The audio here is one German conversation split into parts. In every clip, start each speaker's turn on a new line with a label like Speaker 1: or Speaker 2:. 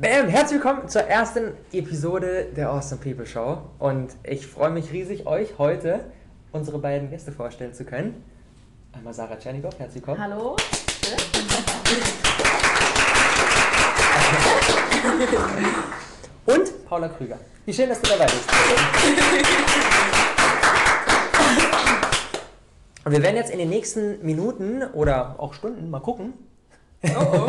Speaker 1: Bam! Herzlich willkommen zur ersten Episode der Awesome People Show. Und ich freue mich riesig, euch heute unsere beiden Gäste vorstellen zu können. Einmal Sarah Tschernikow, herzlich willkommen.
Speaker 2: Hallo.
Speaker 1: Und Paula Krüger. Wie schön, dass du dabei bist. Und wir werden jetzt in den nächsten Minuten oder auch Stunden mal gucken, Oh oh.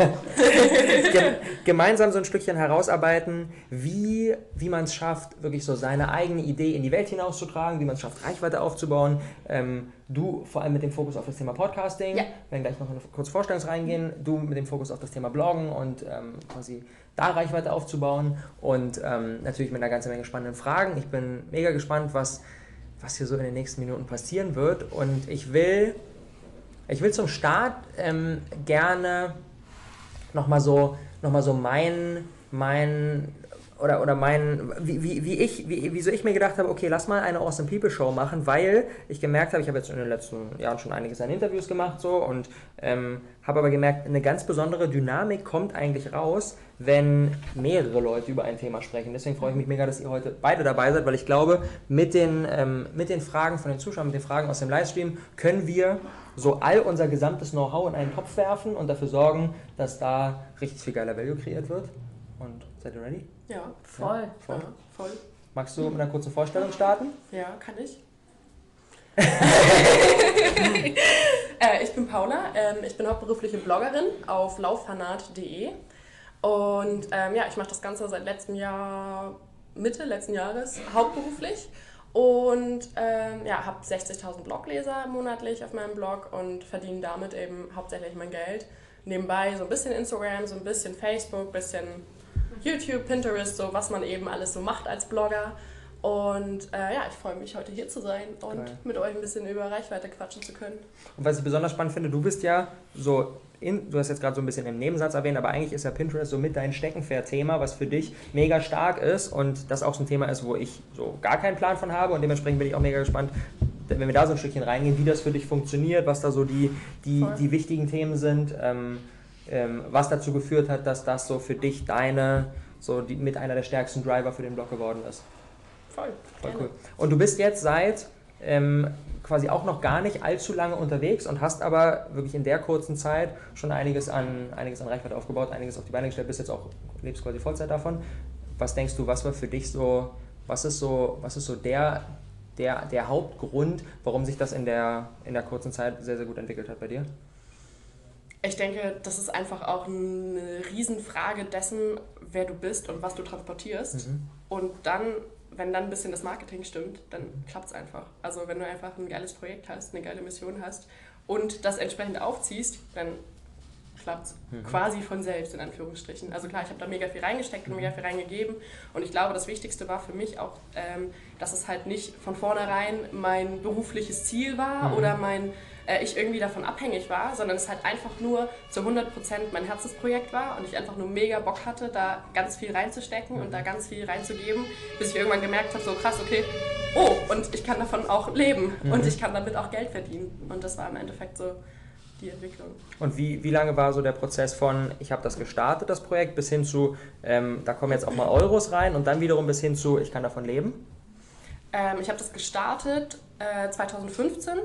Speaker 1: gemeinsam so ein Stückchen herausarbeiten, wie, wie man es schafft, wirklich so seine eigene Idee in die Welt hinauszutragen, wie man es schafft, Reichweite aufzubauen. Ähm, du vor allem mit dem Fokus auf das Thema Podcasting, ja. werden gleich noch eine kurze Vorstellung reingehen, du mit dem Fokus auf das Thema Bloggen und ähm, quasi da Reichweite aufzubauen und ähm, natürlich mit einer ganzen Menge spannenden Fragen. Ich bin mega gespannt, was, was hier so in den nächsten Minuten passieren wird und ich will ich will zum Start ähm, gerne nochmal so, noch so mein, mein oder, oder mein, wie, wie, wie ich, wie, wieso ich mir gedacht habe, okay, lass mal eine Awesome People Show machen, weil ich gemerkt habe, ich habe jetzt in den letzten Jahren schon einiges an Interviews gemacht so und ähm, habe aber gemerkt, eine ganz besondere Dynamik kommt eigentlich raus, wenn mehrere Leute über ein Thema sprechen. Deswegen freue ich mich mega, dass ihr heute beide dabei seid, weil ich glaube, mit den, ähm, mit den Fragen von den Zuschauern, mit den Fragen aus dem Livestream können wir so all unser gesamtes Know-how in einen Topf werfen und dafür sorgen, dass da richtig viel geiler Value kreiert wird. Und seid ihr ready?
Speaker 2: Ja, voll. Ja,
Speaker 1: voll. Ja, voll. Magst du mit einer kurzen Vorstellung starten?
Speaker 2: Ja, kann ich. äh, ich bin Paula, ähm, ich bin hauptberufliche Bloggerin auf lauffanat.de und ähm, ja, ich mache das Ganze seit letztem Jahr, Mitte letzten Jahres, hauptberuflich und ähm, ja, habe 60.000 Blogleser monatlich auf meinem Blog und verdiene damit eben hauptsächlich mein Geld. Nebenbei so ein bisschen Instagram, so ein bisschen Facebook, ein bisschen YouTube, Pinterest, so was man eben alles so macht als Blogger. Und äh, ja, ich freue mich, heute hier zu sein und Geil. mit euch ein bisschen über Reichweite quatschen zu können.
Speaker 1: Und was ich besonders spannend finde, du bist ja so, in, du hast jetzt gerade so ein bisschen im Nebensatz erwähnt, aber eigentlich ist ja Pinterest so mit dein Steckenpferd-Thema, was für dich mega stark ist und das auch so ein Thema ist, wo ich so gar keinen Plan von habe und dementsprechend bin ich auch mega gespannt, wenn wir da so ein Stückchen reingehen, wie das für dich funktioniert, was da so die, die, die wichtigen Themen sind, ähm, ähm, was dazu geführt hat, dass das so für dich deine, so die, mit einer der stärksten Driver für den Blog geworden ist.
Speaker 2: Voll.
Speaker 1: Voll cool. Und du bist jetzt seit ähm, quasi auch noch gar nicht allzu lange unterwegs und hast aber wirklich in der kurzen Zeit schon einiges an, einiges an Reichweite aufgebaut, einiges auf die Beine gestellt, bist jetzt auch, lebst quasi Vollzeit davon. Was denkst du, was war für dich so, was ist so, was ist so der, der, der Hauptgrund, warum sich das in der, in der kurzen Zeit sehr, sehr gut entwickelt hat bei dir?
Speaker 2: Ich denke, das ist einfach auch eine Riesenfrage dessen, wer du bist und was du transportierst. Mhm. Und dann wenn dann ein bisschen das Marketing stimmt, dann klappt es einfach. Also wenn du einfach ein geiles Projekt hast, eine geile Mission hast und das entsprechend aufziehst, dann klappt es mhm. quasi von selbst, in Anführungsstrichen. Also klar, ich habe da mega viel reingesteckt und mega viel reingegeben und ich glaube, das Wichtigste war für mich auch, ähm, dass es halt nicht von vornherein mein berufliches Ziel war mhm. oder mein äh, ich irgendwie davon abhängig war, sondern es halt einfach nur zu 100% mein Herzensprojekt war und ich einfach nur mega Bock hatte, da ganz viel reinzustecken mhm. und da ganz viel reinzugeben, bis ich irgendwann gemerkt habe, so krass, okay, oh, und ich kann davon auch leben mhm. und ich kann damit auch Geld verdienen. Und das war im Endeffekt so die Entwicklung.
Speaker 1: Und wie, wie lange war so der Prozess von, ich habe das gestartet, das Projekt, bis hin zu, ähm, da kommen jetzt auch mal Euros rein und dann wiederum bis hin zu, ich kann davon leben?
Speaker 2: Ähm, ich habe das gestartet äh, 2015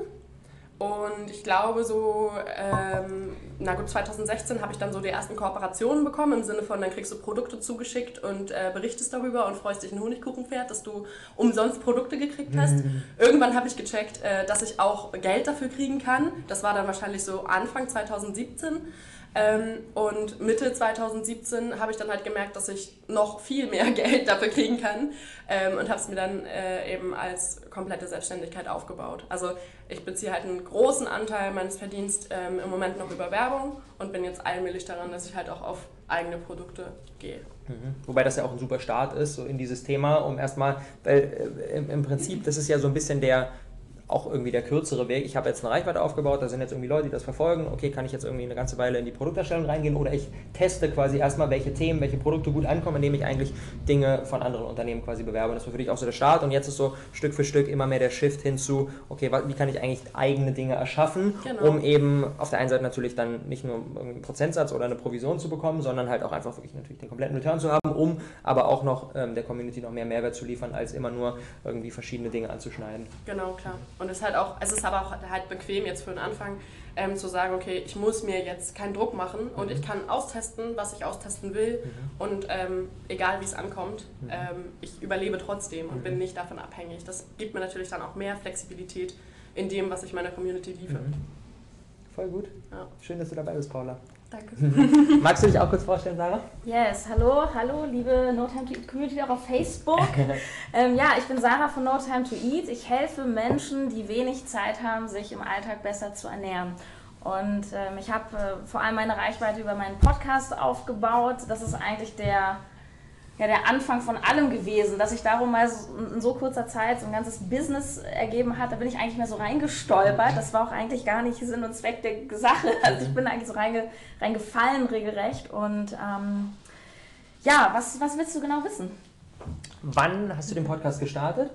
Speaker 2: und ich glaube, so, ähm, na gut, 2016 habe ich dann so die ersten Kooperationen bekommen, im Sinne von, dann kriegst du Produkte zugeschickt und äh, berichtest darüber und freust dich ein Honigkuchenpferd, dass du umsonst Produkte gekriegt hast. Mhm. Irgendwann habe ich gecheckt, äh, dass ich auch Geld dafür kriegen kann. Das war dann wahrscheinlich so Anfang 2017. Ähm, und Mitte 2017 habe ich dann halt gemerkt, dass ich noch viel mehr Geld dafür kriegen kann ähm, und habe es mir dann äh, eben als komplette Selbstständigkeit aufgebaut. Also ich beziehe halt einen großen Anteil meines Verdienstes ähm, im Moment noch über Werbung und bin jetzt allmählich daran, dass ich halt auch auf eigene Produkte gehe.
Speaker 1: Mhm. Wobei das ja auch ein super Start ist, so in dieses Thema, um erstmal, weil äh, im, im Prinzip, das ist ja so ein bisschen der auch irgendwie der kürzere Weg. Ich habe jetzt eine Reichweite aufgebaut, da sind jetzt irgendwie Leute, die das verfolgen. Okay, kann ich jetzt irgendwie eine ganze Weile in die Produkterstellung reingehen oder ich teste quasi erstmal, welche Themen, welche Produkte gut ankommen, indem ich eigentlich Dinge von anderen Unternehmen quasi bewerbe. Und das war für dich auch so der Start und jetzt ist so Stück für Stück immer mehr der Shift hinzu, okay, wie kann ich eigentlich eigene Dinge erschaffen, genau. um eben auf der einen Seite natürlich dann nicht nur einen Prozentsatz oder eine Provision zu bekommen, sondern halt auch einfach wirklich natürlich den kompletten Return zu haben, um aber auch noch ähm, der Community noch mehr Mehrwert zu liefern, als immer nur irgendwie verschiedene Dinge anzuschneiden.
Speaker 2: Genau, klar. Und es ist halt auch, es ist aber auch halt bequem jetzt für den Anfang, ähm, zu sagen, okay, ich muss mir jetzt keinen Druck machen und mhm. ich kann austesten, was ich austesten will mhm. und ähm, egal wie es ankommt, mhm. ähm, ich überlebe trotzdem und bin mhm. nicht davon abhängig. Das gibt mir natürlich dann auch mehr Flexibilität in dem, was ich meiner Community liefere. Mhm.
Speaker 1: Voll gut. Ja. Schön, dass du dabei bist, Paula.
Speaker 2: Danke.
Speaker 1: Magst du dich auch kurz vorstellen, Sarah?
Speaker 3: Yes, hallo, hallo, liebe No Time to Eat Community auch auf Facebook. ähm, ja, ich bin Sarah von No Time to Eat. Ich helfe Menschen, die wenig Zeit haben, sich im Alltag besser zu ernähren. Und ähm, ich habe äh, vor allem meine Reichweite über meinen Podcast aufgebaut. Das ist eigentlich der ja, der Anfang von allem gewesen, dass sich darum mal so, in so kurzer Zeit so ein ganzes Business ergeben hat. Da bin ich eigentlich mehr so reingestolpert. Das war auch eigentlich gar nicht Sinn und Zweck der Sache. Also ich bin eigentlich so reinge, reingefallen regelrecht. Und ähm, ja, was, was willst du genau wissen?
Speaker 1: Wann hast du den Podcast gestartet?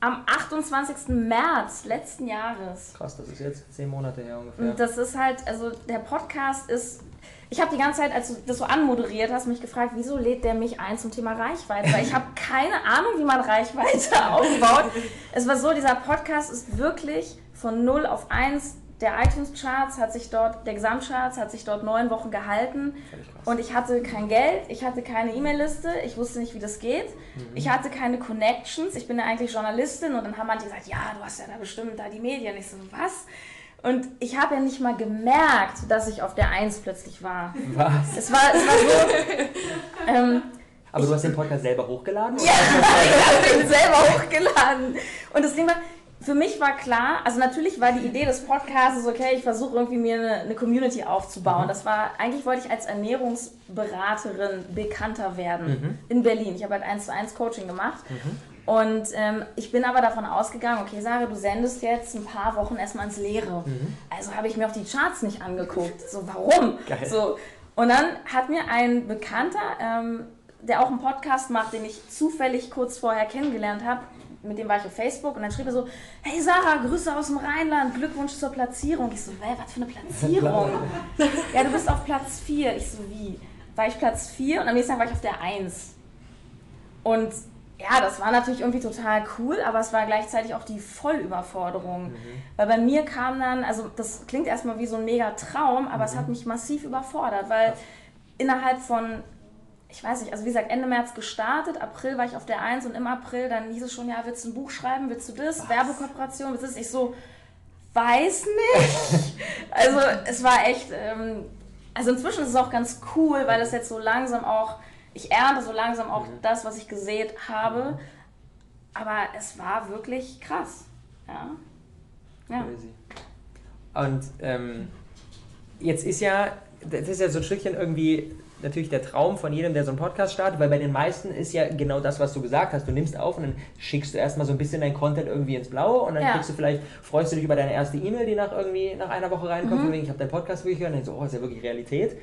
Speaker 3: Am 28. März letzten Jahres.
Speaker 1: Krass, das ist jetzt zehn Monate her ungefähr.
Speaker 3: Und das ist halt, also der Podcast ist ich habe die ganze Zeit, als du das so anmoderiert hast, mich gefragt, wieso lädt der mich ein zum Thema Reichweite? Weil ich habe keine Ahnung, wie man Reichweite aufbaut. Es war so, dieser Podcast ist wirklich von 0 auf 1 der iTunes-Charts hat sich dort, der Gesamtcharts hat sich dort neun Wochen gehalten und ich hatte kein Geld, ich hatte keine E-Mail-Liste, ich wusste nicht, wie das geht, mhm. ich hatte keine Connections, ich bin ja eigentlich Journalistin und dann haben manche gesagt, ja, du hast ja da bestimmt da die Medien. Ich so, was? Und ich habe ja nicht mal gemerkt, dass ich auf der Eins plötzlich war.
Speaker 1: Was?
Speaker 3: Es war, es war so. ähm,
Speaker 1: aber du hast den Podcast selber hochgeladen?
Speaker 3: Ja, ich habe den selber hochgeladen. Und das Ding war, für mich war klar, also natürlich war die Idee des Podcasts, okay, ich versuche irgendwie mir eine, eine, Community aufzubauen. Mhm. Das war, eigentlich wollte ich als Ernährungsberaterin bekannter werden mhm. in Berlin. Ich habe halt 1 zu 1 Coaching gemacht. Mhm. Und ähm, ich bin aber davon ausgegangen, okay, Sarah, du sendest jetzt ein paar Wochen erstmal ins Leere. Mhm. Also habe ich mir auch die Charts nicht angeguckt. So, warum? Geil. So, und dann hat mir ein Bekannter, ähm, der auch einen Podcast macht, den ich zufällig kurz vorher kennengelernt habe, mit dem war ich auf Facebook und dann schrieb er so, hey Sarah, Grüße aus dem Rheinland, Glückwunsch zur Platzierung. Ich so, hä, was für eine Platzierung? ja, du bist auf Platz 4. Ich so, wie? War ich Platz 4 und am nächsten Tag war ich auf der 1. Und ja, das war natürlich irgendwie total cool, aber es war gleichzeitig auch die Vollüberforderung. Mhm. Weil bei mir kam dann, also das klingt erstmal wie so ein mega Traum, aber mhm. es hat mich massiv überfordert, weil innerhalb von, ich weiß nicht, also wie gesagt, Ende März gestartet, April war ich auf der 1 und im April dann hieß es schon, ja, willst du ein Buch schreiben, willst du das, Was? Werbekooperation, willst du das? Ich so, weiß nicht. also es war echt, ähm, also inzwischen ist es auch ganz cool, weil es jetzt so langsam auch ich ernte so langsam auch mhm. das, was ich gesät habe. Aber es war wirklich krass. Ja.
Speaker 1: ja. Crazy. Und ähm, jetzt ist ja, das ist ja so ein Stückchen irgendwie natürlich der Traum von jedem, der so einen Podcast startet, weil bei den meisten ist ja genau das, was du gesagt hast. Du nimmst auf und dann schickst du erstmal so ein bisschen dein Content irgendwie ins Blaue und dann ja. kriegst du vielleicht, freust du dich über deine erste E-Mail, die nach irgendwie nach einer Woche reinkommt, mhm. wegen, ich habe deinen Podcast wirklich gehört und dann so, oh, ist ja wirklich Realität.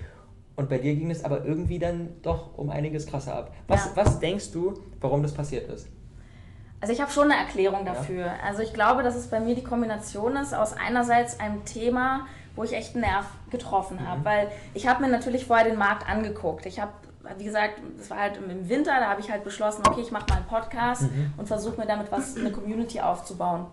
Speaker 1: Und bei dir ging es aber irgendwie dann doch um einiges krasser ab. Was, ja. was denkst du, warum das passiert ist?
Speaker 3: Also ich habe schon eine Erklärung dafür. Ja. Also ich glaube, dass es bei mir die Kombination ist aus einerseits einem Thema, wo ich echt einen Nerv getroffen habe, mhm. weil ich habe mir natürlich vorher den Markt angeguckt. Ich habe wie gesagt, es war halt im Winter, da habe ich halt beschlossen, okay, ich mache mal einen Podcast mhm. und versuche mir damit was, eine Community aufzubauen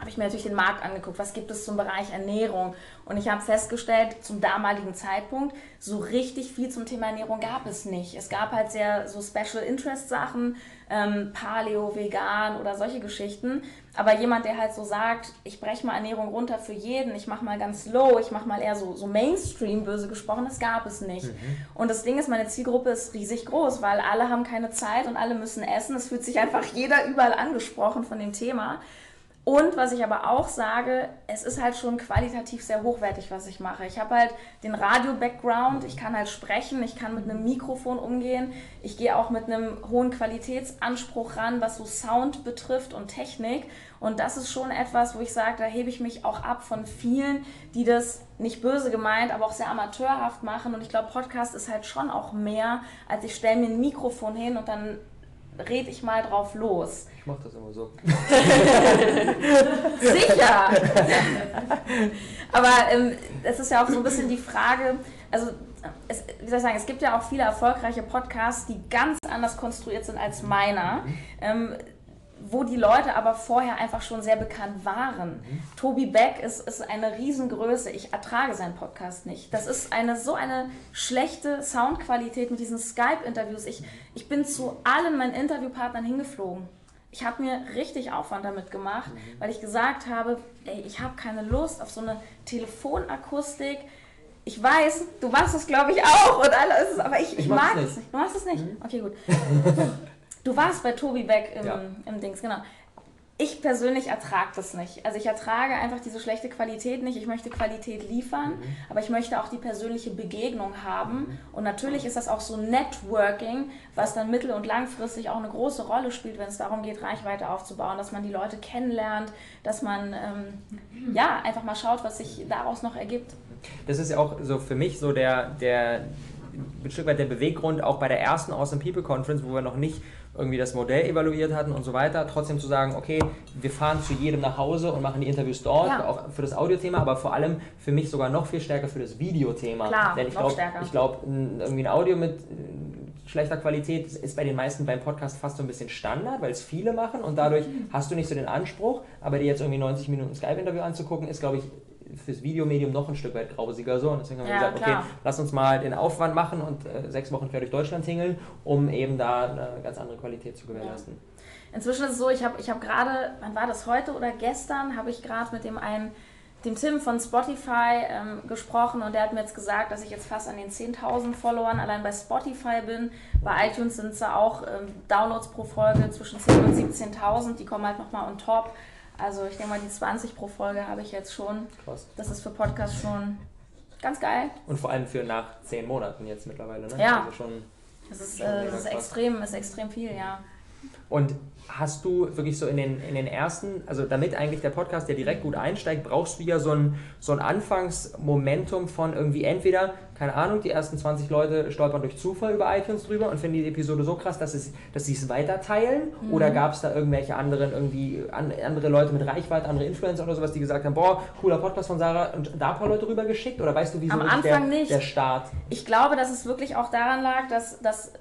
Speaker 3: habe ich mir natürlich den Markt angeguckt, was gibt es zum Bereich Ernährung. Und ich habe festgestellt, zum damaligen Zeitpunkt, so richtig viel zum Thema Ernährung gab es nicht. Es gab halt sehr so Special Interest Sachen, ähm, Paleo, Vegan oder solche Geschichten. Aber jemand, der halt so sagt, ich breche mal Ernährung runter für jeden, ich mache mal ganz low, ich mache mal eher so, so Mainstream, böse gesprochen, das gab es nicht. Mhm. Und das Ding ist, meine Zielgruppe ist riesig groß, weil alle haben keine Zeit und alle müssen essen. Es fühlt sich einfach jeder überall angesprochen von dem Thema. Und was ich aber auch sage, es ist halt schon qualitativ sehr hochwertig, was ich mache. Ich habe halt den Radio-Background, ich kann halt sprechen, ich kann mit einem Mikrofon umgehen, ich gehe auch mit einem hohen Qualitätsanspruch ran, was so Sound betrifft und Technik. Und das ist schon etwas, wo ich sage, da hebe ich mich auch ab von vielen, die das nicht böse gemeint, aber auch sehr amateurhaft machen. Und ich glaube, Podcast ist halt schon auch mehr, als ich stelle mir ein Mikrofon hin und dann rede ich mal drauf los.
Speaker 1: Ich mache das immer so.
Speaker 3: Sicher! Aber ähm, es ist ja auch so ein bisschen die Frage, also es, wie soll ich sagen, es gibt ja auch viele erfolgreiche Podcasts, die ganz anders konstruiert sind als meiner. Mhm. Ähm, wo die Leute aber vorher einfach schon sehr bekannt waren. Mhm. Tobi Beck ist, ist eine Riesengröße. Ich ertrage seinen Podcast nicht. Das ist eine so eine schlechte Soundqualität mit diesen Skype-Interviews. Ich, ich bin zu allen meinen Interviewpartnern hingeflogen. Ich habe mir richtig Aufwand damit gemacht, mhm. weil ich gesagt habe, ey, ich habe keine Lust auf so eine Telefonakustik. Ich weiß, du machst es, glaube ich, auch und alles, aber ich, ich, ich mag es nicht. Du machst es nicht? Mhm. Okay, gut. Du warst bei Tobi Beck im, ja. im Dings, genau. Ich persönlich ertrage das nicht. Also ich ertrage einfach diese schlechte Qualität nicht. Ich möchte Qualität liefern, mhm. aber ich möchte auch die persönliche Begegnung haben. Mhm. Und natürlich ist das auch so Networking, was dann mittel- und langfristig auch eine große Rolle spielt, wenn es darum geht, Reichweite aufzubauen, dass man die Leute kennenlernt, dass man ähm, ja einfach mal schaut, was sich daraus noch ergibt.
Speaker 1: Das ist ja auch so für mich so der, der ein Stück weit der Beweggrund auch bei der ersten Awesome People Conference, wo wir noch nicht irgendwie das Modell evaluiert hatten und so weiter, trotzdem zu sagen, okay, wir fahren zu jedem nach Hause und machen die Interviews dort, ja. auch für das Audiothema, aber vor allem für mich sogar noch viel stärker für das Videothema.
Speaker 3: Klar,
Speaker 1: Denn ich glaube, ich glaube, irgendwie ein Audio mit äh, schlechter Qualität ist bei den meisten beim Podcast fast so ein bisschen Standard, weil es viele machen und dadurch hast du nicht so den Anspruch, aber dir jetzt irgendwie 90 Minuten Skype-Interview anzugucken, ist, glaube ich, fürs Videomedium noch ein Stück weit grausiger so. Und deswegen haben wir ja, gesagt, klar. okay, lass uns mal den Aufwand machen und äh, sechs Wochen quer durch Deutschland tingeln, um eben da eine ganz andere Qualität zu gewährleisten.
Speaker 3: Ja. Inzwischen ist es so, ich habe ich hab gerade, wann war das heute oder gestern, habe ich gerade mit dem einen dem Tim von Spotify ähm, gesprochen und der hat mir jetzt gesagt, dass ich jetzt fast an den 10.000 Followern allein bei Spotify bin. Bei iTunes sind es ja auch ähm, Downloads pro Folge zwischen 10.000 und 17.000, die kommen halt nochmal on top. Also ich denke mal, die 20 pro Folge habe ich jetzt schon. Krass. Das ist für Podcast schon ganz geil.
Speaker 1: Und vor allem für nach 10 Monaten jetzt mittlerweile, ne?
Speaker 3: Ja. Also schon, das ist, äh, das ist extrem, ist extrem viel, ja.
Speaker 1: Und hast du wirklich so in den, in den ersten, also damit eigentlich der Podcast ja direkt gut einsteigt, brauchst du ja so ein, so ein Anfangsmomentum von irgendwie entweder, keine Ahnung, die ersten 20 Leute stolpern durch Zufall über iTunes drüber und finden die Episode so krass, dass, es, dass sie es weiter teilen? Mhm. Oder gab es da irgendwelche anderen, irgendwie andere Leute mit Reichweite, andere Influencer oder sowas, die gesagt haben, boah, cooler Podcast von Sarah und da ein paar Leute rüber geschickt? Oder weißt du, wie so
Speaker 3: Am Anfang
Speaker 1: der,
Speaker 3: nicht.
Speaker 1: der Start?
Speaker 3: Ich glaube, dass es wirklich auch daran lag, dass, dass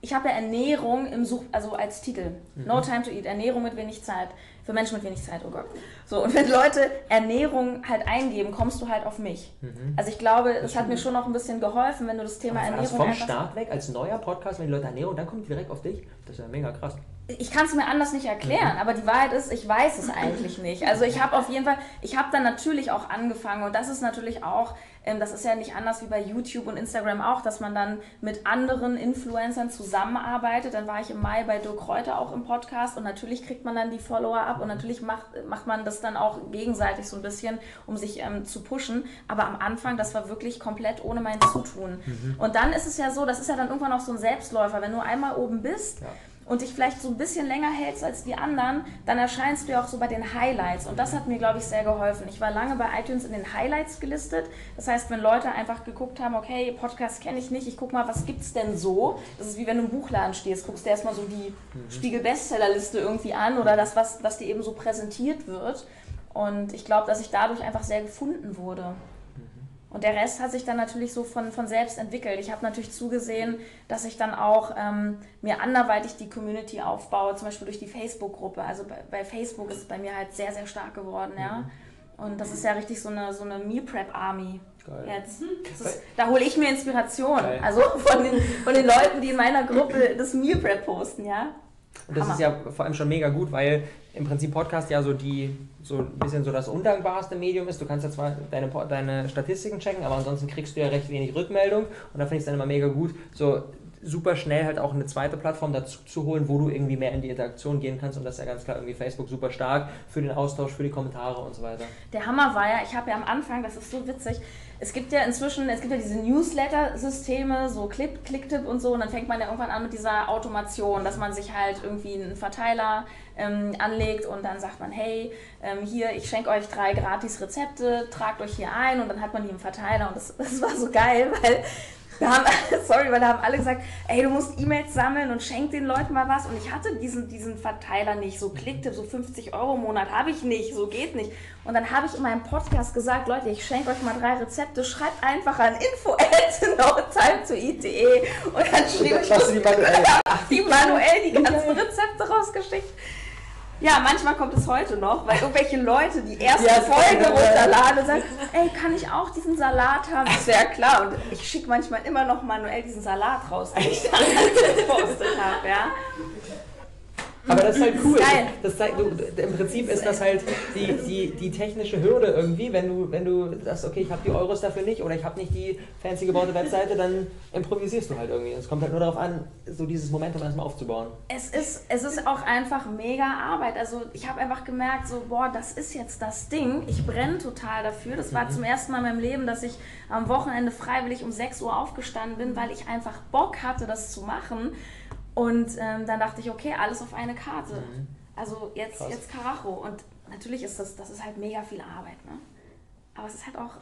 Speaker 3: ich habe ja Ernährung im Such, also als Titel. Mhm. No Time to Eat, Ernährung mit wenig Zeit. Für Menschen mit wenig Zeit, oh Gott. So, und wenn Leute Ernährung halt eingeben, kommst du halt auf mich. Mhm. Also ich glaube, es hat mir schon noch ein bisschen geholfen, wenn du das Thema
Speaker 1: Aber
Speaker 3: Ernährung.
Speaker 1: vom Start weg als neuer Podcast, wenn die Leute Ernährung, dann kommt die direkt auf dich. Das ist ja mega krass.
Speaker 3: Ich kann es mir anders nicht erklären, mhm. aber die Wahrheit ist, ich weiß es eigentlich nicht. Also ich habe auf jeden Fall, ich habe dann natürlich auch angefangen und das ist natürlich auch ähm, das ist ja nicht anders wie bei YouTube und Instagram auch, dass man dann mit anderen Influencern zusammenarbeitet. Dann war ich im Mai bei Dirk Kräuter auch im Podcast und natürlich kriegt man dann die Follower ab und natürlich macht, macht man das dann auch gegenseitig so ein bisschen, um sich ähm, zu pushen. Aber am Anfang, das war wirklich komplett ohne mein Zutun. Mhm. Und dann ist es ja so, das ist ja dann irgendwann auch so ein Selbstläufer. Wenn du einmal oben bist, ja und dich vielleicht so ein bisschen länger hältst als die anderen, dann erscheinst du ja auch so bei den Highlights. Und das hat mir, glaube ich, sehr geholfen. Ich war lange bei iTunes in den Highlights gelistet. Das heißt, wenn Leute einfach geguckt haben, okay, Podcast kenne ich nicht, ich gucke mal, was gibt es denn so? Das ist wie wenn du im Buchladen stehst, guckst dir erstmal so die mhm. Spiegel-Bestsellerliste irgendwie an oder das, was, was dir eben so präsentiert wird. Und ich glaube, dass ich dadurch einfach sehr gefunden wurde. Und der Rest hat sich dann natürlich so von, von selbst entwickelt. Ich habe natürlich zugesehen, dass ich dann auch ähm, mir anderweitig die Community aufbaue, zum Beispiel durch die Facebook-Gruppe. Also bei, bei, Facebook ist es bei mir halt sehr, sehr stark geworden, ja. Mhm. Und das ist ja richtig so eine, so eine Meal Prep Army. Jetzt. Ist, da hole ich mir Inspiration. Geil. Also von den, von den Leuten, die in meiner Gruppe das Meal Prep posten, ja.
Speaker 1: Und das Hammer. ist ja vor allem schon mega gut, weil im Prinzip Podcast ja so die so ein bisschen so das undankbarste Medium ist. Du kannst ja zwar deine, deine Statistiken checken, aber ansonsten kriegst du ja recht wenig Rückmeldung und da finde ich es dann immer mega gut, so super schnell halt auch eine zweite Plattform dazu zu holen, wo du irgendwie mehr in die Interaktion gehen kannst und das ist ja ganz klar irgendwie Facebook super stark für den Austausch, für die Kommentare und so weiter.
Speaker 3: Der Hammer war ja, ich habe ja am Anfang, das ist so witzig, es gibt ja inzwischen, es gibt ja diese Newsletter-Systeme, so Clip, Clicktip und so, und dann fängt man ja irgendwann an mit dieser Automation, dass man sich halt irgendwie einen Verteiler ähm, anlegt und dann sagt man, hey, ähm, hier, ich schenke euch drei gratis Rezepte, tragt euch hier ein und dann hat man die im Verteiler und das, das war so geil, weil wir haben, sorry, weil da haben alle gesagt, ey, du musst E-Mails sammeln und schenk den Leuten mal was. Und ich hatte diesen, diesen Verteiler nicht. So klickte, so 50 Euro im Monat habe ich nicht, so geht nicht. Und dann habe ich in meinem Podcast gesagt, Leute, ich schenke euch mal drei Rezepte, schreibt einfach an info to ite und dann schrieb ich die manuell die ganzen Rezepte rausgeschickt. Ja, manchmal kommt es heute noch, weil irgendwelche Leute die erste ja, Folge runterladen und sagen, ey, kann ich auch diesen Salat haben? Das wäre klar. Und ich schicke manchmal immer noch manuell diesen Salat raus, den ich dann gepostet habe, ja.
Speaker 1: Aber das ist halt cool. Das zeigt, du, Im Prinzip ist das halt die, die, die technische Hürde irgendwie, wenn du, wenn du sagst, okay, ich habe die Euros dafür nicht oder ich habe nicht die fancy gebaute Webseite, dann improvisierst du halt irgendwie. Es kommt halt nur darauf an, so dieses Momentum erstmal aufzubauen.
Speaker 3: Es ist, es ist auch einfach mega Arbeit. Also ich habe einfach gemerkt, so, boah, das ist jetzt das Ding. Ich brenne total dafür. Das war mhm. zum ersten Mal in meinem Leben, dass ich am Wochenende freiwillig um 6 Uhr aufgestanden bin, weil ich einfach Bock hatte, das zu machen. Und ähm, dann dachte ich, okay, alles auf eine Karte. Mhm. Also jetzt, jetzt Karacho. Und natürlich ist das, das ist halt mega viel Arbeit, ne? Aber es ist halt auch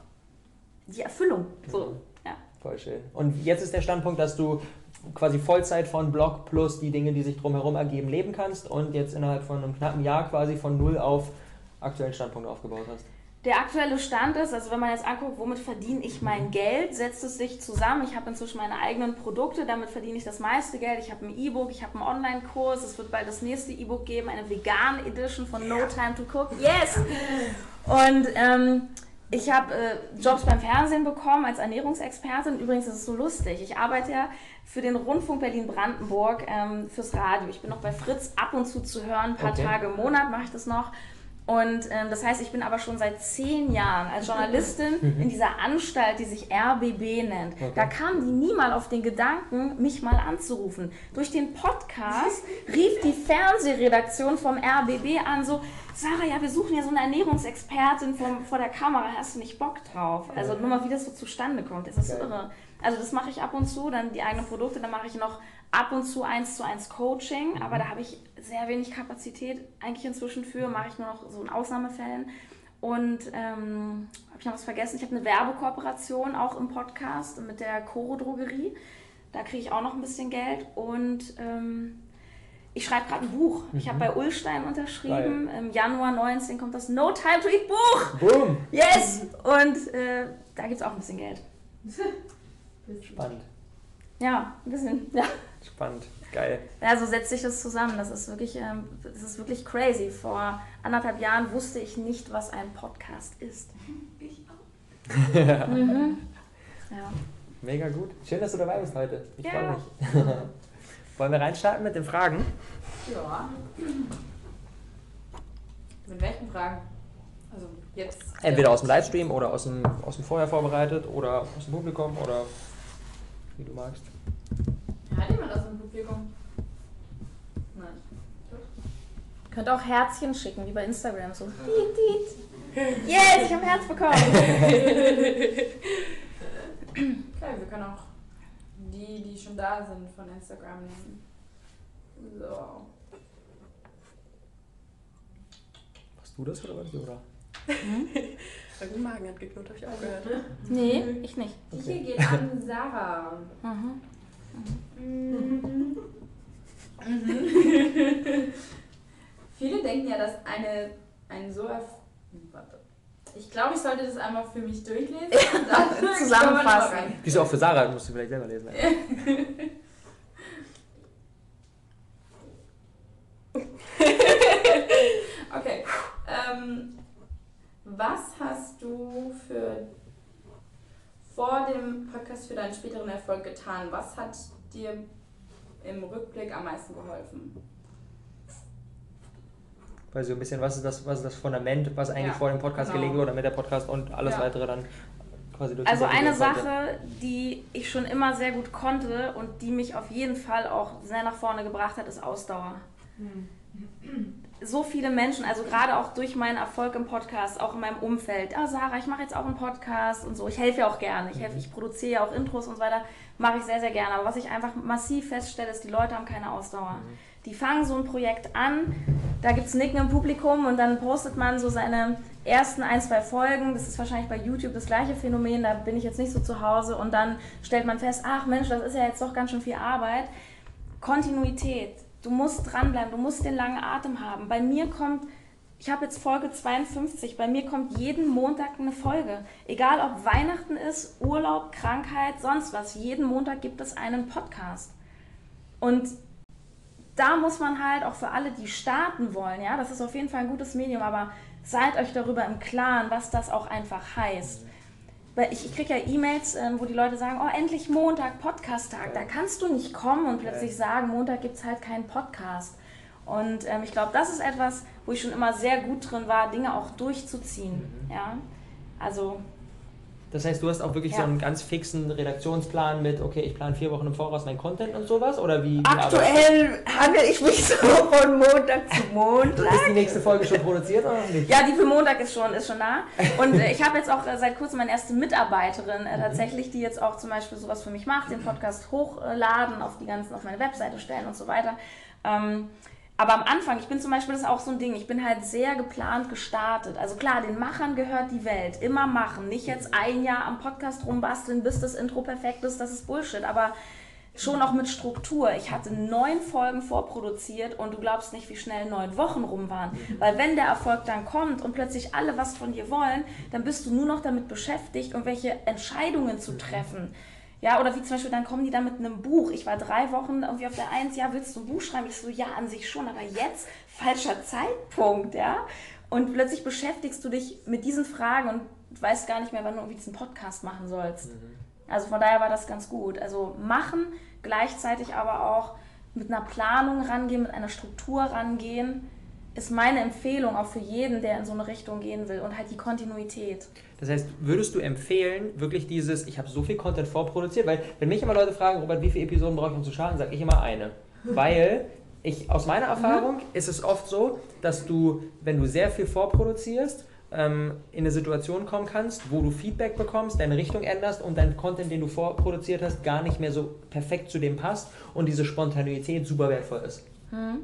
Speaker 3: die Erfüllung. So, mhm. ja.
Speaker 1: Voll schön. Und jetzt ist der Standpunkt, dass du quasi Vollzeit von Blog plus die Dinge, die sich drumherum ergeben, leben kannst und jetzt innerhalb von einem knappen Jahr quasi von null auf aktuellen Standpunkt aufgebaut hast.
Speaker 3: Der aktuelle Stand ist, also wenn man jetzt anguckt, womit verdiene ich mein Geld, setzt es sich zusammen. Ich habe inzwischen meine eigenen Produkte, damit verdiene ich das meiste Geld. Ich habe ein E-Book, ich habe einen Online-Kurs, es wird bald das nächste E-Book geben, eine vegan Edition von No Time to Cook. Yes! Und ähm, ich habe äh, Jobs beim Fernsehen bekommen als Ernährungsexpertin. Übrigens ist es so lustig. Ich arbeite ja für den Rundfunk Berlin-Brandenburg ähm, fürs Radio. Ich bin noch bei Fritz ab und zu zu hören, ein paar okay. Tage im Monat mache ich das noch. Und ähm, das heißt, ich bin aber schon seit zehn Jahren als Journalistin mhm. in dieser Anstalt, die sich RBB nennt. Okay. Da kamen die nie mal auf den Gedanken, mich mal anzurufen. Durch den Podcast rief die Fernsehredaktion vom RBB an, so, Sarah, ja, wir suchen ja so eine Ernährungsexpertin vom, vor der Kamera, hast du nicht Bock drauf? Also nur mal, wie das so zustande kommt, das ist so irre. Also das mache ich ab und zu, dann die eigenen Produkte, dann mache ich noch ab und zu eins zu eins Coaching, mhm. aber da habe ich sehr wenig Kapazität eigentlich inzwischen für, mache ich nur noch so in Ausnahmefällen. Und ähm, habe ich noch was vergessen? Ich habe eine Werbekooperation auch im Podcast mit der Coro Drogerie. Da kriege ich auch noch ein bisschen Geld. Und ähm, ich schreibe gerade ein Buch. Mhm. Ich habe bei Ullstein unterschrieben. Geil. Im Januar 19 kommt das No Time to Eat Buch. Boom. Yes! Und äh, da gibt es auch ein bisschen Geld.
Speaker 1: Spannend.
Speaker 3: Ja, ein bisschen. Ja.
Speaker 1: Spannend, geil.
Speaker 3: Ja, so setzt sich das zusammen. Das ist wirklich, ähm, das ist wirklich crazy. Vor anderthalb Jahren wusste ich nicht, was ein Podcast ist. Ich
Speaker 1: auch. mhm. ja. Mega gut. Schön, dass du dabei bist heute. Ich ja. freue mich. Wollen wir reinstarten mit den Fragen?
Speaker 2: Ja. Mit welchen Fragen? Also jetzt.
Speaker 1: Entweder aus dem Livestream oder aus dem, aus dem Vorher vorbereitet oder aus dem Publikum oder wie du magst.
Speaker 2: Hat jemand aus dem Publikum? Nein.
Speaker 3: Könnt auch Herzchen schicken, wie bei Instagram. So. Diet, diet. Yes, ich habe ein Herz bekommen.
Speaker 2: okay, wir können auch die, die schon da sind, von Instagram nehmen. So.
Speaker 1: Machst du das oder was, Jura?
Speaker 2: Hm? Mein Magen hat geknurrt, habe ich auch gehört.
Speaker 3: Nee, ich nicht.
Speaker 2: Die hier geht an Sarah. Mhm. Mhm. Mhm. Viele denken ja, dass eine, ein so Warte. Ich glaube, ich sollte das einmal für mich durchlesen und dann
Speaker 3: zusammenfassen.
Speaker 1: Wieso auch für Sarah? Musst du vielleicht selber lesen.
Speaker 2: okay. Ähm, was hast du für vor dem Podcast für deinen späteren Erfolg getan? Was hat dir im Rückblick am meisten geholfen?
Speaker 1: Weil so ein bisschen, was ist das, was ist das Fundament, was eigentlich ja, vor dem Podcast genau. gelegt wurde, damit der Podcast und alles ja. weitere dann quasi durch
Speaker 3: Also eine Sache, die ich schon immer sehr gut konnte und die mich auf jeden Fall auch sehr nach vorne gebracht hat, ist Ausdauer. Hm. So viele Menschen, also gerade auch durch meinen Erfolg im Podcast, auch in meinem Umfeld, ah Sarah, ich mache jetzt auch einen Podcast und so, ich helfe ja auch gerne, ich helfe, ich produziere ja auch Intros und so weiter, mache ich sehr, sehr gerne. Aber was ich einfach massiv feststelle, ist, die Leute haben keine Ausdauer. Mhm. Die fangen so ein Projekt an, da gibt es Nicken im Publikum und dann postet man so seine ersten ein, zwei Folgen. Das ist wahrscheinlich bei YouTube das gleiche Phänomen, da bin ich jetzt nicht so zu Hause und dann stellt man fest, ach Mensch, das ist ja jetzt doch ganz schön viel Arbeit. Kontinuität. Du musst dranbleiben, du musst den langen Atem haben. Bei mir kommt ich habe jetzt Folge 52. Bei mir kommt jeden Montag eine Folge. Egal ob Weihnachten ist, Urlaub, Krankheit, sonst was. Jeden Montag gibt es einen Podcast. Und da muss man halt auch für alle, die starten wollen, ja, das ist auf jeden Fall ein gutes Medium, aber seid euch darüber im Klaren, was das auch einfach heißt. Weil ich, ich kriege ja E-Mails, ähm, wo die Leute sagen, oh, endlich Montag, Podcast-Tag. Da kannst du nicht kommen und plötzlich sagen, Montag gibt es halt keinen Podcast. Und ähm, ich glaube, das ist etwas, wo ich schon immer sehr gut drin war, Dinge auch durchzuziehen. Mhm. Ja? Also
Speaker 1: das heißt, du hast auch wirklich ja. so einen ganz fixen Redaktionsplan mit, okay, ich plane vier Wochen im Voraus mein Content und sowas? Oder wie?
Speaker 4: Aktuell handle ich mich so von Montag zu Montag.
Speaker 1: Ist die nächste Folge schon produziert oder
Speaker 3: nicht? Ja, die für Montag ist schon, ist schon da. Und äh, ich habe jetzt auch äh, seit kurzem meine erste Mitarbeiterin äh, mhm. tatsächlich, die jetzt auch zum Beispiel sowas für mich macht, den Podcast hochladen, auf die ganzen, auf meine Webseite stellen und so weiter. Ähm, aber am Anfang, ich bin zum Beispiel, das ist auch so ein Ding, ich bin halt sehr geplant gestartet. Also klar, den Machern gehört die Welt. Immer machen. Nicht jetzt ein Jahr am Podcast rumbasteln, bis das Intro perfekt ist, das ist Bullshit. Aber schon auch mit Struktur. Ich hatte neun Folgen vorproduziert und du glaubst nicht, wie schnell neun Wochen rum waren. Weil wenn der Erfolg dann kommt und plötzlich alle was von dir wollen, dann bist du nur noch damit beschäftigt, irgendwelche Entscheidungen zu treffen. Ja, oder wie zum Beispiel, dann kommen die da mit einem Buch. Ich war drei Wochen irgendwie auf der Eins, ja, willst du ein Buch schreiben? Ich so, ja, an sich schon, aber jetzt falscher Zeitpunkt, ja. Und plötzlich beschäftigst du dich mit diesen Fragen und weißt gar nicht mehr, wann du irgendwie diesen Podcast machen sollst. Mhm. Also von daher war das ganz gut. Also machen, gleichzeitig aber auch mit einer Planung rangehen, mit einer Struktur rangehen ist meine Empfehlung auch für jeden, der in so eine Richtung gehen will und halt die Kontinuität.
Speaker 1: Das heißt, würdest du empfehlen, wirklich dieses, ich habe so viel Content vorproduziert, weil wenn mich immer Leute fragen, Robert, wie viele Episoden brauche ich, um zu starten, sage ich immer eine. Weil ich, aus meiner Erfahrung mhm. ist es oft so, dass du, wenn du sehr viel vorproduzierst, ähm, in eine Situation kommen kannst, wo du Feedback bekommst, deine Richtung änderst und dein Content, den du vorproduziert hast, gar nicht mehr so perfekt zu dem passt und diese Spontaneität super wertvoll ist.
Speaker 3: Mhm.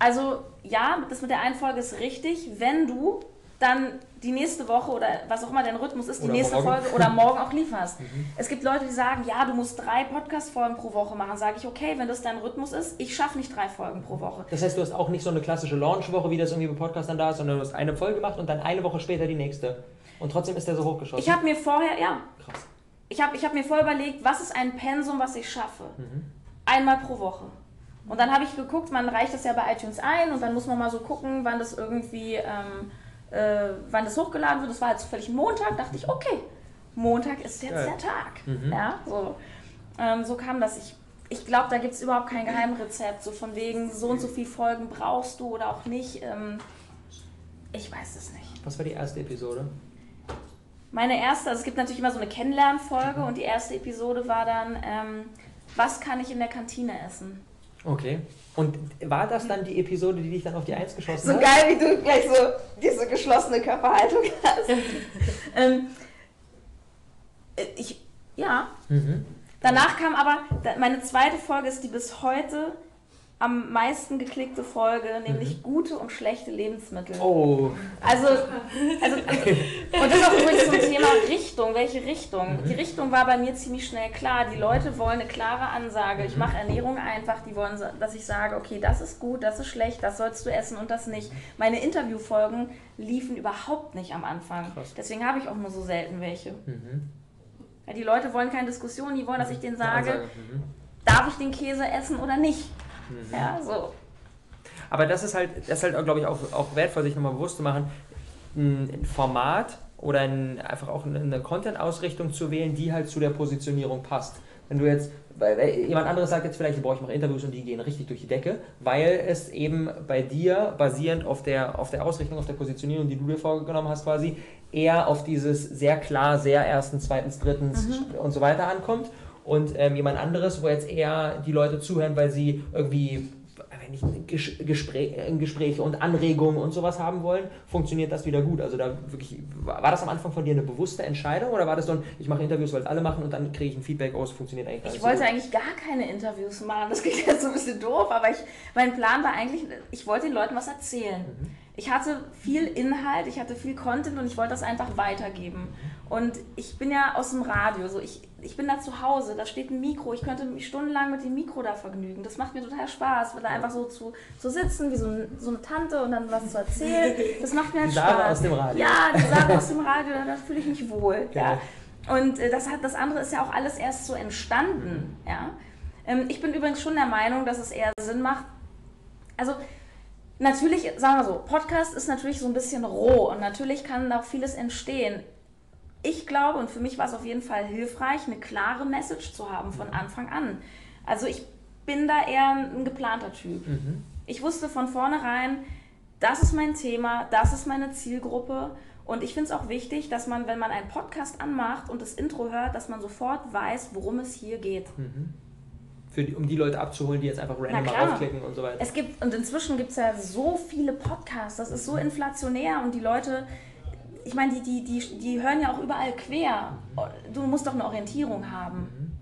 Speaker 3: Also ja, das mit der einen Folge ist richtig, wenn du dann die nächste Woche oder was auch immer dein Rhythmus ist, die oder nächste morgen. Folge oder morgen auch lieferst. Mhm. Es gibt Leute, die sagen, ja, du musst drei Podcast-Folgen pro Woche machen. Sage ich, okay, wenn das dein Rhythmus ist, ich schaffe nicht drei Folgen pro Woche.
Speaker 1: Das heißt, du hast auch nicht so eine klassische Launch-Woche, wie das irgendwie bei Podcastern da ist, sondern du hast eine Folge gemacht und dann eine Woche später die nächste. Und trotzdem ist der so hochgeschossen.
Speaker 3: Ich habe mir vorher, ja. Krass. Ich habe ich hab mir vorher überlegt, was ist ein Pensum, was ich schaffe. Mhm. Einmal pro Woche. Und dann habe ich geguckt, man reicht das ja bei iTunes ein und dann muss man mal so gucken, wann das irgendwie, ähm, äh, wann das hochgeladen wird. Das war jetzt völlig Montag, dachte ich, okay, Montag ist jetzt ja. der Tag. Mhm. Ja, so. Ähm, so kam das. Ich, ich glaube, da gibt es überhaupt kein Geheimrezept, so von wegen, so und so viele Folgen brauchst du oder auch nicht. Ähm, ich weiß es nicht.
Speaker 1: Was war die erste Episode?
Speaker 3: Meine erste, also es gibt natürlich immer so eine Kennenlernfolge und die erste Episode war dann, ähm, was kann ich in der Kantine essen?
Speaker 1: Okay. Und war das dann die Episode, die dich dann auf die Eins geschossen
Speaker 4: so
Speaker 1: hat?
Speaker 4: So geil, wie du gleich so diese geschlossene Körperhaltung hast. ähm,
Speaker 3: ich, ja. Mhm. Danach kam aber, meine zweite Folge ist die bis heute am meisten geklickte Folge, nämlich mhm. gute und schlechte Lebensmittel.
Speaker 1: Oh.
Speaker 3: Also, also, und das ist auch übrigens zum Thema Richtung. Welche Richtung? Mhm. Die Richtung war bei mir ziemlich schnell klar. Die Leute wollen eine klare Ansage. Ich mhm. mache Ernährung einfach. Die wollen, dass ich sage, okay, das ist gut, das ist schlecht, das sollst du essen und das nicht. Meine Interviewfolgen liefen überhaupt nicht am Anfang. Krass. Deswegen habe ich auch nur so selten welche. Mhm. Ja, die Leute wollen keine Diskussion, die wollen, dass ich denen sage, mhm. darf ich den Käse essen oder nicht? Mhm. Ja, so.
Speaker 1: Aber das ist halt, das ist halt, glaube ich, auch, auch wertvoll, sich nochmal bewusst zu machen, ein Format oder ein, einfach auch eine Content-Ausrichtung zu wählen, die halt zu der Positionierung passt. Wenn du jetzt, weil jemand anderes sagt jetzt vielleicht, boah, ich mache Interviews und die gehen richtig durch die Decke, weil es eben bei dir, basierend auf der, auf der Ausrichtung, auf der Positionierung, die du dir vorgenommen hast quasi, eher auf dieses sehr klar, sehr ersten, zweitens, drittens mhm. und so weiter ankommt. Und ähm, jemand anderes, wo jetzt eher die Leute zuhören, weil sie irgendwie ich Gespräch, Gespräche und Anregungen und sowas haben wollen, funktioniert das wieder gut. Also da wirklich, war das am Anfang von dir eine bewusste Entscheidung oder war das so ein, ich mache Interviews, weil es alle machen und dann kriege ich ein Feedback aus, funktioniert eigentlich
Speaker 3: gar Ich wollte so eigentlich gar keine Interviews machen, das klingt jetzt so ein bisschen doof, aber ich, mein Plan war eigentlich, ich wollte den Leuten was erzählen. Mhm ich hatte viel Inhalt, ich hatte viel Content und ich wollte das einfach weitergeben. Und ich bin ja aus dem Radio, so ich, ich bin da zu Hause, da steht ein Mikro, ich könnte mich stundenlang mit dem Mikro da vergnügen. Das macht mir total Spaß, da einfach so zu, zu sitzen wie so, ein, so eine Tante und dann was zu erzählen. Das macht mir halt die Spaß. Sarah
Speaker 1: aus dem Radio.
Speaker 3: Ja, die Sarah aus dem Radio, da fühle ich mich wohl. Ja. Und äh, das, hat, das andere ist ja auch alles erst so entstanden. Ja. Ähm, ich bin übrigens schon der Meinung, dass es eher Sinn macht, also natürlich, sagen wir so, Podcast ist natürlich so ein bisschen roh und natürlich kann auch vieles entstehen. Ich glaube, und für mich war es auf jeden Fall hilfreich, eine klare Message zu haben von Anfang an. Also ich bin da eher ein geplanter Typ. Mhm. Ich wusste von vornherein, das ist mein Thema, das ist meine Zielgruppe. Und ich finde es auch wichtig, dass man, wenn man einen Podcast anmacht und das Intro hört, dass man sofort weiß, worum es hier geht. Mhm
Speaker 1: die, um die Leute abzuholen, die jetzt einfach random mal aufklicken und so weiter.
Speaker 3: Es gibt, und inzwischen gibt es ja so viele Podcasts, das ist so inflationär und die Leute, ich meine, die, die, die, die hören ja auch überall quer. Du musst doch eine Orientierung haben. Mhm.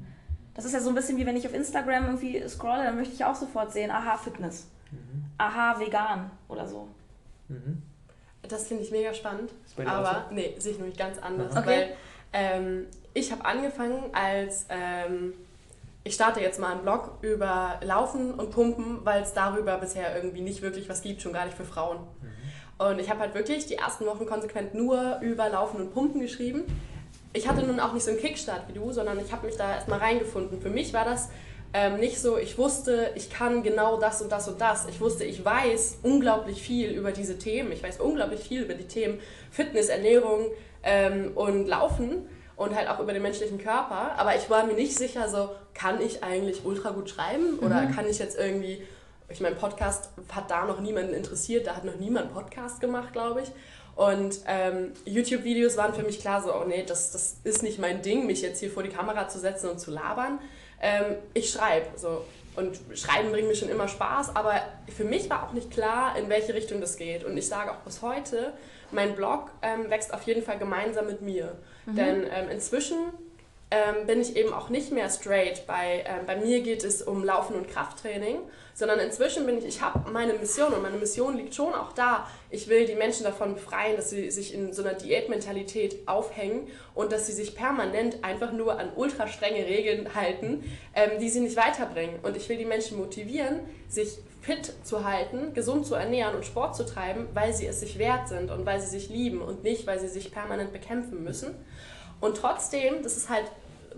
Speaker 3: Das ist ja so ein bisschen wie wenn ich auf Instagram irgendwie scrolle, dann möchte ich auch sofort sehen, aha, Fitness. Mhm. Aha, vegan oder so.
Speaker 2: Mhm. Das finde ich mega spannend. Aber so? nee, sehe ich nämlich ganz anders.
Speaker 3: Okay.
Speaker 2: Weil ähm, ich habe angefangen als ähm, ich starte jetzt mal einen Blog über Laufen und Pumpen, weil es darüber bisher irgendwie nicht wirklich was gibt, schon gar nicht für Frauen. Mhm. Und ich habe halt wirklich die ersten Wochen konsequent nur über Laufen und Pumpen geschrieben. Ich hatte nun auch nicht so einen Kickstart wie du, sondern ich habe mich da erstmal reingefunden. Für mich war das ähm, nicht so, ich wusste, ich kann genau das und das und das. Ich wusste, ich weiß unglaublich viel über diese Themen. Ich weiß unglaublich viel über die Themen Fitness, Ernährung ähm, und Laufen und halt auch über den menschlichen Körper. Aber ich war mir nicht sicher, so kann ich eigentlich ultra gut schreiben oder mhm. kann ich jetzt irgendwie, ich meine, Podcast hat da noch niemanden interessiert, da hat noch niemand Podcast gemacht, glaube ich. Und ähm, YouTube-Videos waren für mich klar so, oh nee, das, das ist nicht mein Ding, mich jetzt hier vor die Kamera zu setzen und zu labern. Ähm, ich schreibe so. Und Schreiben bringt mir schon immer Spaß, aber für mich war auch nicht klar, in welche Richtung das geht. Und ich sage auch bis heute, mein Blog ähm, wächst auf jeden Fall gemeinsam mit mir. Mhm. Denn ähm, inzwischen ähm, bin ich eben auch nicht mehr straight. Bei, ähm, bei mir geht es um Laufen und Krafttraining, sondern inzwischen bin ich, ich habe meine Mission und meine Mission liegt schon auch da. Ich will die Menschen davon befreien, dass sie sich in so einer Diätmentalität aufhängen und dass sie sich permanent einfach nur an ultra strenge Regeln halten, ähm, die sie nicht weiterbringen. Und ich will die Menschen motivieren, sich fit zu halten, gesund zu ernähren und Sport zu treiben, weil sie es sich wert sind und weil sie sich lieben und nicht, weil sie sich permanent bekämpfen müssen. Und trotzdem, das ist halt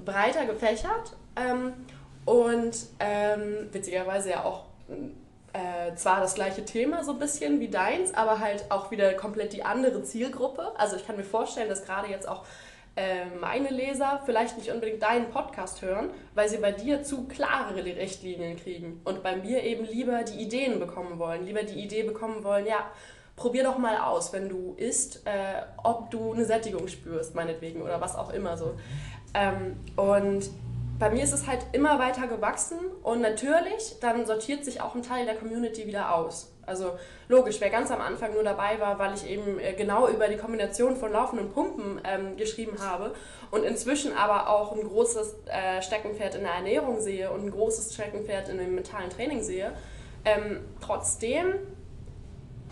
Speaker 2: breiter gefächert ähm, und ähm, witzigerweise ja auch äh, zwar das gleiche Thema so ein bisschen wie deins, aber halt auch wieder komplett die andere Zielgruppe. Also ich kann mir vorstellen, dass gerade jetzt auch äh, meine Leser vielleicht nicht unbedingt deinen Podcast hören, weil sie bei dir zu klare Richtlinien kriegen und bei mir eben lieber die Ideen bekommen wollen, lieber die Idee bekommen wollen, ja, probier doch mal aus, wenn du isst, äh, ob du eine Sättigung spürst, meinetwegen, oder was auch immer so. Ähm, und bei mir ist es halt immer weiter gewachsen und natürlich, dann sortiert sich auch ein Teil der Community wieder aus. Also logisch, wer ganz am Anfang nur dabei war, weil ich eben äh, genau über die Kombination von Laufen und Pumpen ähm, geschrieben habe und inzwischen aber auch ein großes äh, Steckenpferd in der Ernährung sehe und ein großes Steckenpferd in dem mentalen Training sehe, ähm, trotzdem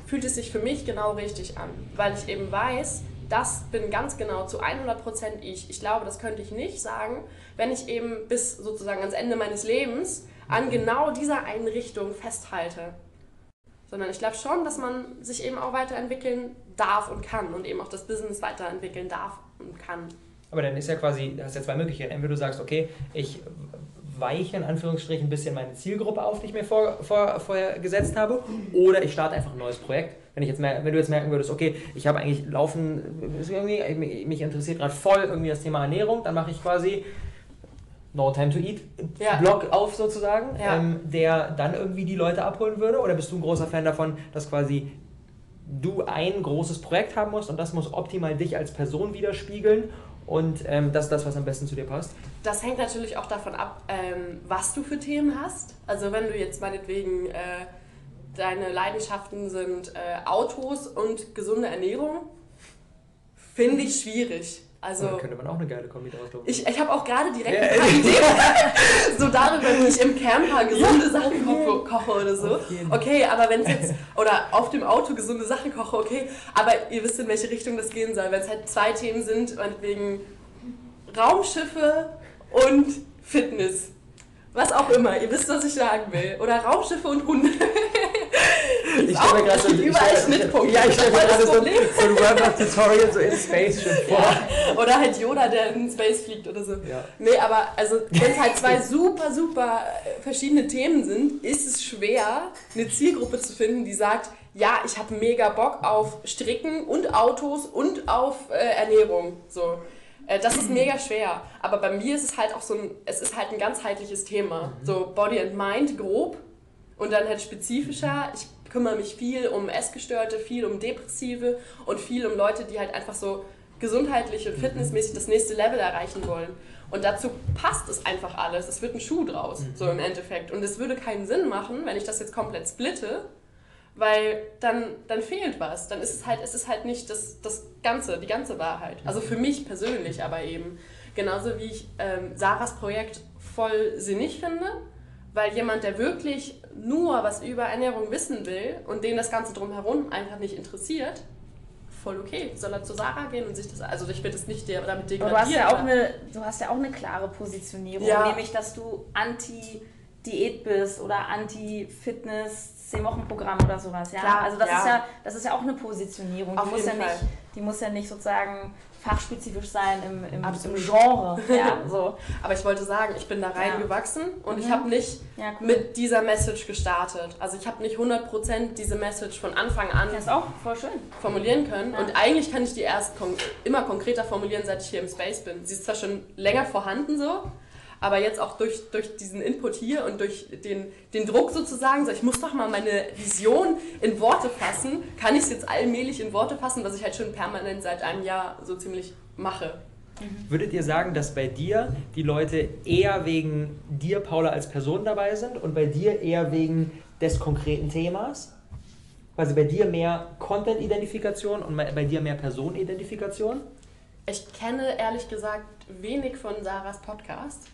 Speaker 2: fühlt es sich für mich genau richtig an, weil ich eben weiß, das bin ganz genau zu 100% ich. Ich glaube, das könnte ich nicht sagen, wenn ich eben bis sozusagen ans Ende meines Lebens an genau dieser einen Richtung festhalte. Sondern ich glaube schon, dass man sich eben auch weiterentwickeln darf und kann und eben auch das Business weiterentwickeln darf und kann.
Speaker 1: Aber dann ist ja quasi, du hast ja zwei Möglichkeiten. Entweder du sagst, okay, ich weiche in Anführungsstrichen ein bisschen meine Zielgruppe auf, die ich mir vor, vor, vorher gesetzt habe, oder ich starte einfach ein neues Projekt. Wenn, ich jetzt mer wenn du jetzt merken würdest, okay, ich habe eigentlich laufen, irgendwie, mich interessiert gerade voll irgendwie das Thema Ernährung, dann mache ich quasi No Time to Eat
Speaker 2: Ja.
Speaker 1: Blog auf sozusagen,
Speaker 2: Ja.
Speaker 1: ähm, der dann irgendwie die Leute abholen würde? Oder bist du ein großer Fan davon, dass quasi du ein großes Projekt haben musst und das muss optimal dich als Person widerspiegeln und ähm, das ist das, was am besten zu dir passt?
Speaker 2: Das hängt natürlich auch davon ab, ähm, was du für Themen hast. Also wenn du jetzt meinetwegen äh, deine Leidenschaften sind äh, Autos und gesunde Ernährung, finde ich schwierig. Also
Speaker 1: da könnte man auch eine geile Kombi draus machen.
Speaker 2: ich, ich habe auch gerade direkt
Speaker 1: Ja.
Speaker 2: ein paar so darüber, wie ich im Camper gesunde Sachen koche, koche oder so. Okay, aber wenn es jetzt, oder auf dem Auto gesunde Sachen koche, okay, aber ihr wisst, in welche Richtung das gehen soll. Wenn es halt zwei Themen sind, meinetwegen Raumschiffe und Fitness. Was auch immer, ihr wisst, was ich sagen will. Oder Raumschiffe und Hunde.
Speaker 1: Ich stelle mir gerade so
Speaker 2: überall Schnittpunkte.
Speaker 1: Ja, ich stelle mir gerade so, so ein Workout-Tutorial so in Spaceship vor.
Speaker 2: Ja. Oder halt Yoda, der in Space fliegt oder so.
Speaker 1: Ja.
Speaker 2: Nee, aber also wenn es halt zwei super, super äh, verschiedene Themen sind, ist es schwer, eine Zielgruppe zu finden, die sagt, ja, ich habe mega Bock auf Stricken und Autos und auf äh, Ernährung. So. Äh, Das ist mega schwer. Aber bei mir ist es halt auch so ein, es ist halt ein ganzheitliches Thema. So Body and Mind grob und dann halt spezifischer. Ich kümmere mich viel um Essgestörte, viel um Depressive und viel um Leute, die halt einfach so gesundheitlich und fitnessmäßig das nächste Level erreichen wollen. Und dazu passt es einfach alles. Es wird ein Schuh draus, so im Endeffekt. Und es würde keinen Sinn machen, wenn ich das jetzt komplett splitte, weil dann, dann fehlt was. Dann ist es halt, es ist halt nicht das, das Ganze, die ganze Wahrheit. Also für mich persönlich aber eben. Genauso wie ich ähm, Sarahs Projekt voll sinnig finde, weil jemand, der wirklich nur was über Ernährung wissen will und den das Ganze drumherum einfach nicht interessiert, voll okay. Soll er zu Sarah gehen und sich das. Also ich will das nicht der- damit
Speaker 3: Aber du hast, ja auch eine, du hast ja auch eine klare Positionierung,
Speaker 2: Ja.
Speaker 3: nämlich dass du anti-Diät bist oder anti-Fitness, 10-Wochen-Programm oder sowas. Ja?
Speaker 2: Klar,
Speaker 3: also das,
Speaker 2: ja.
Speaker 3: Ist ja, das ist ja auch eine Positionierung. Die
Speaker 2: Auf
Speaker 3: muss, ja
Speaker 2: jeden
Speaker 3: nicht,
Speaker 2: Fall.
Speaker 3: die muss ja nicht sozusagen fachspezifisch sein im, im, im. Genre. Ja, so.
Speaker 2: Aber ich wollte sagen, ich bin da
Speaker 3: Ja.
Speaker 2: reingewachsen und ich
Speaker 3: Mhm.
Speaker 2: habe nicht
Speaker 3: ja cool.
Speaker 2: mit dieser Message gestartet. Also ich habe nicht 100% diese Message von Anfang an formulieren können.
Speaker 3: Ja.
Speaker 2: Und eigentlich kann ich die erst kon immer konkreter formulieren, seit ich hier im Space bin. Sie ist zwar schon länger vorhanden so, aber jetzt auch durch, durch diesen Input hier und durch den, den Druck sozusagen, so ich muss doch mal meine Vision in Worte fassen, kann ich es jetzt allmählich in Worte fassen, was ich halt schon permanent seit einem Jahr so ziemlich mache.
Speaker 1: Würdet ihr sagen, dass bei dir die Leute eher wegen dir, Paula, als Person dabei sind und bei dir eher wegen des konkreten Themas? Quasi bei dir mehr Content-Identifikation und bei dir mehr Personenidentifikation?
Speaker 2: Ich kenne ehrlich gesagt wenig von Sarahs Podcast,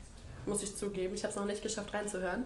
Speaker 2: muss ich zugeben. Ich habe es noch nicht geschafft reinzuhören.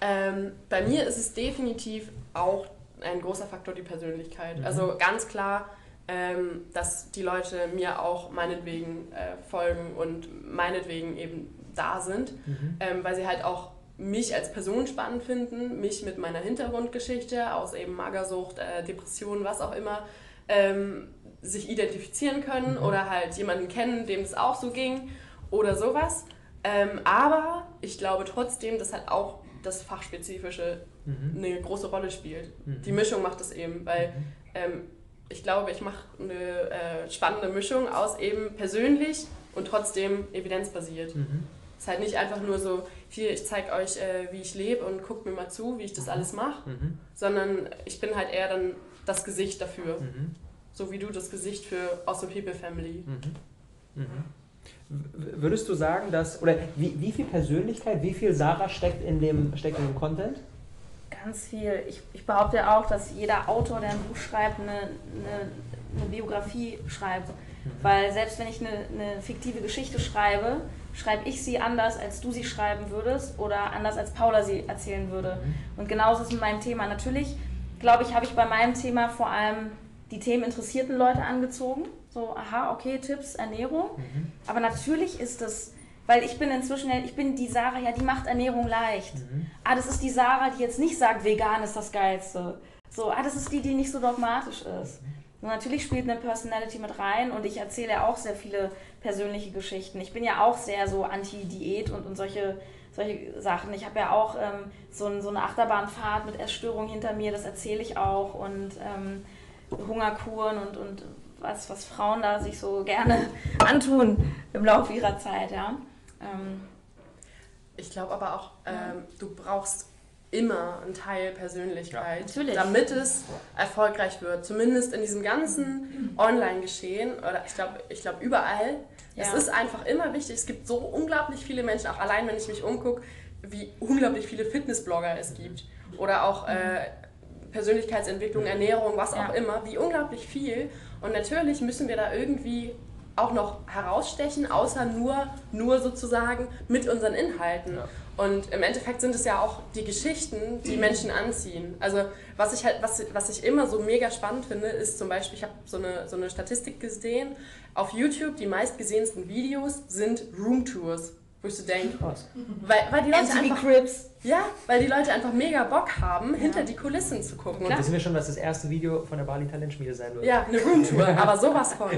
Speaker 2: Ähm, bei mir ist es definitiv auch ein großer Faktor die Persönlichkeit.
Speaker 1: Mhm.
Speaker 2: Also ganz klar, ähm, dass die Leute mir auch meinetwegen äh, folgen und meinetwegen eben da sind,
Speaker 1: Mhm.
Speaker 2: ähm, weil sie halt auch mich als Person spannend finden, mich mit meiner Hintergrundgeschichte aus eben Magersucht, äh, Depression, was auch immer, ähm, sich identifizieren können
Speaker 1: Mhm.
Speaker 2: oder halt jemanden kennen, dem es auch so ging oder sowas. Ähm, aber ich glaube trotzdem, dass halt auch das Fachspezifische
Speaker 1: Mhm.
Speaker 2: eine große Rolle spielt.
Speaker 1: Mhm.
Speaker 2: Die Mischung macht es eben, weil
Speaker 1: Mhm.
Speaker 2: ähm, ich glaube, ich mache eine äh, spannende Mischung aus eben persönlich und trotzdem evidenzbasiert.
Speaker 1: Mhm.
Speaker 2: Es ist halt nicht einfach nur so, hier, ich zeige euch, äh, wie ich lebe und guckt mir mal zu, wie ich das alles mache,
Speaker 1: Mhm.
Speaker 2: sondern ich bin halt eher dann das Gesicht dafür.
Speaker 1: Mhm.
Speaker 2: So wie du das Gesicht für Awesome People Family.
Speaker 1: Mhm. Mhm. Würdest du sagen, dass, oder wie, wie viel Persönlichkeit, wie viel Sarah steckt in dem, steckt in dem Content?
Speaker 3: Ganz viel. Ich, ich behaupte auch, dass jeder Autor, der ein Buch schreibt, eine, eine, eine Biografie schreibt. Weil selbst wenn ich eine, eine fiktive Geschichte schreibe, schreibe ich sie anders, als du sie schreiben würdest oder anders, als Paula sie erzählen würde. Und genauso ist es mit meinem Thema. Natürlich, glaube ich, habe ich bei meinem Thema vor allem die themeninteressierten Leute angezogen. So, aha, okay, Tipps, Ernährung.
Speaker 1: Mhm.
Speaker 3: Aber natürlich ist das, weil ich bin inzwischen, ich bin die Sarah, ja, die macht Ernährung leicht.
Speaker 1: Mhm.
Speaker 3: Ah, das ist die Sarah, die jetzt nicht sagt, vegan ist das Geilste. So, ah, das ist die, die nicht so dogmatisch ist. Und natürlich spielt eine Personality mit rein und ich erzähle ja auch sehr viele persönliche Geschichten. Ich bin ja auch sehr so anti-Diät und, und solche, solche Sachen. Ich habe ja auch ähm, so, ein, so eine Achterbahnfahrt mit Essstörungen hinter mir, das erzähle ich auch. Und ähm, Hungerkuren und, und was, was Frauen da sich so gerne antun im Laufe ihrer Zeit, ja. Ähm,
Speaker 2: Ich glaube aber auch, ähm, du brauchst immer einen Teil Persönlichkeit,
Speaker 3: Natürlich.
Speaker 2: damit es erfolgreich wird. Zumindest in diesem ganzen Online-Geschehen oder ich glaube ich glaub überall. Es
Speaker 3: Ja.
Speaker 2: ist einfach immer wichtig. Es gibt so unglaublich viele Menschen, auch allein wenn ich mich umgucke, wie unglaublich viele Fitnessblogger es gibt. Oder auch äh, Persönlichkeitsentwicklung, Ernährung, was auch
Speaker 3: Ja.
Speaker 2: immer. Wie unglaublich viel. Und natürlich müssen wir da irgendwie auch noch herausstechen, außer nur, nur sozusagen mit unseren Inhalten.
Speaker 1: Ja.
Speaker 2: Und im Endeffekt sind es ja auch die Geschichten, die Menschen anziehen. Also was ich halt, was, was ich immer so mega spannend finde, ist zum Beispiel, ich habe so eine, so eine Statistik gesehen, auf YouTube die meistgesehensten Videos sind Roomtours, wo ich so denke, weil, weil die Leute
Speaker 3: MTV
Speaker 2: einfach,
Speaker 3: Crips.
Speaker 2: ja, weil die Leute einfach mega Bock haben, hinter die Kulissen zu gucken.
Speaker 1: Und wissen wir schon, was das erste Video von der Bali Talentschmiede sein wird?
Speaker 2: Ja, eine Roomtour, aber sowas von.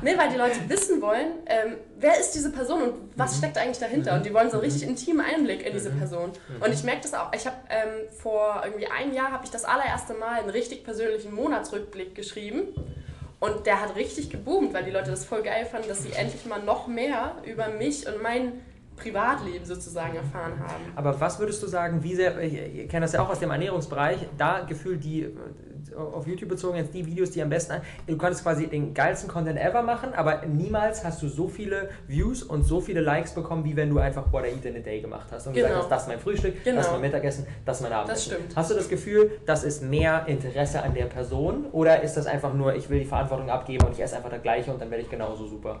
Speaker 2: Nee, weil die Leute wissen wollen, ähm, wer ist diese Person und was steckt eigentlich dahinter. Und die wollen so einen richtig intimen Einblick in diese Person. Und ich merke das auch. Ich habe ähm, vor irgendwie einem Jahr habe ich das allererste Mal einen richtig persönlichen Monatsrückblick geschrieben. Und der hat richtig geboomt, weil die Leute das voll geil fanden, dass sie endlich mal noch mehr über mich und mein Privatleben sozusagen erfahren haben.
Speaker 1: Aber was würdest du sagen, wie sehr, ich, kenne das ja auch aus dem Ernährungsbereich, da gefühlt die, auf YouTube bezogen jetzt die Videos, die am besten, an- du konntest quasi den geilsten Content ever machen, aber niemals hast du so viele Views und so viele Likes bekommen, wie wenn du einfach What I Eat in a Day gemacht hast und gesagt
Speaker 2: Genau.
Speaker 1: hast, das ist mein Frühstück, das
Speaker 2: Genau.
Speaker 1: ist mein Mittagessen, das ist mein Abendessen.
Speaker 2: stimmt.
Speaker 1: Hast du das Gefühl, das ist mehr Interesse an der Person oder ist das einfach nur, ich will die Verantwortung abgeben und ich esse einfach das Gleiche und dann werde ich genauso super?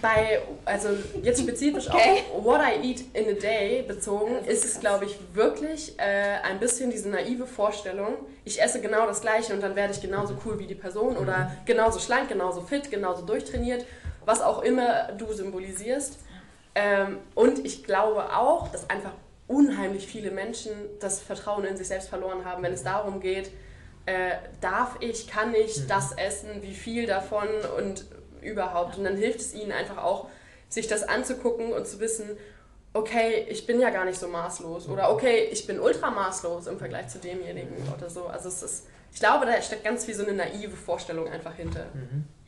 Speaker 2: Bei, also jetzt spezifisch
Speaker 3: Okay.
Speaker 2: auf What I Eat in a Day bezogen, ist es, glaube ich, wirklich äh, ein bisschen diese naive Vorstellung, ich esse genau das Gleiche und dann werde ich genauso cool wie die Person oder genauso schlank, genauso fit, genauso durchtrainiert, was auch immer du symbolisierst. Ähm, und ich glaube auch, dass einfach unheimlich viele Menschen das Vertrauen in sich selbst verloren haben, wenn es darum geht, äh, darf ich, kann ich das essen, wie viel davon und überhaupt. Und dann hilft es ihnen einfach auch, sich das anzugucken und zu wissen, okay, ich bin ja gar nicht so maßlos oder okay, ich bin ultra maßlos im Vergleich zu demjenigen oder so. Also es ist, ich glaube, da steckt ganz viel so eine naive Vorstellung einfach hinter.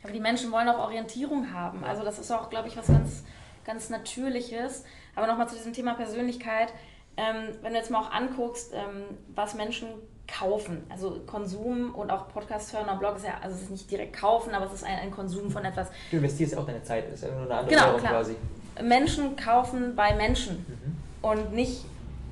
Speaker 3: Aber die Menschen wollen auch Orientierung haben. Also das ist auch, glaube ich, was ganz, ganz Natürliches. Aber nochmal zu diesem Thema Persönlichkeit. Ähm, wenn du jetzt mal auch anguckst, ähm, was Menschen kaufen, also Konsum und auch Podcast hören und Blog ist ja, also es ist nicht direkt kaufen, aber es ist ein, ein Konsum von etwas.
Speaker 1: Du investierst ja auch deine Zeit, ist ja nur eine andere
Speaker 3: Genau, klar.
Speaker 1: quasi.
Speaker 3: Menschen kaufen bei Menschen und nicht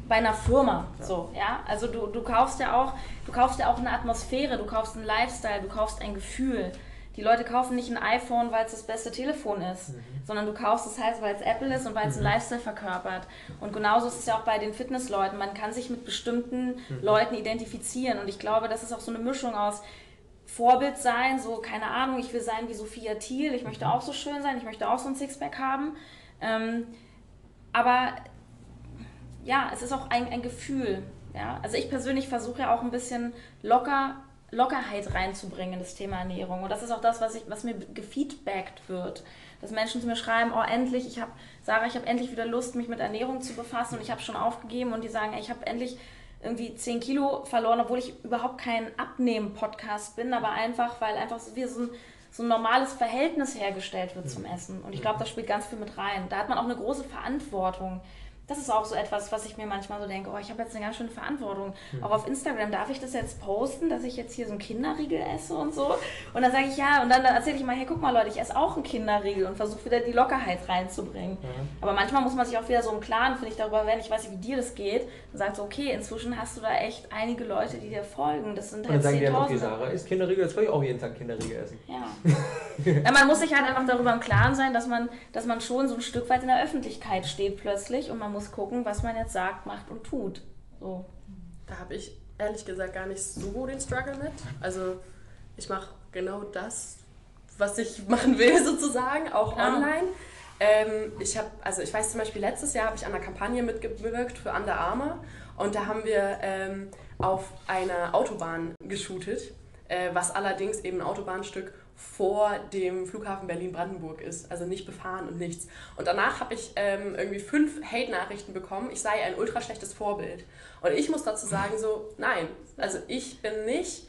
Speaker 3: bei einer Firma.
Speaker 1: Ja.
Speaker 3: So, ja? Also du, du kaufst ja auch, du kaufst ja auch eine Atmosphäre, du kaufst einen Lifestyle, du kaufst ein Gefühl. Die Leute kaufen nicht ein iPhone, weil es das beste Telefon ist, sondern du kaufst es halt, weil es Apple ist und weil es einen Lifestyle verkörpert. Und genauso ist es ja auch bei den Fitnessleuten. Man kann sich mit bestimmten Leuten identifizieren. Und ich glaube, das ist auch so eine Mischung aus Vorbild sein, so keine Ahnung, ich will sein wie Sophia Thiel, ich möchte auch so schön sein, ich möchte auch so ein Sixpack haben. Ähm, aber ja, es ist auch ein, ein Gefühl. Ja? Also ich persönlich versuche ja auch ein bisschen locker, Lockerheit reinzubringen in das Thema Ernährung. Und das ist auch das, was, ich, was mir gefeedbackt wird. Dass Menschen zu mir schreiben, oh endlich, ich habe, Sarah, ich habe endlich wieder Lust, mich mit Ernährung zu befassen und ich habe schon aufgegeben und die sagen, ey, ich habe endlich irgendwie 10 Kilo verloren, obwohl ich überhaupt kein Abnehmen-Podcast bin, aber einfach, weil einfach so wie so ein, so ein normales Verhältnis hergestellt wird zum Essen. Und ich glaube, das spielt ganz viel mit rein. Da hat man auch eine große Verantwortung. Das ist auch so etwas, was ich mir manchmal so denke, oh, ich habe jetzt eine ganz schöne Verantwortung. Auch auf Instagram, darf ich das jetzt posten, dass ich jetzt hier so einen Kinderriegel esse und so? Und dann sage ich ja, und dann, dann erzähle ich mal, hey, guck mal Leute, ich esse auch einen Kinderriegel und versuche wieder die Lockerheit reinzubringen. Aber manchmal muss man sich auch wieder so im Klaren, finde ich, darüber werden, ich weiß nicht, wie dir das geht, und sagt so, okay, inzwischen hast du da echt einige Leute, die dir folgen. Das sind
Speaker 1: Und dann
Speaker 3: halt
Speaker 1: sagen die dann, okay. Sarah, isst Kinderriegel, jetzt will ich auch jeden Tag Kinderriegel essen.
Speaker 3: Ja. ja. Man muss sich halt einfach darüber im Klaren sein, dass man, dass man schon so ein Stück weit in der Öffentlichkeit steht plötzlich und man muss gucken, was man jetzt sagt, macht und tut. So.
Speaker 2: Da habe ich ehrlich gesagt gar nicht so den Struggle mit. Also ich mache genau das, was ich machen will sozusagen, auch
Speaker 3: Ja.
Speaker 2: online. Ähm, ich habe, also ich weiß zum Beispiel, letztes Jahr habe ich an einer Kampagne mitgewirkt für Under Armour und da haben wir ähm, auf einer Autobahn geshootet, äh, was allerdings eben ein Autobahnstück vor dem Flughafen Berlin-Brandenburg ist, also nicht befahren und nichts. Und danach habe ich ähm, irgendwie fünf Hate-Nachrichten bekommen, ich sei ein ultra schlechtes Vorbild. Und ich muss dazu sagen, so, nein, also ich bin nicht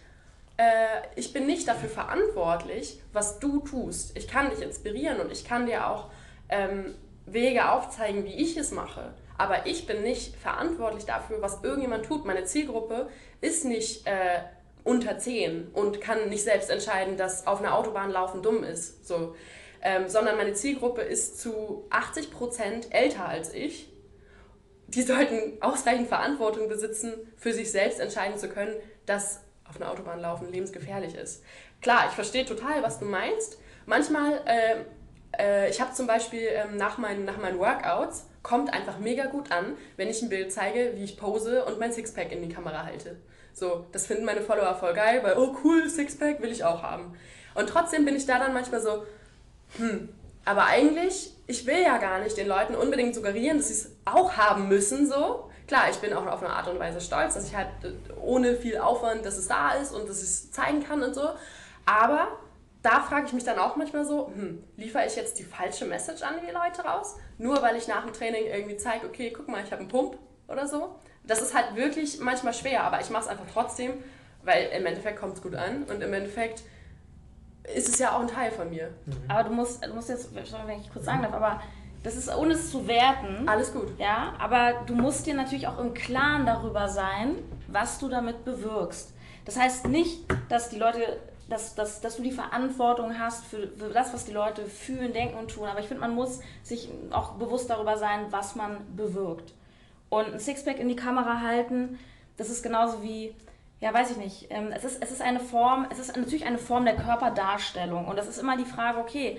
Speaker 2: äh, ich bin nicht dafür verantwortlich, was du tust. Ich kann dich inspirieren und ich kann dir auch ähm, Wege aufzeigen, wie ich es mache. Aber ich bin nicht verantwortlich dafür, was irgendjemand tut. Meine Zielgruppe ist nicht äh, unter 10 und kann nicht selbst entscheiden, dass auf einer Autobahn laufen dumm ist. So. Ähm, sondern meine Zielgruppe ist zu 80 Prozent älter als ich. Die sollten ausreichend Verantwortung besitzen, für sich selbst entscheiden zu können, dass auf einer Autobahn laufen lebensgefährlich ist. Klar, ich verstehe total, was du meinst. Manchmal, äh, äh, ich habe zum Beispiel äh, nach, meinen, nach meinen Workouts, kommt einfach mega gut an, wenn ich ein Bild zeige, wie ich pose und mein Sixpack in die Kamera halte. So, das finden meine Follower voll geil, weil, oh cool, Sixpack will ich auch haben. Und trotzdem bin ich da dann manchmal so, hm, aber eigentlich, ich will ja gar nicht den Leuten unbedingt suggerieren, dass sie es auch haben müssen, so. Klar, ich bin auch auf eine Art und Weise stolz, dass ich halt äh, ohne viel Aufwand, dass es da ist und dass ich es zeigen kann und so. Aber da frage ich mich dann auch manchmal so, hm, liefere ich jetzt die falsche Message an die Leute raus? Nur weil ich nach dem Training irgendwie zeige, okay, guck mal, ich habe einen Pump oder so. Das ist halt wirklich manchmal schwer, aber ich mache es einfach trotzdem, weil im Endeffekt kommt es gut an und im Endeffekt ist es ja auch ein Teil von mir.
Speaker 3: Mhm. Aber du musst, du musst jetzt, wenn ich kurz sagen darf, aber das ist ohne es zu werten.
Speaker 2: Alles gut.
Speaker 3: Ja, aber du musst dir natürlich auch im Klaren darüber sein, was du damit bewirkst. Das heißt nicht, dass die Leute, dass, dass, dass du die Verantwortung hast für, für das, was die Leute fühlen, denken und tun. Aber ich finde, man muss sich auch bewusst darüber sein, was man bewirkt. Und ein Sixpack in die Kamera halten, das ist genauso wie, ja, weiß ich nicht. Ähm, es, ist, es ist eine Form, es ist natürlich eine Form der Körperdarstellung. Und das ist immer die Frage, okay,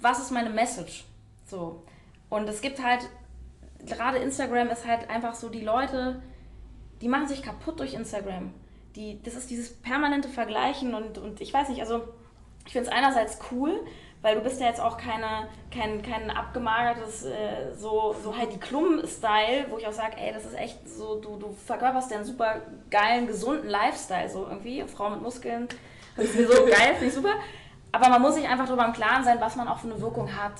Speaker 3: was ist meine Message? So. Und es gibt halt, gerade Instagram ist halt einfach so, die Leute, die machen sich kaputt durch Instagram. Die, das ist dieses permanente Vergleichen und, und ich weiß nicht, also ich finde es einerseits cool, weil du bist ja jetzt auch keine, kein, kein abgemagertes, äh, so, so halt die Klum-Style, wo ich auch sage, ey, das ist echt so, du, du verkörperst ja einen super geilen, gesunden Lifestyle, so irgendwie, Frau mit Muskeln, das ist mir so geil, finde ich super. Aber man muss sich einfach darüber im Klaren sein, was man auch für eine Wirkung hat.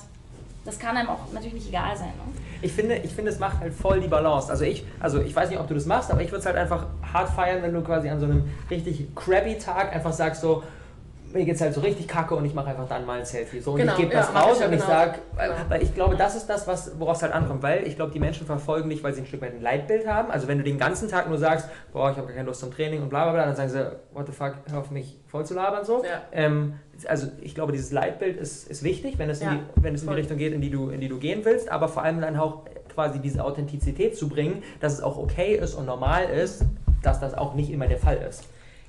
Speaker 3: Das kann einem auch natürlich nicht egal sein. Ne?
Speaker 1: Ich finde, ich finde, es macht halt voll die Balance. Also ich, also ich weiß nicht, ob du das machst, aber ich würde es halt einfach hart feiern, wenn du quasi an so einem richtig crappy Tag einfach sagst so, mir geht es halt so richtig kacke und ich mache einfach dann mal ein Selfie. So, und genau, ich gebe das ja, raus ich ja und genau. ich sage, weil, genau. weil, ich glaube, das ist das, worauf es halt ankommt, weil ich glaube, die Menschen verfolgen dich, weil sie ein Stück weit ein Leitbild haben. Also wenn du den ganzen Tag nur sagst, boah, ich habe gar keine Lust zum Training und bla bla bla, dann sagen sie, what the fuck, hör auf mich voll zu labern so. Ja. Ähm, also ich glaube, dieses Leitbild ist, ist wichtig, wenn es, in, die, wenn es in die Richtung geht, in die, du, in die du gehen willst, aber vor allem dann auch quasi diese Authentizität zu bringen, dass es auch okay ist und normal ist, dass das auch nicht immer der Fall ist.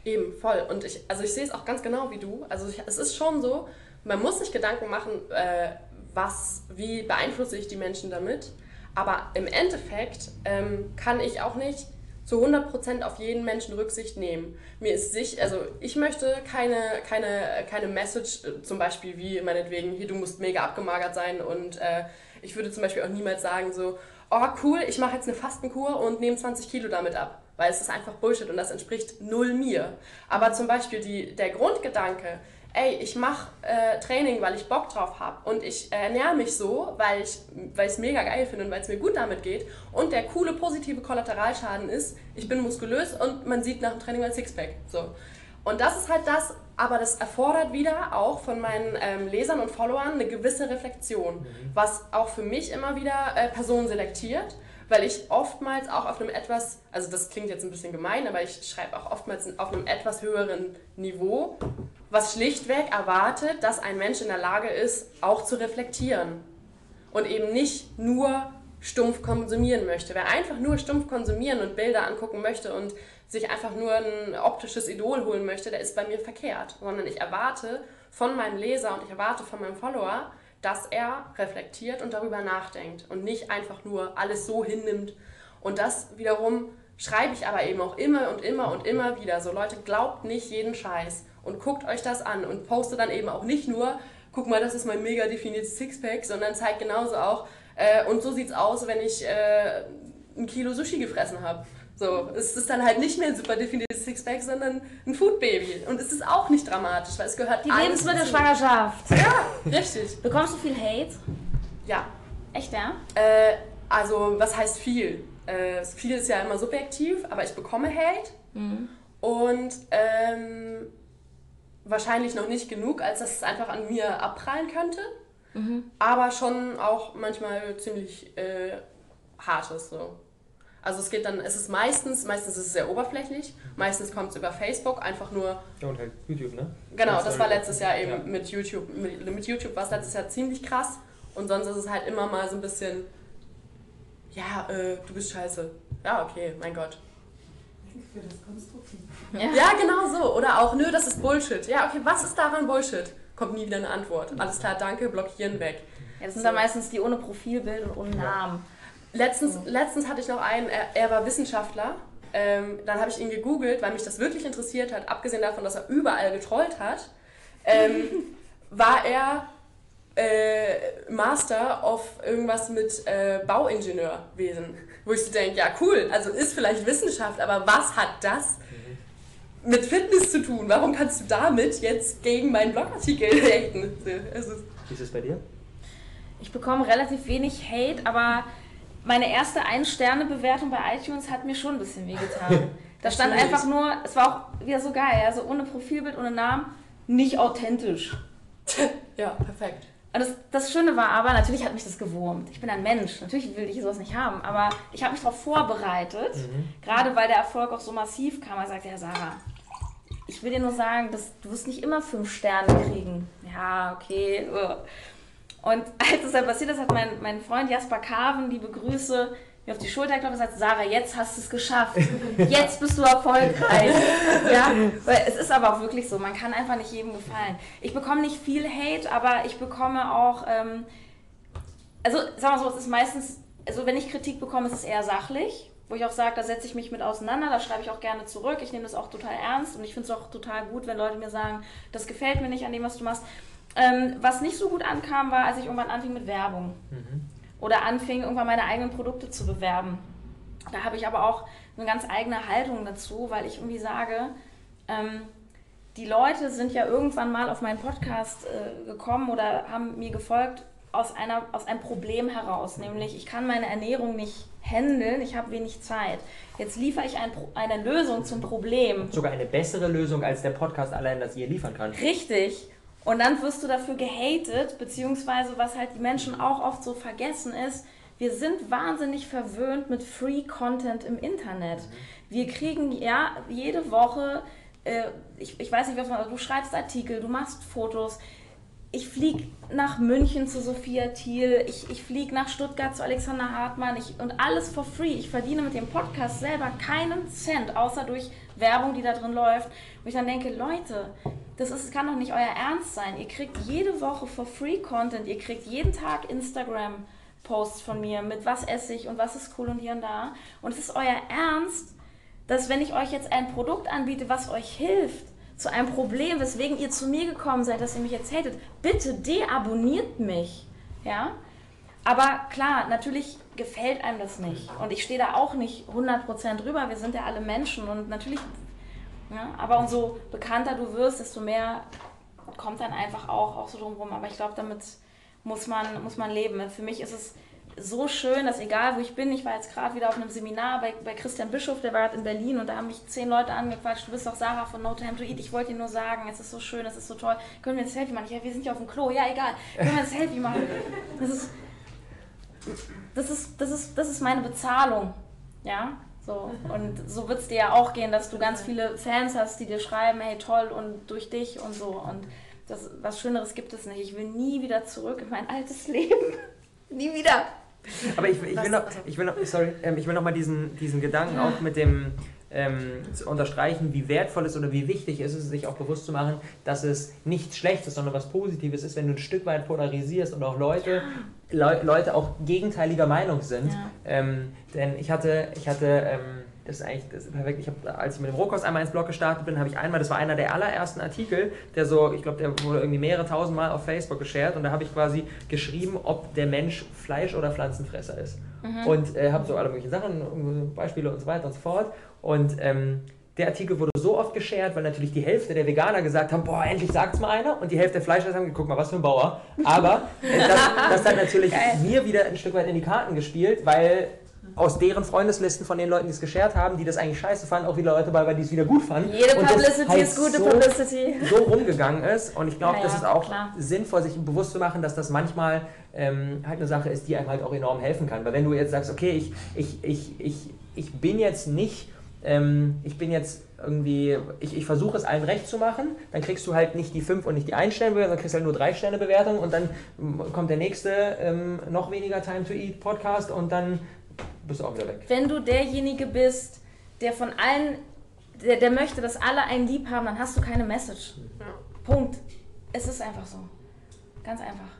Speaker 2: Eben, voll. Und ich, also ich sehe es auch ganz genau wie du. Also ich, es ist schon so, man muss sich Gedanken machen, äh, was, wie beeinflusse ich die Menschen damit. Aber im Endeffekt ähm, kann ich auch nicht zu 100% auf jeden Menschen Rücksicht nehmen. Mir ist sich, also ich möchte keine, keine, keine Message, äh, zum Beispiel wie meinetwegen, hier, du musst mega abgemagert sein und äh, ich würde zum Beispiel auch niemals sagen so, oh cool, ich mache jetzt eine Fastenkur und nehme 20 Kilo damit ab weil es ist einfach Bullshit und das entspricht null mir. Aber zum Beispiel die, der Grundgedanke, ey, ich mache äh, Training, weil ich Bock drauf habe und ich äh, ernähre mich so, weil ich es mega geil finde und weil es mir gut damit geht und der coole positive Kollateralschaden ist, ich bin muskulös und man sieht nach dem Training mein Sixpack. So. Und das ist halt das, aber das erfordert wieder auch von meinen ähm, Lesern und Followern eine gewisse Reflexion, mhm. was auch für mich immer wieder äh, Personen selektiert weil ich oftmals auch auf einem etwas, also das klingt jetzt ein bisschen gemein, aber ich schreibe auch oftmals auf einem etwas höheren Niveau, was schlichtweg erwartet, dass ein Mensch in der Lage ist, auch zu reflektieren und eben nicht nur stumpf konsumieren möchte. Wer einfach nur stumpf konsumieren und Bilder angucken möchte und sich einfach nur ein optisches Idol holen möchte, der ist bei mir verkehrt, sondern ich erwarte von meinem Leser und ich erwarte von meinem Follower, dass er reflektiert und darüber nachdenkt und nicht einfach nur alles so hinnimmt. Und das wiederum schreibe ich aber eben auch immer und immer und immer wieder. So Leute, glaubt nicht jeden Scheiß und guckt euch das an und poste dann eben auch nicht nur, guck mal, das ist mein mega definiertes Sixpack, sondern zeigt genauso auch, äh, und so sieht's aus, wenn ich äh, ein Kilo Sushi gefressen habe. So, es ist dann halt nicht mehr ein super definiertes Sixpack, sondern ein Foodbaby. Und es ist auch nicht dramatisch, weil es gehört
Speaker 3: Die Lebensmittelschwangerschaft.
Speaker 2: Ja, richtig.
Speaker 3: Bekommst du viel Hate?
Speaker 2: Ja.
Speaker 3: Echt, ja?
Speaker 2: Äh, also, was heißt viel? Äh, viel ist ja immer subjektiv, aber ich bekomme Hate. Mhm. Und ähm, wahrscheinlich noch nicht genug, als dass es einfach an mir abprallen könnte. aber schon auch manchmal ziemlich äh, hartes so. Also es geht dann, es ist meistens, meistens ist es sehr oberflächlich, meistens kommt es über Facebook, einfach nur,
Speaker 1: Ja, und halt YouTube, ne?
Speaker 2: genau, das war letztes Jahr eben
Speaker 1: Ja.
Speaker 2: mit YouTube, mit, mit YouTube war es letztes Jahr ziemlich krass und sonst ist es halt immer mal so ein bisschen, ja, äh, du bist scheiße. Ja, okay, mein Gott.
Speaker 5: Für das Konstruktiv.
Speaker 2: Ja, genau so. Oder auch, nö, das ist Bullshit. Ja, okay, was ist daran Bullshit? Kommt nie wieder eine Antwort. Alles klar, danke, blockieren weg.
Speaker 3: Ja, das sind dann meistens die ohne Profilbild und ohne Namen.
Speaker 2: Letztens, letztens hatte ich noch einen, er, er war Wissenschaftler. Ähm, dann habe ich ihn gegoogelt, weil mich das wirklich interessiert hat, abgesehen davon, dass er überall getrollt hat, ähm, war er äh, Master of irgendwas mit äh, Bauingenieurwesen. Wo ich so denke, ja cool, also ist vielleicht Wissenschaft, aber was hat das mit Fitness zu tun? Warum kannst du damit jetzt gegen meinen Blogartikel haten? So,
Speaker 1: Wie ist es bei dir?
Speaker 3: Ich bekomme relativ wenig Hate, aber meine erste Ein-Sterne-Bewertung bei iTunes hat mir schon ein bisschen wehgetan. Da stand einfach nur, es war auch wieder so geil, also ohne Profilbild, ohne Namen, nicht authentisch.
Speaker 2: ja, perfekt.
Speaker 3: Und das, das Schöne war aber, natürlich hat mich das gewurmt. Ich bin ein Mensch, natürlich will ich sowas nicht haben, aber ich habe mich darauf vorbereitet, gerade weil der Erfolg auch so massiv kam. Er sagte, ja Sarah, ich will dir nur sagen, dass du wirst nicht immer fünf Sterne kriegen. Ja, okay. Und als es dann passiert ist, hat mein, mein Freund Jasper Carven, liebe Grüße, mir auf die Schulter geklopft und gesagt, Sarah, jetzt hast du es geschafft. Jetzt bist du erfolgreich. ja, weil es ist aber auch wirklich so, man kann einfach nicht jedem gefallen. Ich bekomme nicht viel Hate, aber ich bekomme auch, ähm, also sagen wir so, es ist meistens, also wenn ich Kritik bekomme, ist es eher sachlich, wo ich auch sage, da setze ich mich mit auseinander, da schreibe ich auch gerne zurück, ich nehme das auch total ernst und ich finde es auch total gut, wenn Leute mir sagen, das gefällt mir nicht an dem, was du machst. Ähm, was nicht so gut ankam, war, als ich irgendwann anfing mit Werbung oder anfing, irgendwann meine eigenen Produkte zu bewerben. Da habe ich aber auch eine ganz eigene Haltung dazu, weil ich irgendwie sage, ähm, die Leute sind ja irgendwann mal auf meinen Podcast äh, gekommen oder haben mir gefolgt aus, einer, aus einem Problem heraus, nämlich ich kann meine Ernährung nicht handeln, ich habe wenig Zeit. Jetzt liefere ich ein, eine Lösung zum Problem.
Speaker 1: Sogar eine bessere Lösung, als der Podcast allein das ihr liefern kann.
Speaker 3: Richtig. Und dann wirst du dafür gehatet, beziehungsweise was halt die Menschen auch oft so vergessen ist, wir sind wahnsinnig verwöhnt mit Free Content im Internet. Wir kriegen ja jede Woche, äh, ich, ich weiß nicht, was man, du schreibst Artikel, du machst Fotos. Ich fliege nach München zu Sophia Thiel, ich, ich fliege nach Stuttgart zu Alexander Hartmann ich, und alles for free. Ich verdiene mit dem Podcast selber keinen Cent, außer durch Werbung, die da drin läuft. Wo ich dann denke, Leute, das ist, kann doch nicht euer Ernst sein. Ihr kriegt jede Woche for free Content, ihr kriegt jeden Tag Instagram Posts von mir mit was esse ich und was ist cool und hier und da. Und es ist euer Ernst, dass wenn ich euch jetzt ein Produkt anbiete, was euch hilft, zu einem Problem, weswegen ihr zu mir gekommen seid, dass ihr mich jetzt hatet, bitte deabonniert mich. Ja? Aber klar, natürlich gefällt einem das nicht. Und ich stehe da auch nicht 100% drüber. Wir sind ja alle Menschen und natürlich, ja, aber umso bekannter du wirst, desto mehr kommt dann einfach auch, auch so drumherum. Aber ich glaube, damit muss man, muss man leben. Für mich ist es so schön, dass egal wo ich bin, ich war jetzt gerade wieder auf einem Seminar bei, bei Christian Bischof, der war gerade in Berlin und da haben mich zehn Leute angequatscht, du bist doch Sarah von No Time to Eat, ich wollte dir nur sagen, es ist so schön, es ist so toll, können wir ein Selfie machen? Ja, wir sind ja auf dem Klo, ja egal, können wir ein Selfie machen? Das ist, das ist, das ist, das ist meine Bezahlung, ja, so und so wird es dir ja auch gehen, dass du ganz viele Fans hast, die dir schreiben, hey toll und durch dich und so und das, was Schöneres gibt es nicht. Ich will nie wieder zurück in mein altes Leben. nie wieder.
Speaker 1: Aber ich, ich, will noch, ich will noch, sorry, ähm, ich will noch mal diesen, diesen Gedanken auch mit dem ähm, zu unterstreichen, wie wertvoll es oder wie wichtig es ist, sich auch bewusst zu machen, dass es nichts Schlechtes, sondern was Positives ist, wenn du ein Stück weit polarisierst und auch Leute, Leu Leute auch gegenteiliger Meinung sind.
Speaker 3: Ja.
Speaker 1: Ähm, denn ich hatte, ich hatte, ähm, das ist eigentlich das ist perfekt. Ich habe, als ich mit dem Rohkost einmal ins Blog gestartet bin, habe ich einmal, das war einer der allerersten Artikel, der so, ich glaube, der wurde irgendwie mehrere tausend Mal auf Facebook geshared und da habe ich quasi geschrieben, ob der Mensch Fleisch- oder Pflanzenfresser ist. Und äh, habe so alle möglichen Sachen, Beispiele und so weiter und so fort. Und ähm, der Artikel wurde so oft geshared, weil natürlich die Hälfte der Veganer gesagt haben, boah, endlich sagt's mal einer. Und die Hälfte der Fleischesser haben geguckt, mal was für ein Bauer. Aber äh, das, das hat natürlich mir wieder ein Stück weit in die Karten gespielt, weil aus deren Freundeslisten von den Leuten, die es geshared haben, die das eigentlich scheiße fanden, auch wieder Leute bei, die es wieder gut fanden.
Speaker 3: Jede
Speaker 1: Und
Speaker 3: Publicity
Speaker 1: halt
Speaker 3: ist gute
Speaker 1: so,
Speaker 3: Publicity.
Speaker 1: so rumgegangen ist. Und ich glaube,
Speaker 3: Ja,
Speaker 1: das ist auch
Speaker 3: klar.
Speaker 1: sinnvoll, sich bewusst zu machen, dass das manchmal ähm, halt eine Sache ist, die einem halt auch enorm helfen kann. Weil wenn du jetzt sagst, okay, ich, ich, ich, ich, ich bin jetzt nicht, ähm, ich bin jetzt irgendwie, ich, ich versuche es allen recht zu machen, dann kriegst du halt nicht die 5 und nicht die 1 Sterne Bewertung, dann kriegst du halt nur 3 Sterne Bewertung und dann kommt der nächste ähm, noch weniger Time to Eat Podcast und dann bist du auch wieder weg.
Speaker 3: Wenn du derjenige bist, der von allen, der, der möchte, dass alle einen lieb haben, dann hast du keine Message.
Speaker 2: Ja.
Speaker 3: Punkt. Es ist einfach so. Ganz einfach.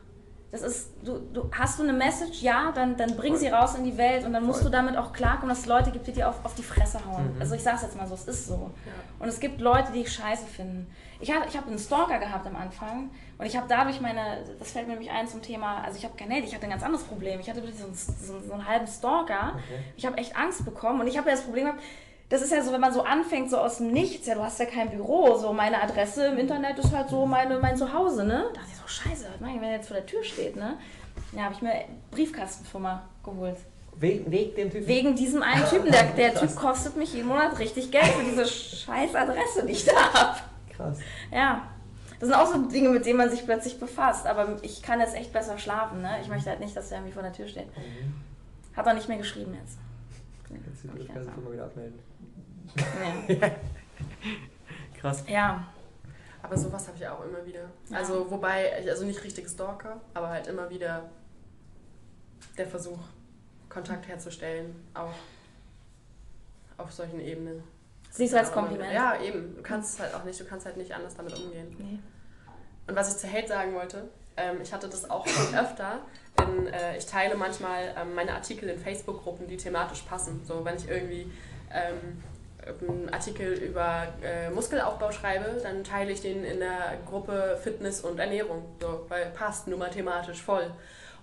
Speaker 3: Das ist, du, du hast du eine Message, ja, dann, dann bring sie raus in die Welt und dann musst
Speaker 1: Voll.
Speaker 3: du damit auch klarkommen, dass es Leute gibt, die dir auf, auf die Fresse hauen.
Speaker 1: Mhm.
Speaker 3: Also ich sag's jetzt mal so, es ist so.
Speaker 2: Ja.
Speaker 3: Und es gibt Leute, die ich scheiße finden. Ich habe ich hab einen Stalker gehabt am Anfang und ich habe dadurch meine, das fällt mir nämlich ein zum Thema, also ich habe kein Hate, ich hatte ein ganz anderes Problem. Ich hatte so einen, so einen, so einen halben Stalker.
Speaker 1: Okay.
Speaker 3: Ich habe echt Angst bekommen und ich habe ja das Problem gehabt, das ist ja so, wenn man so anfängt, so aus dem Nichts, ja, du hast ja kein Büro, so meine Adresse im Internet ist halt so meine, mein Zuhause, ne? Da dachte ich so, scheiße, was mach ich, wenn er jetzt vor der Tür steht, ne? Ja, habe ich mir Briefkastenfirma geholt.
Speaker 1: Wegen, wegen dem Typen.
Speaker 3: Wegen diesem einen Typen. Der, der Typ kostet mich jeden Monat richtig Geld für diese scheiß Adresse, die ich da habe.
Speaker 1: Krass.
Speaker 3: Ja. Das sind auch so Dinge, mit denen man sich plötzlich befasst. Aber ich kann jetzt echt besser schlafen, ne? Ich möchte halt nicht, dass der irgendwie vor der Tür steht.
Speaker 1: Mhm.
Speaker 3: Hat er nicht mehr geschrieben jetzt.
Speaker 1: Jetzt
Speaker 3: einfach.
Speaker 1: mal wieder abmelden.
Speaker 3: Nee.
Speaker 1: Krass.
Speaker 3: Ja.
Speaker 2: Aber sowas habe ich auch immer wieder.
Speaker 3: Ja.
Speaker 2: Also, wobei, ich- also nicht richtig Stalker, aber halt immer wieder der Versuch, Kontakt herzustellen, auch auf solchen Ebenen.
Speaker 3: Siehst du als Kompliment.
Speaker 2: Ja, eben. Du kannst es halt auch nicht, du kannst halt nicht anders damit umgehen.
Speaker 3: Nee.
Speaker 2: Und was ich zu Hate sagen wollte, ähm, ich hatte das auch schon öfter. In, äh, ich teile manchmal ähm, meine Artikel in Facebook-Gruppen, die thematisch passen. So, wenn ich irgendwie ähm, einen Artikel über äh, Muskelaufbau schreibe, dann teile ich den in der Gruppe Fitness und Ernährung. So, weil passt nun mal thematisch voll.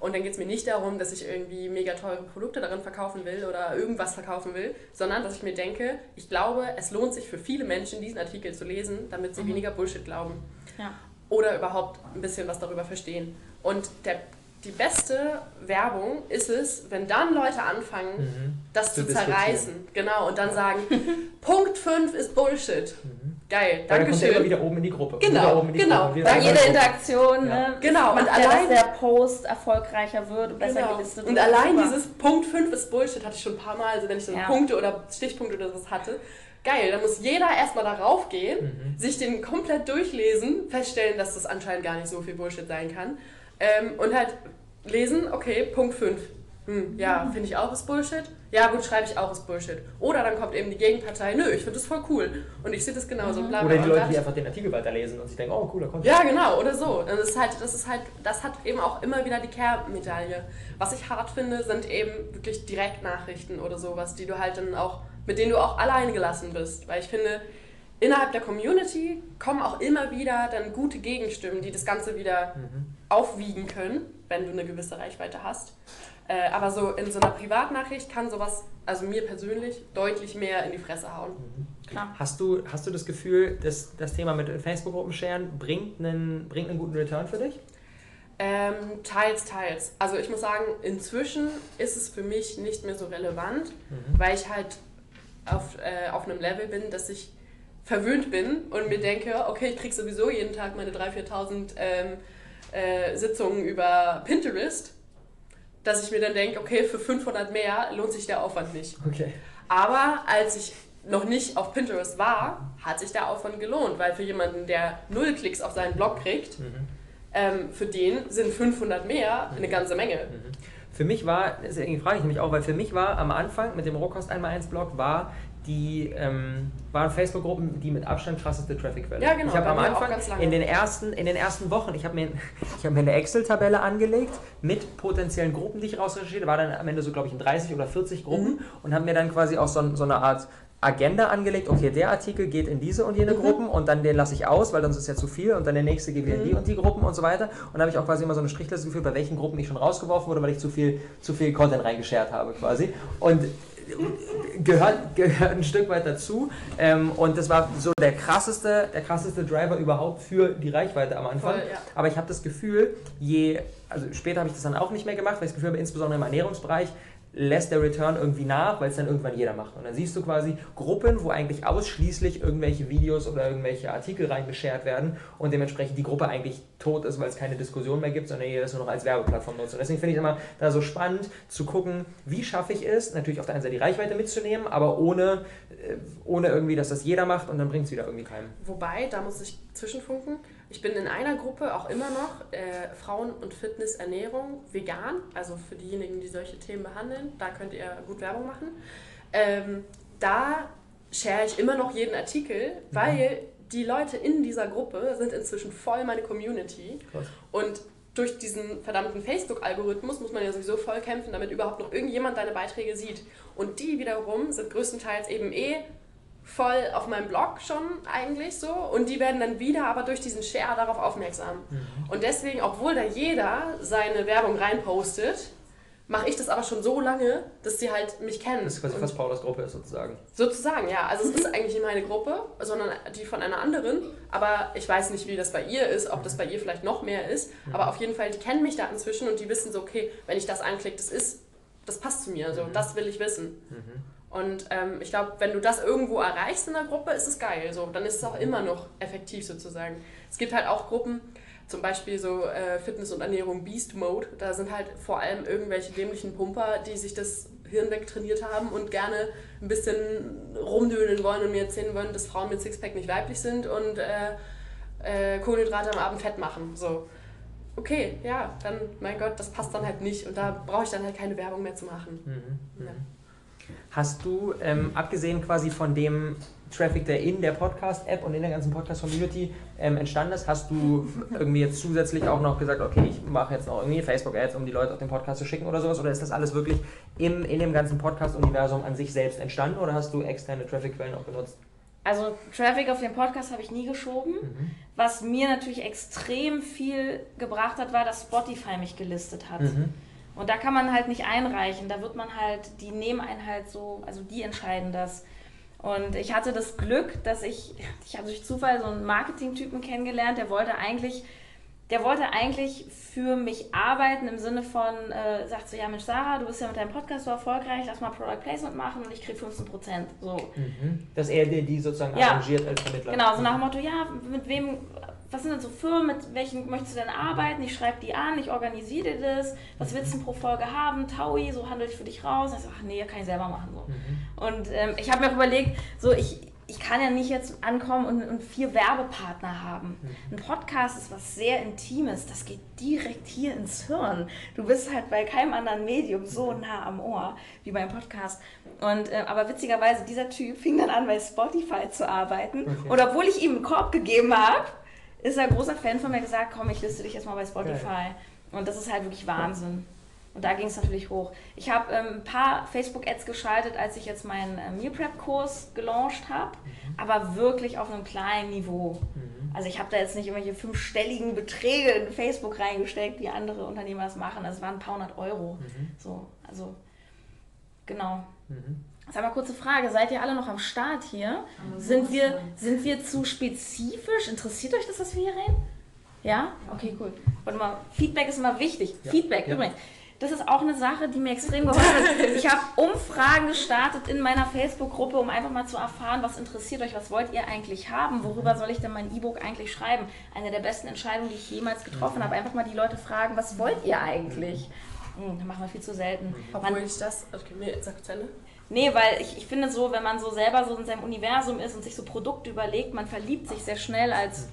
Speaker 2: Und dann geht es mir nicht darum, dass ich irgendwie mega teure Produkte darin verkaufen will oder irgendwas verkaufen will, sondern dass ich mir denke, ich glaube, es lohnt sich für viele Menschen, diesen Artikel zu lesen, damit sie weniger Bullshit glauben
Speaker 3: Ja.
Speaker 2: oder überhaupt ein bisschen was darüber verstehen. Und der, die beste Werbung ist es, wenn dann Leute anfangen,
Speaker 1: Mhm.
Speaker 2: das
Speaker 1: Zu
Speaker 2: zu, zerreißen. Genau, und dann sagen, Punkt 5 ist Bullshit.
Speaker 1: Weil
Speaker 2: Geil,
Speaker 1: dann kommt er immer wieder oben in die Gruppe.
Speaker 2: Genau,
Speaker 1: wieder oben in die
Speaker 2: genau.
Speaker 1: Gruppe,
Speaker 3: Bei jeder. Interaktion,
Speaker 1: Ja.
Speaker 3: ne?
Speaker 2: Genau, und allein-
Speaker 3: der Post erfolgreicher wird und besser
Speaker 2: Genau.
Speaker 3: gelistet
Speaker 2: Und
Speaker 3: wird.
Speaker 2: allein
Speaker 3: Super.
Speaker 2: dieses Punkt 5 ist Bullshit hatte ich schon ein paar Mal, also wenn ich so
Speaker 3: Ja.
Speaker 2: Punkte oder Stichpunkte oder sowas hatte. Geil, dann muss jeder erstmal darauf gehen,
Speaker 1: Mhm.
Speaker 2: sich den komplett durchlesen, feststellen, dass das anscheinend gar nicht so viel Bullshit sein kann. Ähm, und halt lesen, okay, Punkt 5. Hm, ja,
Speaker 3: Mhm.
Speaker 2: finde ich auch ist Bullshit. Ja, gut, schreibe ich auch ist Bullshit. Oder dann kommt eben die Gegenpartei, nö, ich finde das voll cool. Und ich sehe das genauso. Bla, bla,
Speaker 1: Oder die
Speaker 2: und
Speaker 1: Leute, die einfach den Artikel weiterlesen und sich denken, oh, cooler Content.
Speaker 2: ja, genau, oder so. Das ist halt, das ist halt, das hat eben auch immer wieder die Kehrmedaille. Was ich hart finde, sind eben wirklich Direktnachrichten oder sowas, die du halt dann auch, mit denen du auch alleine gelassen bist. Weil ich finde, innerhalb der Community kommen auch immer wieder dann gute Gegenstimmen, die das Ganze wieder aufwiegen können, wenn du eine gewisse Reichweite hast. Äh, aber so in so einer Privatnachricht kann sowas, also mir persönlich, deutlich mehr in die Fresse hauen.
Speaker 3: Klar.
Speaker 1: Hast du, hast du das Gefühl, dass das Thema mit Facebook-Gruppen sharen bringt einen, bringt einen guten Return für dich?
Speaker 2: Ähm, teils, teils. Also ich muss sagen, inzwischen ist es für mich nicht mehr so relevant, weil ich halt auf, äh, auf einem Level bin, dass ich verwöhnt bin und mir denke, okay, ich krieg sowieso jeden Tag meine 3.000, 4.000 ähm, äh, Sitzungen über Pinterest, dass ich mir dann denke, okay, für 500 mehr lohnt sich der Aufwand nicht.
Speaker 1: Okay.
Speaker 2: Aber als ich noch nicht auf Pinterest war, hat sich der Aufwand gelohnt, weil für jemanden, der null Klicks auf seinen Blog kriegt, ähm, für den sind 500 mehr eine ganze Menge.
Speaker 1: Für mich war, deswegen frage ich mich auch, weil für mich war am Anfang mit dem Rohkost 1x1 Blog war die ähm, waren Facebook-Gruppen die mit Abstand krasseste Traffic-Quelle.
Speaker 2: Ja, genau,
Speaker 1: Ich habe am Anfang in den ersten in den ersten Wochen, ich habe mir ich habe mir eine Excel-Tabelle angelegt mit potenziellen Gruppen, die ich rausrecherchiert, war dann am Ende so glaube ich in 30 oder 40 Gruppen
Speaker 2: Mhm.
Speaker 1: und habe mir dann quasi auch so, so eine Art Agenda angelegt, okay, der Artikel geht in diese und
Speaker 2: Mhm.
Speaker 1: jene Gruppen und dann den lasse ich aus, weil sonst ist ja zu viel und dann der nächste geht wieder in die
Speaker 2: Mhm.
Speaker 1: und die Gruppen und so weiter. Und dann habe ich auch quasi immer so eine Strichliste geführt, bei welchen Gruppen ich schon rausgeworfen wurde, weil ich zu viel, zu viel Content reingeschert habe quasi. Und gehört, gehört ein Stück weit dazu. Ähm, und das war so der krasseste, der krasseste Driver überhaupt für die Reichweite am Anfang.
Speaker 2: Voll, ja.
Speaker 1: Aber ich habe das Gefühl, je, also später habe ich das dann auch nicht mehr gemacht, weil ich das Gefühl habe, insbesondere im Ernährungsbereich, lässt der Return irgendwie nach, weil es dann irgendwann jeder macht. Und dann siehst du quasi Gruppen, wo eigentlich ausschließlich irgendwelche Videos oder irgendwelche Artikel reingeschert werden und dementsprechend die Gruppe eigentlich tot ist, weil es keine Diskussion mehr gibt, sondern jeder das nur noch als Werbeplattform nutzt. Und deswegen finde ich es immer da so spannend zu gucken, wie schaffe ich es, natürlich auf der einen Seite die Reichweite mitzunehmen, aber ohne, äh, ohne irgendwie, dass das jeder macht und dann bringt es wieder irgendwie keinem.
Speaker 2: Wobei, da muss ich zwischenfunken. Ich bin in einer Gruppe auch immer noch äh, Frauen und Fitness, Ernährung, vegan, also für diejenigen, die solche Themen behandeln, da könnt ihr gut Werbung machen. Ähm, da share ich immer noch jeden Artikel, weil die Leute in dieser Gruppe sind inzwischen voll meine Community.
Speaker 1: Krass.
Speaker 2: Und durch diesen verdammten Facebook-Algorithmus muss man ja sowieso voll kämpfen, damit überhaupt noch irgendjemand deine Beiträge sieht. Und die wiederum sind größtenteils eben eh voll auf meinem Blog schon eigentlich so und die werden dann wieder aber durch diesen Share darauf aufmerksam. Und deswegen, obwohl da jeder seine Werbung reinpostet, mache ich das aber schon so lange, dass sie halt mich kennen.
Speaker 1: Das ist quasi
Speaker 2: Und
Speaker 1: fast Paulas Gruppe ist sozusagen.
Speaker 2: Sozusagen, ja. Also es ist eigentlich nicht meine Gruppe, sondern die von einer anderen. Aber ich weiß nicht, wie das bei ihr ist, ob das bei ihr vielleicht noch mehr ist. Aber auf jeden Fall, die kennen mich da inzwischen und die wissen so, okay, wenn ich das anklicke, das ist, das passt zu mir. So, das will ich wissen. Und ähm, ich glaube, wenn du das irgendwo erreichst in der Gruppe, ist es geil. So, dann ist es auch immer noch effektiv sozusagen. Es gibt halt auch Gruppen, zum Beispiel so äh, Fitness und Ernährung Beast Mode. Da sind halt vor allem irgendwelche dämlichen Pumper, die sich das Hirn wegtrainiert haben und gerne ein bisschen rumdödeln wollen und mir erzählen wollen, dass Frauen mit Sixpack nicht weiblich sind und äh, äh, Kohlenhydrate am Abend fett machen. So. Okay, ja, dann, mein Gott, das passt dann halt nicht und da brauche ich dann halt keine Werbung mehr zu machen.
Speaker 1: Mhm.
Speaker 2: Ja.
Speaker 1: Hast du, ähm, abgesehen quasi von dem Traffic, der in der Podcast-App und in der ganzen Podcast-Community ähm, entstanden ist, hast du irgendwie jetzt zusätzlich auch noch gesagt, okay, ich mache jetzt noch irgendwie Facebook-Ads, um die Leute auf den Podcast zu schicken oder sowas? Oder ist das alles wirklich im, in dem ganzen Podcast-Universum an sich selbst entstanden oder hast du externe Traffic-Quellen auch benutzt?
Speaker 3: Also Traffic auf den Podcast habe ich nie geschoben.
Speaker 1: Mhm.
Speaker 3: Was mir natürlich extrem viel gebracht hat, war, dass Spotify mich gelistet hat.
Speaker 1: Mhm.
Speaker 3: Und da kann man halt nicht einreichen. Da wird man halt, die nehmen einen halt so, also die entscheiden das. Und ich hatte das Glück, dass ich, ich habe durch Zufall so einen Marketing-Typen kennengelernt, der wollte eigentlich, der wollte eigentlich für mich arbeiten im Sinne von, äh, sagt so, ja Mensch Sarah, du bist ja mit deinem Podcast so erfolgreich, lass mal Product Placement machen und ich krieg 15 Prozent. So.
Speaker 1: Mhm. Dass er dir die sozusagen
Speaker 3: Ja.
Speaker 1: arrangiert als Vermittler.
Speaker 3: Genau, so nach dem Motto, ja, mit wem, was sind denn so Firmen, mit welchen möchtest du denn arbeiten? Ich schreibe die an, ich organisiere dir das, was willst du denn pro Folge haben? Taui, so handle ich für dich raus. Ich so, ach nee, kann ich selber machen. So.
Speaker 1: Mhm.
Speaker 3: Und ähm, ich habe mir auch überlegt, so ich, ich kann ja nicht jetzt ankommen und, und vier Werbepartner haben. Ein Podcast ist was sehr Intimes, das geht direkt hier ins Hirn. Du bist halt bei keinem anderen Medium so nah am Ohr wie beim Podcast. Und, äh, aber witzigerweise, dieser Typ fing dann an, bei Spotify zu arbeiten.
Speaker 1: Okay.
Speaker 3: Und obwohl ich ihm einen Korb gegeben habe, ist er ein großer Fan von mir gesagt, komm, ich liste dich jetzt mal bei Spotify. Und das ist halt wirklich Wahnsinn. Und da ging es natürlich hoch. Ich habe ähm, ein paar Facebook-Ads geschaltet, als ich jetzt meinen äh, Meal Prep-Kurs gelauncht habe, aber wirklich auf einem kleinen Niveau.
Speaker 1: Mhm.
Speaker 3: Also ich habe da jetzt nicht irgendwelche fünfstelligen Beträge in Facebook reingesteckt, wie andere Unternehmer das machen. Das waren ein paar hundert Euro.
Speaker 1: Mhm.
Speaker 3: So, also genau.
Speaker 1: Mhm.
Speaker 3: Jetzt haben wir kurze Frage. Seid ihr alle noch am Start hier? Sind wir, sind wir zu spezifisch? Interessiert euch das, was wir hier reden? Ja? Okay, cool. Warte mal, Feedback ist immer wichtig.
Speaker 1: Ja.
Speaker 3: Feedback
Speaker 1: Ja.
Speaker 3: übrigens. Das ist auch eine Sache, die mir extrem geholfen hat. Ich habe Umfragen gestartet in meiner Facebook-Gruppe, um einfach mal zu erfahren, was interessiert euch, was wollt ihr eigentlich haben, worüber soll ich denn mein E-Book eigentlich schreiben. Eine der besten Entscheidungen, die ich jemals getroffen habe. Einfach mal die Leute fragen, was wollt ihr eigentlich? Hm, machen wir viel zu selten. Man
Speaker 2: Obwohl ich das. Okay, nee, sag zu Ende.
Speaker 3: Nee, weil ich, ich finde so, wenn man so selber so in seinem Universum ist und sich so Produkte überlegt, man verliebt sich sehr schnell als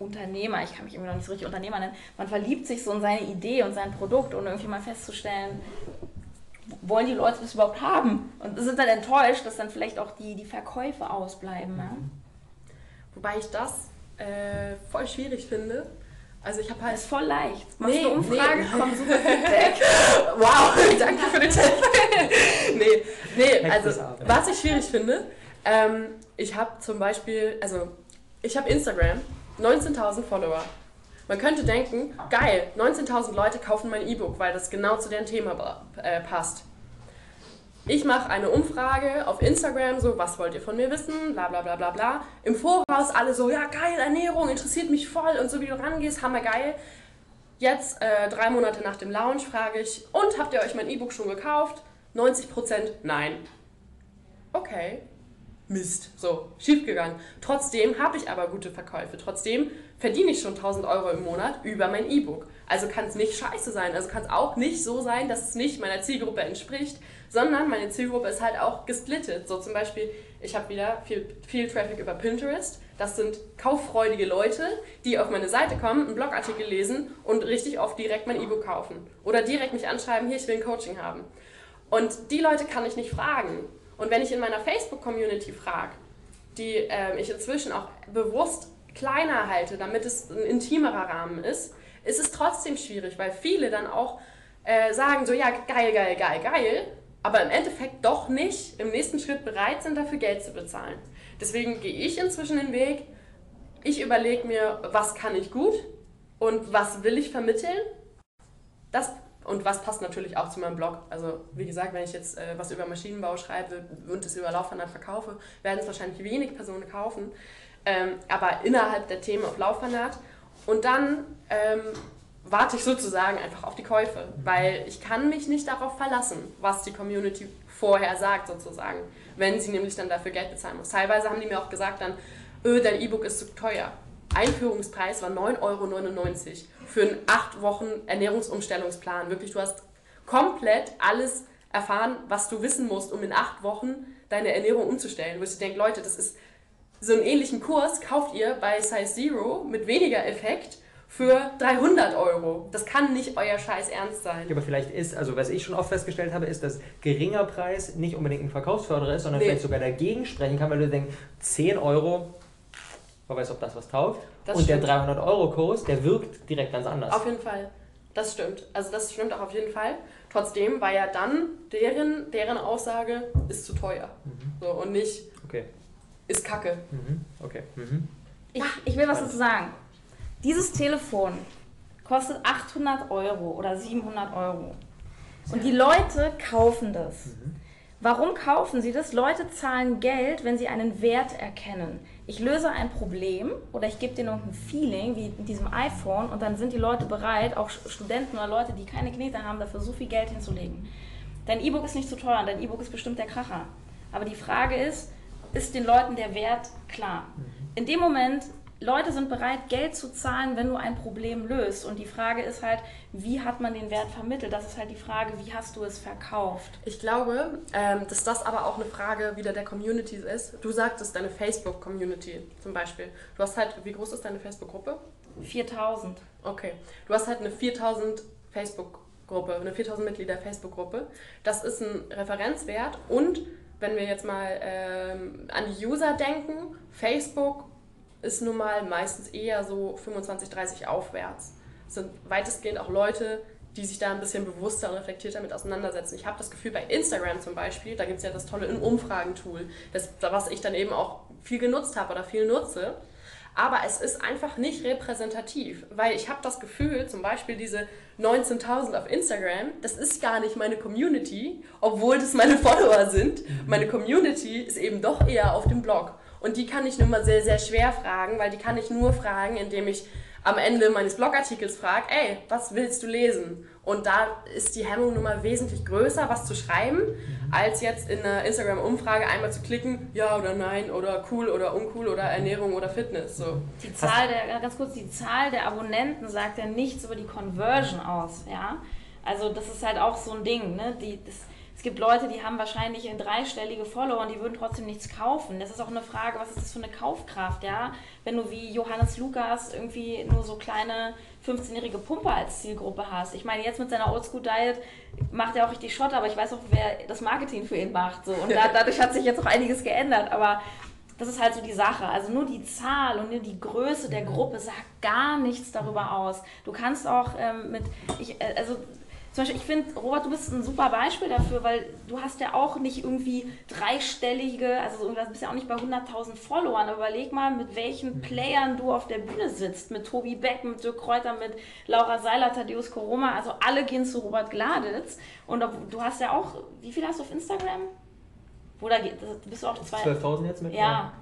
Speaker 3: Unternehmer, ich kann mich irgendwie noch nicht so richtig Unternehmer nennen, man verliebt sich so in seine Idee und sein Produkt und irgendwie mal festzustellen, wollen die Leute das überhaupt haben? Und sind dann enttäuscht, dass dann vielleicht auch die, die Verkäufe ausbleiben. Ja?
Speaker 2: Wobei ich das äh, voll schwierig finde. Also ich habe
Speaker 3: Das
Speaker 2: halt.
Speaker 3: ist voll leicht. Machst
Speaker 2: Nee,
Speaker 3: du eine Umfrage,
Speaker 2: nee.
Speaker 3: kommt super Feedback.
Speaker 2: Wow, danke für den Tipp. nee, nee, also
Speaker 1: das
Speaker 2: was ich schwierig finde, ähm, ich habe zum Beispiel, also ich habe Instagram, 19.000 Follower. Man könnte denken, geil, 19.000 Leute kaufen mein E-Book, weil das genau zu deren Thema äh, passt. Ich mache eine Umfrage auf Instagram, so, was wollt ihr von mir wissen, bla bla bla bla bla. Im Voraus alle so, ja geil, Ernährung, interessiert mich voll und so wie du rangehst, hammergeil. Jetzt, äh, drei Monate nach dem Launch, frage ich, und habt ihr euch mein E-Book schon gekauft? 90% nein. Okay, Mist, so, schiefgegangen. Trotzdem habe ich aber gute Verkäufe. Trotzdem verdiene ich schon 1000 Euro im Monat über mein E-Book. Also kann es nicht scheiße sein. Also kann es auch nicht so sein, dass es nicht meiner Zielgruppe entspricht, sondern meine Zielgruppe ist halt auch gesplittet. So zum Beispiel, ich habe wieder viel, viel Traffic über Pinterest. Das sind kauffreudige Leute, die auf meine Seite kommen, einen Blogartikel lesen und richtig oft direkt mein E-Book kaufen. Oder direkt mich anschreiben, hier, ich will ein Coaching haben. Und die Leute kann ich nicht fragen. Und wenn ich in meiner Facebook-Community frage, die äh, ich inzwischen auch bewusst kleiner halte, damit es ein intimerer Rahmen ist, ist es trotzdem schwierig, weil viele dann auch äh, sagen so, ja, geil, geil, geil, geil, aber im Endeffekt doch nicht im nächsten Schritt bereit sind, dafür Geld zu bezahlen. Deswegen gehe ich inzwischen den Weg, ich überlege mir, was kann ich gut und was will ich vermitteln. Das und was passt natürlich auch zu meinem Blog. Also wie gesagt, wenn ich jetzt äh, was über Maschinenbau schreibe und es über Laufband verkaufe, werden es wahrscheinlich wenig Personen kaufen. Ähm, aber innerhalb der Themen auf Laufband. Und dann ähm, warte ich sozusagen einfach auf die Käufe, weil ich kann mich nicht darauf verlassen, was die Community vorher sagt sozusagen, wenn sie nämlich dann dafür Geld bezahlen muss. Teilweise haben die mir auch gesagt dann, öh, dein E-Book ist zu teuer. Einführungspreis war 9,99 Euro für einen 8 Wochen Ernährungsumstellungsplan. Wirklich, du hast komplett alles erfahren, was du wissen musst, um in 8 Wochen deine Ernährung umzustellen. Wo ich denke, Leute, das ist so einen ähnlichen Kurs kauft ihr bei Size Zero mit weniger Effekt für 300 Euro. Das kann nicht euer Scheiß ernst sein.
Speaker 1: Ja, aber vielleicht ist, also was ich schon oft festgestellt habe, ist, dass geringer Preis nicht unbedingt ein Verkaufsförderer ist, sondern nee. vielleicht sogar dagegen sprechen kann, weil du denkst, 10 Euro wer weiß, ob das was taugt. Das und stimmt. der 300-Euro-Kurs, der wirkt direkt ganz anders.
Speaker 2: Auf jeden Fall. Das stimmt. Also das stimmt auch auf jeden Fall. Trotzdem war ja dann deren, deren Aussage, ist zu teuer. Mhm. So, und nicht,
Speaker 1: okay.
Speaker 2: ist kacke.
Speaker 1: Mhm. Okay. Mhm.
Speaker 3: Ich, ich will was dazu sagen. Dieses Telefon kostet 800 Euro oder 700 Euro. Und die Leute kaufen das. Mhm. Warum kaufen sie das? Leute zahlen Geld, wenn sie einen Wert erkennen ich löse ein Problem oder ich gebe denen irgendein Feeling, wie in diesem iPhone, und dann sind die Leute bereit, auch Studenten oder Leute, die keine Knete haben, dafür so viel Geld hinzulegen. Dein E-Book ist nicht zu teuer, dein E-Book ist bestimmt der Kracher. Aber die Frage ist, ist den Leuten der Wert klar? Mhm. In dem Moment, Leute sind bereit, Geld zu zahlen, wenn du ein Problem löst. Und die Frage ist halt, wie hat man den Wert vermittelt? Das ist halt die Frage, wie hast du es verkauft?
Speaker 2: Ich glaube, ähm, dass das aber auch eine Frage wieder der Communities ist. Du sagtest deine Facebook-Community zum Beispiel. Du hast halt, wie groß ist deine Facebook-Gruppe?
Speaker 3: 4000.
Speaker 2: Okay. Du hast halt eine 4000 Facebook-Gruppe, eine 4000 Mitglieder Facebook-Gruppe. Das ist ein Referenzwert und wenn wir jetzt mal ähm, an die User denken, Facebook ist nun mal meistens eher so 25, 30 aufwärts. Es sind weitestgehend auch Leute, die sich da ein bisschen bewusster und reflektierter mit auseinandersetzen. Ich habe das Gefühl, bei Instagram zum Beispiel, da gibt es ja das tolle Umfragentool, was ich dann eben auch viel genutzt habe oder viel nutze. Aber es ist einfach nicht repräsentativ, weil ich habe das Gefühl, zum Beispiel diese 19.000 auf Instagram, das ist gar nicht meine Community, obwohl das meine Follower sind. Meine Community ist eben doch eher auf dem Blog. Und die kann ich nun mal sehr, sehr schwer fragen, weil die kann ich nur fragen, indem ich am Ende meines Blogartikels frage, ey, was willst du lesen? Und da ist die Hemmung nun mal wesentlich größer, was zu schreiben, als jetzt in einer Instagram-Umfrage einmal zu klicken, ja oder nein oder cool oder uncool oder Ernährung oder Fitness. So.
Speaker 3: Die Zahl der, ganz kurz, die Zahl der Abonnenten sagt ja nichts über die Conversion aus, ja. Also das ist halt auch so ein Ding, ne? Die, das, gibt Leute, die haben wahrscheinlich ein dreistellige Follower und die würden trotzdem nichts kaufen. Das ist auch eine Frage, was ist das für eine Kaufkraft, ja? Wenn du wie Johannes Lukas irgendwie nur so kleine 15-jährige Pumper als Zielgruppe hast. Ich meine, jetzt mit seiner Oldschool-Diet macht er auch richtig Schotter, aber ich weiß auch, wer das Marketing für ihn macht. So. Und da, dadurch hat sich jetzt auch einiges geändert. Aber das ist halt so die Sache. Also nur die Zahl und nur die Größe der Gruppe sagt gar nichts darüber aus. Du kannst auch ähm, mit, ich, äh, also zum Beispiel, ich finde, Robert, du bist ein super Beispiel dafür, weil du hast ja auch nicht irgendwie dreistellige, also du bist ja auch nicht bei 100.000 Followern. Überleg mal, mit welchen mhm. Playern du auf der Bühne sitzt. Mit Tobi Beck, mit Dirk Kräuter, mit Laura Seiler, Thaddeus Koroma. Also alle gehen zu Robert Gladitz. Und du hast ja auch, wie viel hast du auf Instagram? Geht, bist du auch
Speaker 1: 12.000 jetzt mit?
Speaker 3: Ja.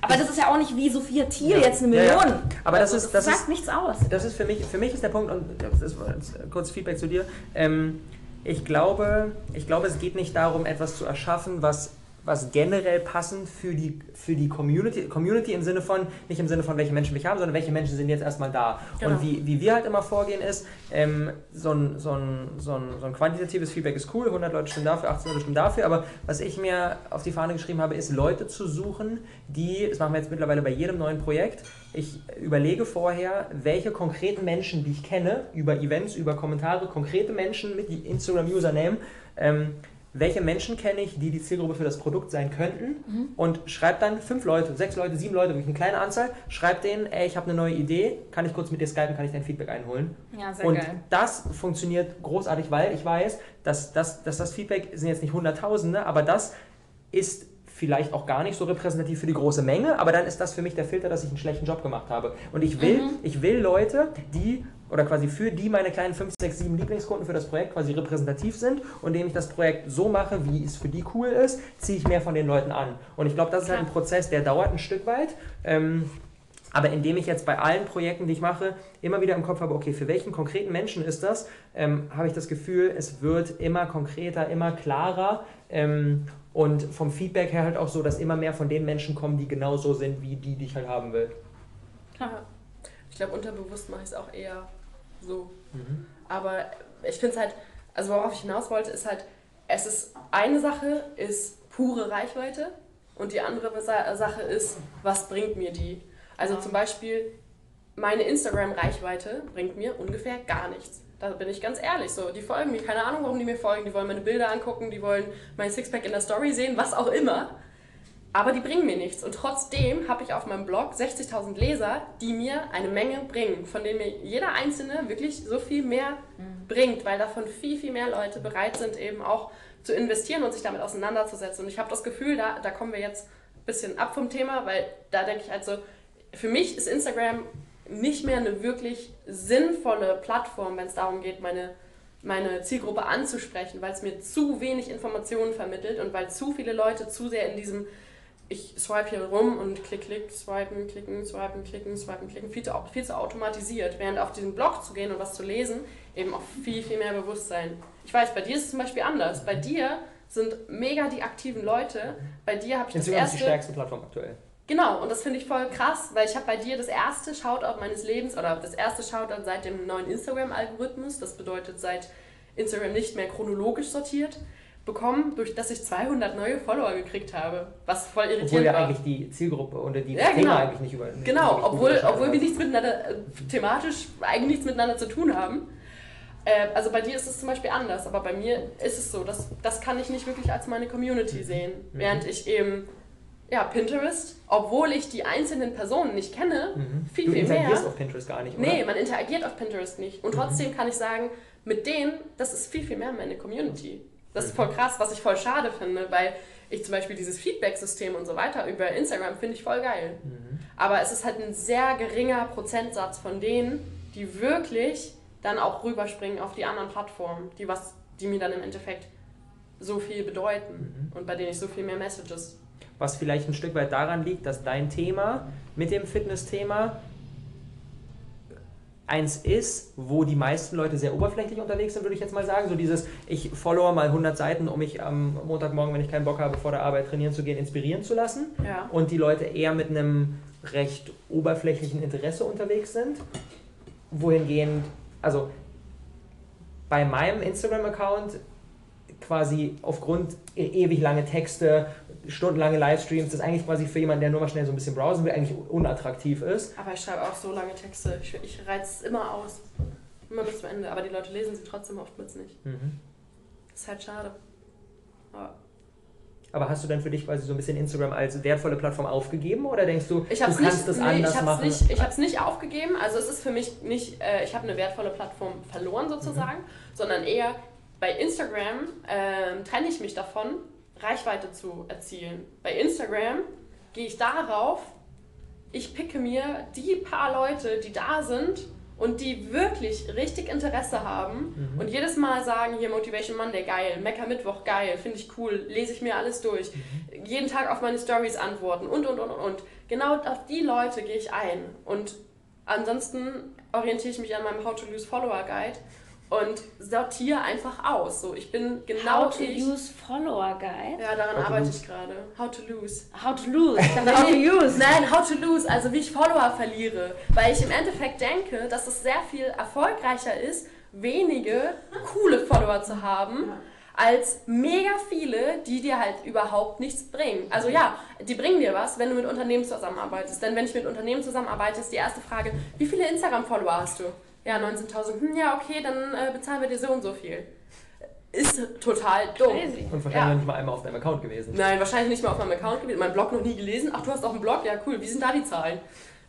Speaker 3: Aber das ist ja auch nicht wie Sophia Thiel ja. jetzt eine Million. Ja, ja.
Speaker 1: Aber das, also, ist, das
Speaker 3: sagt
Speaker 1: ist,
Speaker 3: nichts aus.
Speaker 1: Das ist für mich, für mich ist der Punkt, und das ist kurz Feedback zu dir. Ähm, Ich glaube, ich glaube, es geht nicht darum, etwas zu erschaffen, was was generell passend für die, für die Community, Community im Sinne von, nicht im Sinne von, welche Menschen wir haben, sondern welche Menschen sind jetzt erstmal da.
Speaker 2: Genau.
Speaker 1: Und wie, wie wir halt immer vorgehen ist, ähm, so, ein, so, ein, so, ein, so ein quantitatives Feedback ist cool, 100 Leute stimmen dafür, 18 Leute stimmen dafür, aber was ich mir auf die Fahne geschrieben habe, ist Leute zu suchen, die, das machen wir jetzt mittlerweile bei jedem neuen Projekt, ich überlege vorher, welche konkreten Menschen, die ich kenne, über Events, über Kommentare, konkrete Menschen mit Instagram-Username, ähm, welche Menschen kenne ich, die die Zielgruppe für das Produkt sein könnten
Speaker 3: Mhm.
Speaker 1: und schreib dann fünf Leute, sechs Leute, sieben Leute, wirklich eine kleine Anzahl, schreib denen, ey, ich habe eine neue Idee, kann ich kurz mit dir skypen, kann ich dein Feedback einholen.
Speaker 3: Ja, sehr
Speaker 1: und
Speaker 3: geil.
Speaker 1: das funktioniert großartig, weil ich weiß, dass, dass, dass das Feedback sind jetzt nicht Hunderttausende, aber das ist vielleicht auch gar nicht so repräsentativ für die große Menge, aber dann ist das für mich der Filter, dass ich einen schlechten Job gemacht habe. Und ich will,
Speaker 3: Mhm.
Speaker 1: ich will Leute, die oder quasi für die meine kleinen 5, 6, 7 Lieblingskunden für das Projekt quasi repräsentativ sind und indem ich das Projekt so mache, wie es für die cool ist, ziehe ich mehr von den Leuten an. Und ich glaube, das ist halt ein. Prozess, der dauert ein Stück weit. Ähm, aber indem ich jetzt bei allen Projekten, die ich mache, immer wieder im Kopf habe, okay, für welchen konkreten Menschen ist das, ähm, habe ich das Gefühl, es wird immer konkreter, immer klarer ähm, und vom Feedback her halt auch so, dass immer mehr von den Menschen kommen, die genau so sind, wie die, die ich halt haben will.
Speaker 2: Ja. Ich glaube, unterbewusst mache ich es auch eher so.
Speaker 1: Mhm.
Speaker 2: Aber ich finde es halt, also worauf ich hinaus wollte, ist halt, es ist eine Sache ist pure Reichweite und die andere Sa- Sache ist, was bringt mir die? Also zum Beispiel, meine Instagram-Reichweite bringt mir ungefähr gar nichts. Da bin ich ganz ehrlich so. Die folgen mir, keine Ahnung, warum die mir folgen. Die wollen meine Bilder angucken, die wollen mein Sixpack in der Story sehen, was auch immer. Aber die bringen mir nichts. Und trotzdem habe ich auf meinem Blog 60.000 Leser, die mir eine Menge bringen, von denen mir jeder Einzelne wirklich so viel mehr bringt, weil davon viel, viel mehr Leute bereit sind, eben auch zu investieren und sich damit auseinanderzusetzen. Und ich habe das Gefühl, da, da kommen wir jetzt ein bisschen ab vom Thema, weil da denke ich halt so, für mich ist Instagram nicht mehr eine wirklich sinnvolle Plattform, wenn es darum geht, meine, meine Zielgruppe anzusprechen, weil es mir zu wenig Informationen vermittelt und weil zu viele Leute zu sehr in diesem ich swipe hier rum und klick, klick, swipen, klicken, swipen, klicken, swipen, klicken, viel zu, viel zu automatisiert. Während auf diesen Blog zu gehen und was zu lesen, eben auch viel, viel mehr Bewusstsein. Ich weiß, bei dir ist es zum Beispiel anders. Bei dir sind mega die aktiven Leute. Bei dir habe ich das
Speaker 1: Instagram ist die
Speaker 2: erste...
Speaker 1: stärkste Plattform aktuell.
Speaker 2: Genau, und das finde ich voll krass, weil ich habe bei dir das erste Shoutout meines Lebens oder das erste Shoutout seit dem neuen Instagram-Algorithmus, das bedeutet seit Instagram nicht mehr chronologisch sortiert, bekommen, durch das ich 200 neue Follower gekriegt habe, was voll
Speaker 1: Obwohl
Speaker 2: irritierend
Speaker 1: ja
Speaker 2: war.
Speaker 1: eigentlich die Zielgruppe oder die
Speaker 2: Ja,
Speaker 1: Thema
Speaker 2: genau.
Speaker 1: eigentlich nicht über. nicht
Speaker 2: Genau, obwohl, obwohl wir nichts miteinander, äh, thematisch eigentlich nichts miteinander zu tun haben. Äh, also bei dir ist es zum Beispiel anders, aber bei mir ist es so, dass, das kann ich nicht wirklich als meine Community sehen. Während ich eben, ja, Pinterest, obwohl ich die einzelnen Personen nicht kenne,
Speaker 1: Mhm.
Speaker 2: viel,
Speaker 1: du
Speaker 2: viel
Speaker 1: interagierst
Speaker 2: mehr.
Speaker 1: auf Pinterest gar nicht, oder?
Speaker 2: Nee, man interagiert auf Pinterest nicht. Und trotzdem kann ich sagen, mit denen, das ist viel, viel mehr meine Community. Das ist voll krass, was ich voll schade finde, weil ich zum Beispiel dieses Feedback-System und so weiter über Instagram finde ich voll geil. Aber es ist halt ein sehr geringer Prozentsatz von denen, die wirklich dann auch rüberspringen auf die anderen Plattformen, die, was, die mir dann im Endeffekt so viel bedeuten und bei denen ich so viel mehr Messages.
Speaker 1: Was vielleicht ein Stück weit daran liegt, dass dein Thema mit dem Fitness-Thema eins ist, wo die meisten Leute sehr oberflächlich unterwegs sind, würde ich jetzt mal sagen. So dieses, ich follower mal 100 Seiten, um mich am Montagmorgen, wenn ich keinen Bock habe, vor der Arbeit trainieren zu gehen, inspirieren zu lassen.
Speaker 2: Ja.
Speaker 1: Und die Leute eher mit einem recht oberflächlichen Interesse unterwegs sind. Wohingehend, also bei meinem Instagram-Account quasi aufgrund e ewig lange Texte, stundenlange Livestreams, das eigentlich quasi für jemanden, der nur mal schnell so ein bisschen browsen will, eigentlich unattraktiv ist.
Speaker 2: Aber ich schreibe auch so lange Texte. Ich, ich reiz es immer aus. Immer bis zum Ende. Aber die Leute lesen sie trotzdem oftmals nicht.
Speaker 1: Mhm.
Speaker 2: ist halt schade. Aber
Speaker 1: Aber hast du dann für dich quasi so ein bisschen Instagram als wertvolle Plattform aufgegeben oder denkst du,
Speaker 2: ich
Speaker 1: du
Speaker 2: habe
Speaker 1: kannst
Speaker 2: nicht,
Speaker 1: das
Speaker 2: nee,
Speaker 1: anders
Speaker 2: ich hab's
Speaker 1: machen?
Speaker 2: nicht, ich hab's nicht aufgegeben. Also es ist für mich nicht, äh, ich habe eine wertvolle Plattform verloren sozusagen, sondern eher bei Instagram ähm, trenne ich mich davon, Reichweite zu erzielen. Bei Instagram gehe ich darauf, ich picke mir die paar Leute, die da sind und die wirklich richtig Interesse haben und jedes Mal sagen, hier Motivation Monday, geil, Mecker Mittwoch, geil, finde ich cool, lese ich mir alles durch, jeden Tag auf meine Stories antworten und, und, und, und, und. Genau auf die Leute gehe ich ein. Und ansonsten orientiere ich mich an meinem How to Lose Follower Guide und sortiere einfach aus. So, ich bin genau
Speaker 3: How to
Speaker 2: ich.
Speaker 3: use Follower Guide.
Speaker 2: Ja, daran
Speaker 1: How to
Speaker 2: arbeite
Speaker 1: lose.
Speaker 2: ich gerade. How to lose.
Speaker 3: How to lose. How to use.
Speaker 2: Nein, how to lose, also wie ich Follower verliere. Weil ich im Endeffekt denke, dass es sehr viel erfolgreicher ist, wenige coole Follower zu haben, als mega viele, die dir halt überhaupt nichts bringen. Also ja, die bringen dir was, wenn du mit Unternehmen zusammenarbeitest. Denn wenn ich mit Unternehmen zusammenarbeite, ist die erste Frage, wie viele Instagram-Follower hast du? Ja, 19.000. Hm, ja, okay, dann äh, bezahlen wir dir so und so viel. Ist total dumm.
Speaker 3: Crazy.
Speaker 1: Und wahrscheinlich
Speaker 2: Ja.
Speaker 1: noch nicht mal einmal auf deinem Account gewesen.
Speaker 2: Nein, wahrscheinlich nicht mal auf meinem Account gewesen. Mein Blog noch nie gelesen. Ach, du hast auch einen Blog? Ja, cool. Wie sind da die Zahlen?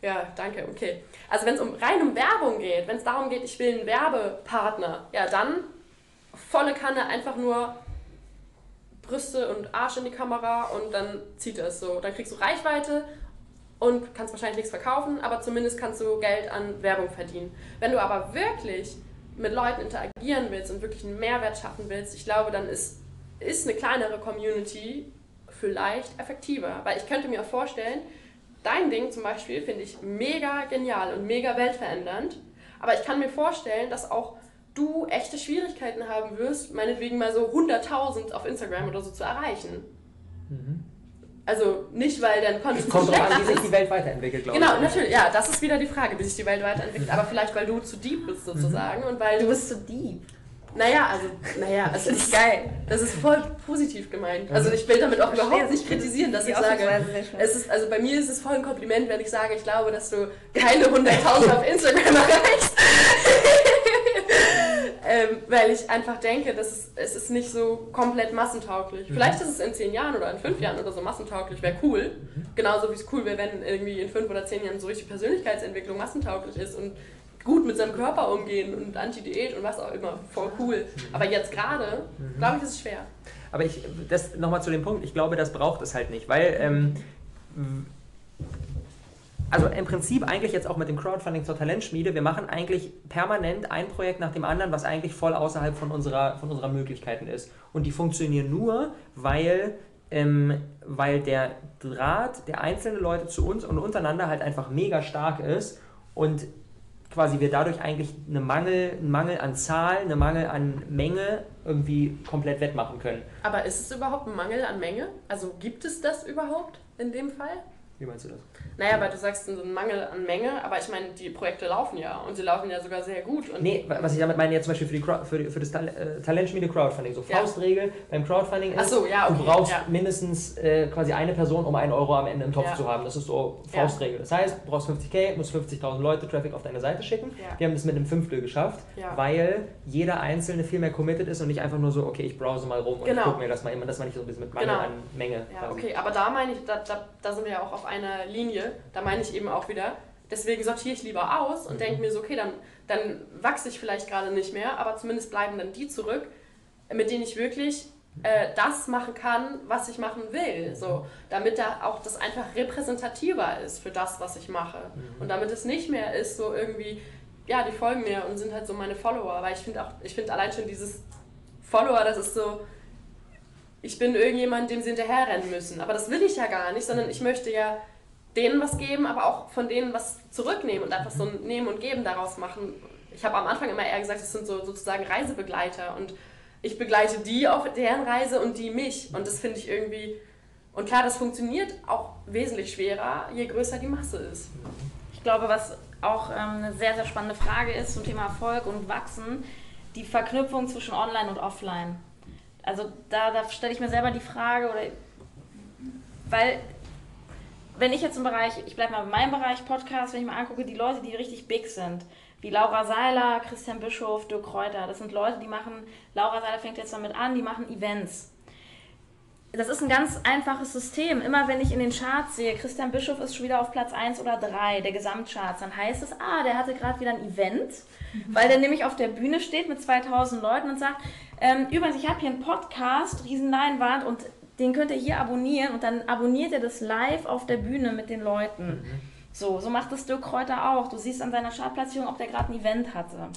Speaker 2: Ja, danke, okay. Also wenn es um, rein um Werbung geht, wenn es darum geht, ich will einen Werbepartner, ja dann volle Kanne einfach nur Brüste und Arsch in die Kamera und dann zieht es so. Dann kriegst du Reichweite und kannst wahrscheinlich nichts verkaufen, aber zumindest kannst du Geld an Werbung verdienen. Wenn du aber wirklich mit Leuten interagieren willst und wirklich einen Mehrwert schaffen willst, ich glaube, dann ist, ist eine kleinere Community vielleicht effektiver. Weil ich könnte mir auch vorstellen, dein Ding zum Beispiel finde ich mega genial und mega weltverändernd. Aber ich kann mir vorstellen, dass auch du echte Schwierigkeiten haben wirst, meinetwegen mal so 100.000 auf Instagram oder so zu erreichen. Also nicht, weil dein Content
Speaker 1: Es kommt drauf
Speaker 2: schlecht
Speaker 1: an, wie sich die Welt weiterentwickelt, glaube
Speaker 2: Genau,
Speaker 1: ich.
Speaker 2: natürlich, ja, das ist wieder die Frage, wie sich die Welt weiterentwickelt. Aber vielleicht, weil du zu deep bist sozusagen und weil
Speaker 3: Du bist so deep.
Speaker 2: naja, also, naja, also
Speaker 3: Das ist geil.
Speaker 2: das ist voll positiv gemeint. Also ich will damit auch überhaupt
Speaker 3: es.
Speaker 2: nicht kritisieren, dass ich sage, es ist, also bei mir ist es voll ein Kompliment, wenn ich sage, ich glaube, dass du keine 100.000 auf Instagram erreichst. ähm, weil ich einfach denke, dass es, es ist nicht so komplett massentauglich. Vielleicht ist es in 10 Jahren oder in 5 Jahren oder so massentauglich, wäre cool. Genauso wie es cool wäre, wenn irgendwie in 5 oder 10 Jahren so richtig Persönlichkeitsentwicklung massentauglich ist und gut mit seinem Körper umgehen und Anti-Diät und was auch immer. Voll cool. Aber jetzt gerade, glaube ich, ist es schwer.
Speaker 1: Aber ich, das nochmal zu dem Punkt, ich glaube, das braucht es halt nicht, weil, ähm, also im Prinzip eigentlich jetzt auch mit dem Crowdfunding zur Talentschmiede, wir machen eigentlich permanent ein Projekt nach dem anderen, was eigentlich voll außerhalb von unserer, von unserer Möglichkeiten ist. Und die funktionieren nur, weil, ähm, weil der Draht der einzelnen Leute zu uns und untereinander halt einfach mega stark ist und quasi wir dadurch eigentlich eine Mangel, einen Mangel an Zahl, eine Mangel an Menge irgendwie komplett wettmachen können.
Speaker 2: Aber ist es überhaupt ein Mangel an Menge? Also gibt es das überhaupt in dem Fall?
Speaker 1: Wie meinst du das?
Speaker 2: Naja, weil du sagst, so ein Mangel an Menge, aber ich meine, die Projekte laufen ja und sie laufen ja sogar sehr gut. Und
Speaker 1: Nee, wa- was ich damit meine, jetzt zum Beispiel für, die, Crowd- für, die, für das Tal äh, Talentschmiede Crowdfunding. So
Speaker 2: Ja.
Speaker 1: Faustregel beim Crowdfunding ist,
Speaker 2: so, ja,
Speaker 1: du
Speaker 2: okay,
Speaker 1: brauchst
Speaker 2: ja.
Speaker 1: mindestens äh, quasi eine Person, um einen Euro am Ende im Topf
Speaker 2: Ja.
Speaker 1: zu haben. Das ist so
Speaker 2: Ja.
Speaker 1: Faustregel. Das heißt, du brauchst 50k, musst 50.000 Leute Traffic auf deine Seite schicken.
Speaker 2: Ja.
Speaker 1: Wir haben das mit einem Fünftel geschafft,
Speaker 2: Ja.
Speaker 1: weil jeder Einzelne viel mehr committed ist und nicht einfach nur so, okay, ich browse mal rum und
Speaker 2: Genau.
Speaker 1: ich gucke mir das mal immer, das meine ich so ein bisschen mit Mangel
Speaker 2: Genau.
Speaker 1: an Menge.
Speaker 2: Ja,
Speaker 1: quasi.
Speaker 2: okay, aber da meine ich, da, da, da sind wir ja auch auf einer Linie. Da meine ich eben auch wieder, deswegen sortiere ich lieber aus und denke mir so, okay, dann, dann wachse ich vielleicht gerade nicht mehr, aber zumindest bleiben dann die zurück, mit denen ich wirklich äh, das machen kann, was ich machen will. So, damit da auch das einfach repräsentativer ist für das, was ich mache. Und damit es nicht mehr ist, so irgendwie, ja, die folgen mir und sind halt so meine Follower. Weil ich finde auch, ich finde allein schon dieses Follower, das ist so, ich bin irgendjemand, dem sie hinterherrennen müssen. Aber das will ich ja gar nicht, sondern ich möchte ja denen was geben, aber auch von denen was zurücknehmen und einfach so ein Nehmen und Geben daraus machen. Ich habe am Anfang immer eher gesagt, das sind so sozusagen Reisebegleiter und ich begleite die auf deren Reise und die mich. Und das finde ich irgendwie. Und klar, das funktioniert auch wesentlich schwerer, je größer die Masse ist.
Speaker 3: Ich glaube, was auch ähm, eine sehr, sehr spannende Frage ist zum Thema Erfolg und Wachsen, die Verknüpfung zwischen Online und Offline. Also da, da stelle ich mir selber die Frage, oder weil wenn ich jetzt im Bereich, ich bleibe mal in meinem Bereich Podcast, wenn ich mal angucke, die Leute, die richtig big sind, wie Laura Seiler, Christian Bischof, Dirk Kräuter, das sind Leute, die machen, Laura Seiler fängt jetzt damit an, die machen Events. Das ist ein ganz einfaches System. Immer wenn ich in den Charts sehe, Christian Bischof ist schon wieder auf Platz 1 oder 3 der Gesamtcharts, dann heißt es, ah, der hatte gerade wieder ein Event, weil der nämlich auf der Bühne steht mit 2000 Leuten und sagt, ähm, übrigens, ich habe hier einen Podcast, Riesenleinwand und den könnt ihr hier abonnieren und dann abonniert ihr das live auf der Bühne mit den Leuten. So, so macht das Dirk Kräuter auch. Du siehst an seiner Chartplatzierung, ob der gerade ein Event hatte.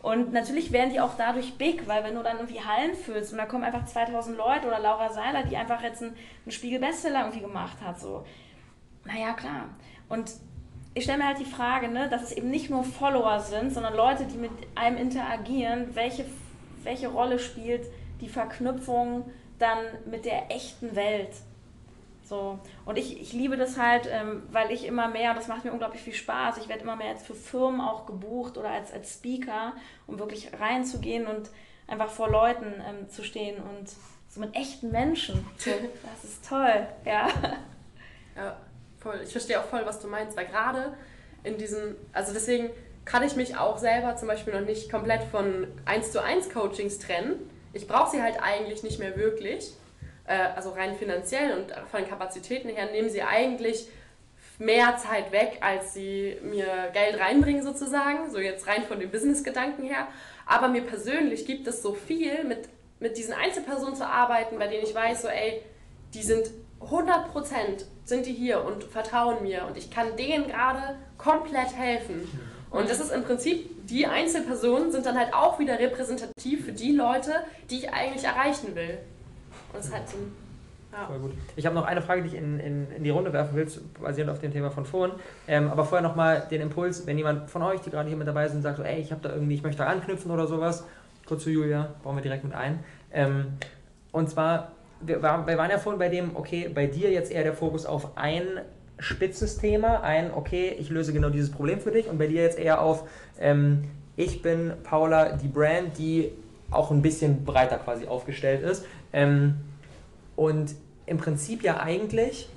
Speaker 3: Und natürlich werden die auch dadurch big, weil wenn du dann irgendwie Hallen füllst und da kommen einfach 2000 Leute oder Laura Seiler, die einfach jetzt einen, einen Spiegel-Bestseller irgendwie gemacht hat, so. Naja, klar. Und ich stelle mir halt die Frage, ne, dass es eben nicht nur Follower sind, sondern Leute, die mit einem interagieren, welche, welche Rolle spielt die Verknüpfung dann mit der echten Welt. So. Und ich, ich liebe das halt, ähm, weil ich immer mehr, das macht mir unglaublich viel Spaß, ich werde immer mehr jetzt für Firmen auch gebucht oder als, als Speaker, um wirklich reinzugehen und einfach vor Leuten ähm, zu stehen und so mit echten Menschen. Das ist toll, ja.
Speaker 2: Ja, voll. Ich verstehe auch voll, was du meinst, weil gerade in diesem, also deswegen kann ich mich auch selber zum Beispiel noch nicht komplett von 1 zu 1 Coachings trennen. Ich brauche sie halt eigentlich nicht mehr wirklich. Äh, also rein finanziell und von den Kapazitäten her nehmen sie eigentlich mehr Zeit weg, als sie mir Geld reinbringen sozusagen, so jetzt rein von dem Business-Gedanken her. Aber mir persönlich gibt es so viel, mit, mit diesen Einzelpersonen zu arbeiten, bei denen ich weiß, so ey, die sind 100% sind die hier und vertrauen mir und ich kann denen gerade komplett helfen. Und das ist im Prinzip, die Einzelpersonen sind dann halt auch wieder repräsentativ für die Leute, die ich eigentlich erreichen will. Und das ist halt so ein
Speaker 1: ja. Voll gut. Ich habe noch eine Frage, die ich in, in, in die Runde werfen will, basierend auf dem Thema von vorhin. Ähm, aber vorher nochmal den Impuls, wenn jemand von euch, die gerade hier mit dabei sind, sagt so, ey, ich habe da irgendwie, ich möchte da anknüpfen oder sowas, kurz zu Julia, bauen wir direkt mit ein. Ähm, und zwar, wir, wir waren ja vorhin bei dem, okay, bei dir jetzt eher der Fokus auf ein spitzes Thema, ein, okay, ich löse genau dieses Problem für dich und bei dir jetzt eher auf, ähm, ich bin Paula, die Brand, die auch ein bisschen breiter quasi aufgestellt ist. Ähm, und im Prinzip ja eigentlich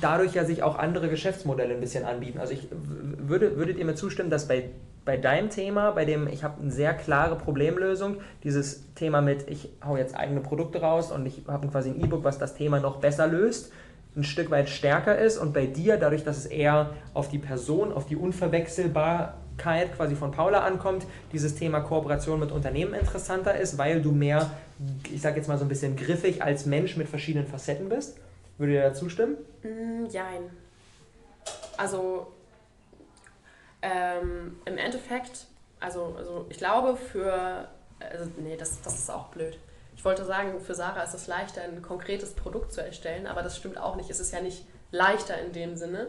Speaker 1: dadurch ja sich auch andere Geschäftsmodelle ein bisschen anbieten. Also ich würde, würdet ihr mir zustimmen, dass bei, bei deinem Thema, bei dem ich habe eine sehr klare Problemlösung, dieses Thema mit ich hau jetzt eigene Produkte raus und ich habe quasi ein E-Book, was das Thema noch besser löst, ein Stück weit stärker ist und bei dir, dadurch, dass es eher auf die Person, auf die Unverwechselbarkeit quasi von Paula ankommt, dieses Thema Kooperation mit Unternehmen interessanter ist, weil du mehr ich sage jetzt mal so ein bisschen griffig, als Mensch mit verschiedenen Facetten bist. Würde ihr da zustimmen?
Speaker 2: Mm, jein. Also ähm, im Endeffekt, also, also ich glaube für, also nee, das, das ist auch blöd. Ich wollte sagen, für Sarah ist es leichter, ein konkretes Produkt zu erstellen, aber das stimmt auch nicht. Es ist ja nicht leichter in dem Sinne,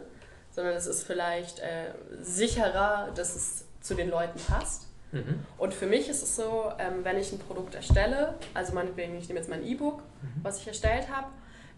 Speaker 2: sondern es ist vielleicht äh, sicherer, dass es zu den Leuten passt. Mhm. Und für mich ist es so, ähm, wenn ich ein Produkt erstelle, also meinetwegen, ich nehme jetzt mein E-Book, mhm. was ich erstellt habe,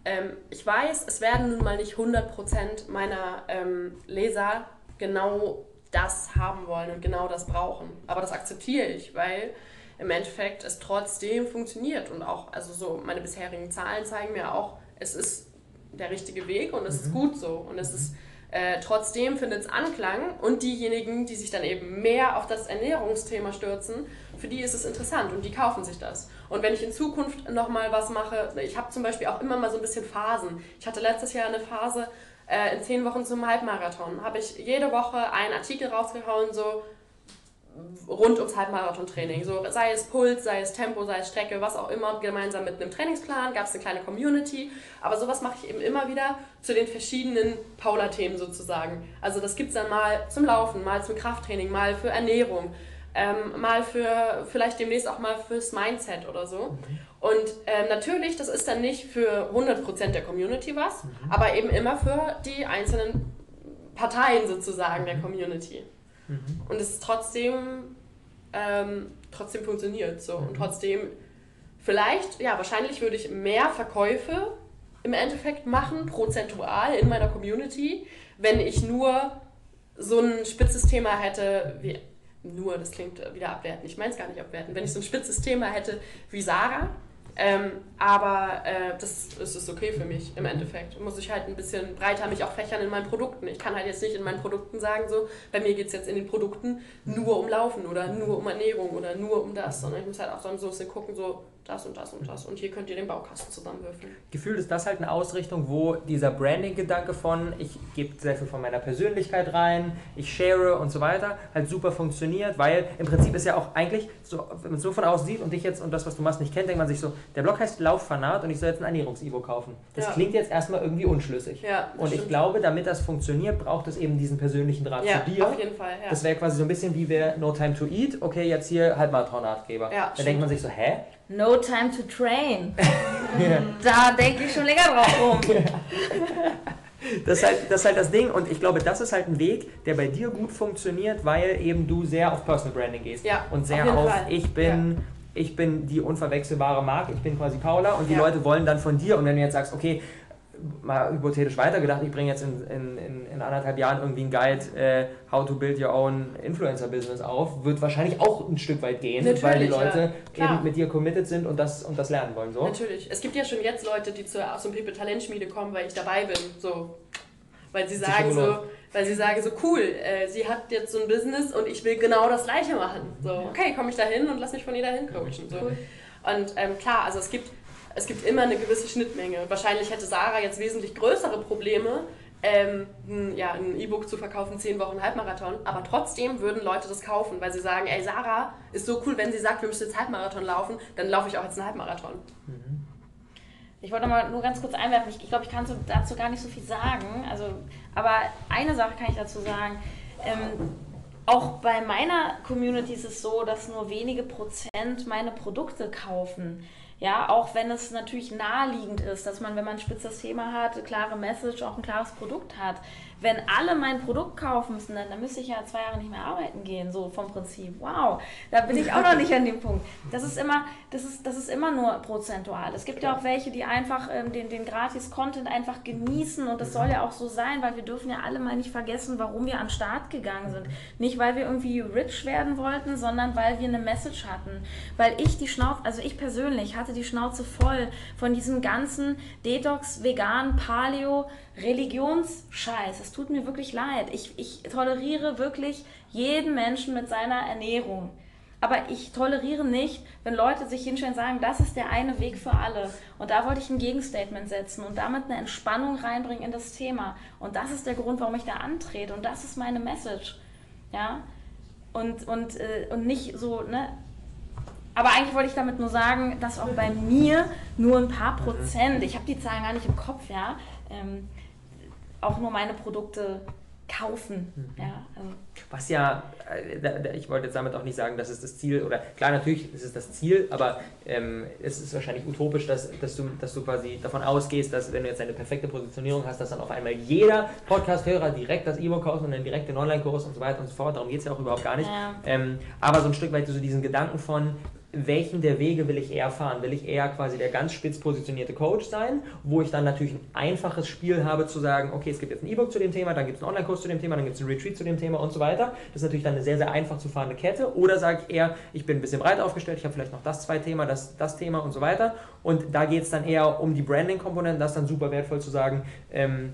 Speaker 2: ähm, ich weiß, es werden nun mal nicht 100% meiner ähm, Leser genau das haben wollen und genau das brauchen. Aber das akzeptiere ich, weil im Endeffekt es trotzdem funktioniert und auch, also so meine bisherigen Zahlen zeigen mir auch, es ist der richtige Weg und es mhm. ist gut so und es ist äh, trotzdem findet es Anklang und diejenigen, die sich dann eben mehr auf das Ernährungsthema stürzen, für die ist es interessant und die kaufen sich das. Und wenn ich in Zukunft nochmal was mache, ich habe zum Beispiel auch immer mal so ein bisschen Phasen. Ich hatte letztes Jahr eine Phase äh, in zehn Wochen zum Halbmarathon, habe ich jede Woche einen Artikel rausgehauen, so rund ums Halbmarathon-Training. So, sei es Puls, sei es Tempo, sei es Strecke, was auch immer, gemeinsam mit einem Trainingsplan, gab es eine kleine Community. Aber sowas mache ich eben immer wieder zu den verschiedenen Paula-Themen sozusagen. Also das gibt es dann mal zum Laufen, mal zum Krafttraining, mal für Ernährung, ähm, mal für vielleicht demnächst auch mal fürs Mindset oder so. Mhm. Und ähm, natürlich, das ist dann nicht für 100% der Community was, mhm. aber eben immer für die einzelnen Parteien sozusagen der mhm. Community. Mhm. Und es trotzdem, ähm, trotzdem funktioniert so. Mhm. Und trotzdem, vielleicht, ja, wahrscheinlich würde ich mehr Verkäufe im Endeffekt machen, prozentual in meiner Community, wenn ich nur so ein spitzes Thema hätte, wie nur, das klingt wieder abwertend, ich meine es gar nicht abwertend, wenn ich so ein spitzes Thema hätte wie Sarah, ähm, aber äh, das, das ist okay für mich im Endeffekt. Muss ich halt ein bisschen breiter mich auch fächern in meinen Produkten. Ich kann halt jetzt nicht in meinen Produkten sagen, so, bei mir geht es jetzt in den Produkten nur um Laufen oder nur um Ernährung oder nur um das, sondern ich muss halt auch so ein bisschen gucken, so, das und das und das. Und hier könnt ihr den Baukasten zusammenwürfeln.
Speaker 1: Gefühlt ist das halt eine Ausrichtung, wo dieser Branding-Gedanke von, ich gebe sehr viel von meiner Persönlichkeit rein, ich share und so weiter, halt super funktioniert, weil im Prinzip ist ja auch eigentlich, so, wenn man es so von außen sieht und dich jetzt und das, was du machst, nicht kennt, denkt man sich so, der Blog heißt Lauffanat und ich soll jetzt ein Ernährungs-Ivo kaufen. Das ja. klingt jetzt erstmal irgendwie unschlüssig.
Speaker 2: Ja,
Speaker 1: und stimmt. ich glaube, damit das funktioniert, braucht es eben diesen persönlichen Draht
Speaker 2: ja,
Speaker 1: zu dir.
Speaker 2: auf jeden Fall, ja.
Speaker 1: Das wäre quasi so ein bisschen wie wir No Time to Eat, okay, jetzt hier Halbmarathon-Ratgeber.
Speaker 2: Ja,
Speaker 1: da stimmt. denkt man sich so, hä?
Speaker 3: No time to train. Da denke ich schon länger drauf rum.
Speaker 1: das, ist halt, das ist halt das Ding und ich glaube, das ist halt ein Weg, der bei dir gut funktioniert, weil eben du sehr auf Personal Branding gehst
Speaker 2: Ja,
Speaker 1: und
Speaker 3: auf
Speaker 1: sehr auf,
Speaker 3: Fall.
Speaker 1: ich bin, ich bin die unverwechselbare Marke, ich bin quasi Paula und die
Speaker 2: Ja.
Speaker 1: Leute wollen dann von dir und wenn du jetzt sagst, okay, mal hypothetisch weitergedacht, ich bringe jetzt in, in, in, in anderthalb Jahren irgendwie einen Guide, äh, How to Build Your Own Influencer Business auf, wird wahrscheinlich auch ein Stück weit gehen,
Speaker 2: Natürlich,
Speaker 1: weil die
Speaker 2: ja.
Speaker 1: Leute
Speaker 2: Klar.
Speaker 1: eben mit dir committed sind und das, und das lernen wollen. So.
Speaker 2: Natürlich. Es gibt ja schon jetzt Leute, die zur, aus dem People Talentschmiede kommen, weil ich dabei bin. So. Weil sie sagen so, weil sie sagen so, cool, äh, sie hat jetzt so ein Business und ich will genau das gleiche machen. So, okay, komme ich da hin und lass mich von ihr dahin coachen. So. Und ähm, klar, also es gibt, es gibt immer eine gewisse Schnittmenge. Wahrscheinlich hätte Sarah jetzt wesentlich größere Probleme, ähm, ja, ein E-Book zu verkaufen, 10 Wochen Halbmarathon, aber trotzdem würden Leute das kaufen, weil sie sagen, ey, Sarah ist so cool, wenn sie sagt, wir müssen jetzt Halbmarathon laufen, dann laufe ich auch jetzt einen Halbmarathon.
Speaker 3: Ich wollte mal nur ganz kurz einwerfen, ich, glaube, ich kann dazu gar nicht so viel sagen. Also, aber eine Sache kann ich dazu sagen. Ähm, auch bei meiner Community ist es so, dass nur wenige Prozent meine Produkte kaufen. Ja, auch wenn es natürlich naheliegend ist, dass man, wenn man ein spitzes Thema hat, eine klare Message, auch ein klares Produkt hat. Wenn alle mein Produkt kaufen müssen, dann, dann müsste ich ja zwei Jahre nicht mehr arbeiten gehen, so vom Prinzip. Wow, da bin ich auch noch nicht an dem Punkt. Das ist immer, das ist, das ist immer nur prozentual. Es gibt ja auch welche, die einfach ähm, den, den Gratis-Content einfach genießen und das soll ja auch so sein, weil wir dürfen ja alle mal nicht vergessen, warum wir an den Start gegangen sind. Nicht, weil wir irgendwie rich werden wollten, sondern weil wir eine Message hatten. Weil ich die Schnauze, also ich persönlich hatte die Schnauze voll von diesem ganzen Detox, Vegan, Paleo, Religionsscheiß. Es tut mir wirklich leid. Ich, ich toleriere wirklich jeden Menschen mit seiner Ernährung. Aber ich toleriere nicht, wenn Leute sich hinstellen und sagen, das ist der eine Weg für alle. Und da wollte ich ein Gegenstatement setzen und damit eine Entspannung reinbringen in das Thema. Und das ist der Grund, warum ich da antrete. Und das ist meine Message. Ja? Und, und, äh, und nicht so, ne? Aber eigentlich wollte ich damit nur sagen, dass auch bei mir nur ein paar Prozent, ich habe die Zahlen gar nicht im Kopf, ja, ähm, auch nur meine Produkte kaufen. Ja, also.
Speaker 1: Was ja, äh, ich wollte jetzt damit auch nicht sagen, dass es das Ziel, oder klar, natürlich ist es das Ziel, aber ähm, es ist wahrscheinlich utopisch, dass, dass, du, dass du quasi davon ausgehst, dass wenn du jetzt eine perfekte Positionierung hast, dass dann auf einmal jeder Podcast-Hörer direkt das E-Book kauft und dann direkt den Online-Kurs und so weiter und so fort. Darum geht es ja auch überhaupt gar nicht.
Speaker 3: Ja.
Speaker 1: Ähm, aber so ein Stück weit so diesen Gedanken von, welchen der Wege will ich eher fahren? Will ich eher quasi der ganz spitz positionierte Coach sein, wo ich dann natürlich ein einfaches Spiel habe zu sagen, okay, es gibt jetzt ein E-Book zu dem Thema, dann gibt es einen Online-Kurs zu dem Thema, dann gibt es einen Retreat zu dem Thema und so weiter. Das ist natürlich dann eine sehr, sehr einfach zu fahrende Kette. Oder sage ich eher, ich bin ein bisschen breit aufgestellt, ich habe vielleicht noch das zwei Thema, das, das Thema und so weiter. Und da geht es dann eher um die Branding-Komponenten, das ist dann super wertvoll zu sagen, ähm,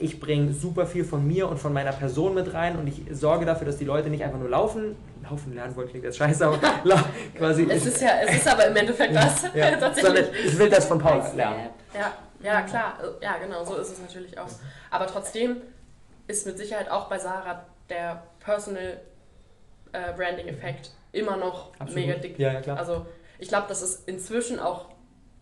Speaker 1: ich bringe super viel von mir und von meiner Person mit rein und ich sorge dafür, dass die Leute nicht einfach nur laufen, laufen lernen wollen, klingt jetzt scheiße, aber quasi.
Speaker 2: Es ist ja, es ist aber im Endeffekt das.
Speaker 1: ja, sondern
Speaker 2: Tatsächlich.
Speaker 1: ich will das von Paul lernen.
Speaker 2: Ja, ja, klar. Ja, genau, so ist es natürlich auch. Aber trotzdem ist mit Sicherheit auch bei Sarah der Personal äh, Branding-Effekt immer noch
Speaker 1: Absolut.
Speaker 2: mega dick.
Speaker 1: Ja, ja, klar.
Speaker 2: Also ich glaube, das ist inzwischen auch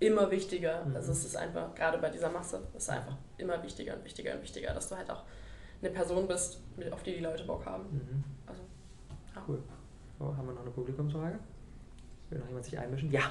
Speaker 2: immer wichtiger.
Speaker 1: Mhm.
Speaker 2: Also es ist einfach, gerade bei dieser Masse, es ist einfach immer wichtiger und wichtiger und wichtiger, dass du halt auch eine Person bist, auf die die Leute Bock haben.
Speaker 1: Mhm.
Speaker 2: Also,
Speaker 1: Cool. So, haben wir noch eine Publikumsfrage? Will noch jemand sich einmischen? Ja.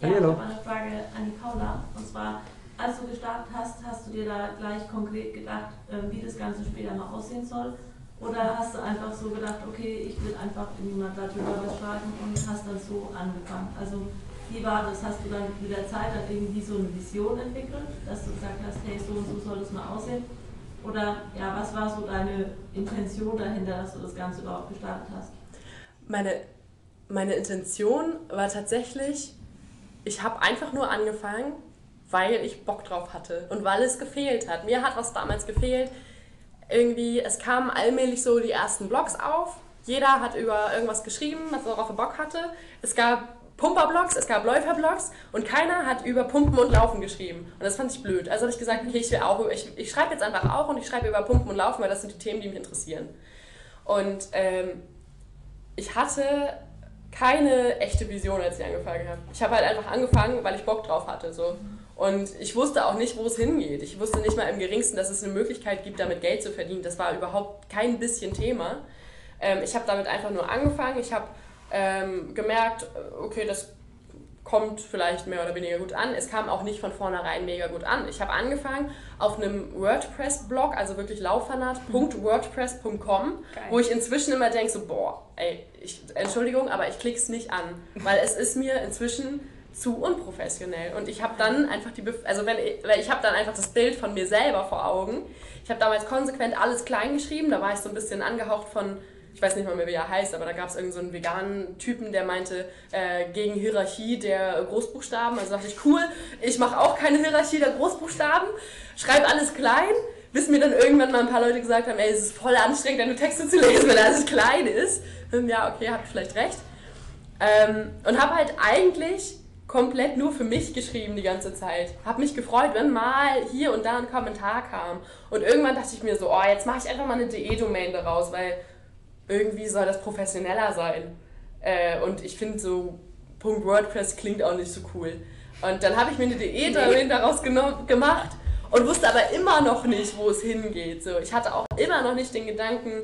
Speaker 1: Ja,
Speaker 6: Ja, ich
Speaker 1: hallo.
Speaker 6: habe eine Frage an die Paula. Und zwar, als du gestartet hast, hast du dir da gleich konkret gedacht, äh, wie das Ganze später mal aussehen soll? Oder hast du einfach so gedacht, okay, ich will einfach irgendjemand darüber fragen und hast dann so angefangen? Also, wie war das? Hast du dann mit der Zeit dann irgendwie so eine Vision entwickelt, dass du gesagt hast, hey, so und so soll das mal aussehen? Oder ja, was war so deine Intention dahinter, dass du das Ganze überhaupt gestartet hast?
Speaker 2: Meine, meine Intention war tatsächlich, ich habe einfach nur angefangen, weil ich Bock drauf hatte und weil es gefehlt hat. Mir hat was damals gefehlt. Irgendwie, es kamen allmählich so die ersten Blogs auf. Jeder hat über irgendwas geschrieben, was er Bock hatte. Es gab Pumper-Blogs, es gab Läufer-Blogs und keiner hat über Pumpen und Laufen geschrieben. Und das fand ich blöd. Also habe ich gesagt, okay, ich ich, ich schreibe jetzt einfach auch und ich schreibe über Pumpen und Laufen, weil das sind die Themen, die mich interessieren. Und ähm, ich hatte keine echte Vision, als ich angefangen habe. Ich habe halt einfach angefangen, weil ich Bock drauf hatte. So. Und ich wusste auch nicht, wo es hingeht. Ich wusste nicht mal im geringsten, dass es eine Möglichkeit gibt, damit Geld zu verdienen. Das war überhaupt kein bisschen Thema. Ähm, ich habe damit einfach nur angefangen. Ich habe ähm, gemerkt, okay, das kommt vielleicht mehr oder weniger gut an. Es kam auch nicht von vornherein mega gut an. Ich habe angefangen auf einem WordPress-Blog, also wirklich lauffanat.wordpress.com, wo ich inzwischen immer denke, so, boah, ey, ich, Entschuldigung, aber ich klicke es nicht an, weil es ist mir inzwischen zu unprofessionell. Und ich habe dann einfach die, Bef also wenn ich, ich habe dann einfach das Bild von mir selber vor Augen. Ich habe damals konsequent alles klein geschrieben, da war ich so ein bisschen angehaucht von ich weiß nicht mal mehr, wie er heißt, aber da gab es irgendeinen so veganen Typen, der meinte, äh, gegen Hierarchie der Großbuchstaben. Also dachte ich, cool, ich mache auch keine Hierarchie der Großbuchstaben, schreibe alles klein, bis mir dann irgendwann mal ein paar Leute gesagt haben, ey, es ist voll anstrengend, deine Texte zu lesen, wenn alles klein ist. Und ja, okay, habt vielleicht recht. Ähm, und habe halt eigentlich komplett nur für mich geschrieben die ganze Zeit. Habe mich gefreut, wenn mal hier und da ein Kommentar kam. Und irgendwann dachte ich mir so, oh, jetzt mache ich einfach mal eine DE-Domain daraus, weil irgendwie soll das professioneller sein. Äh, und ich finde so .wordpress klingt auch nicht so cool. Und dann habe ich mir eine DE-Domain daraus gemacht und wusste aber immer noch nicht, wo es hingeht. So, ich hatte auch immer noch nicht den Gedanken,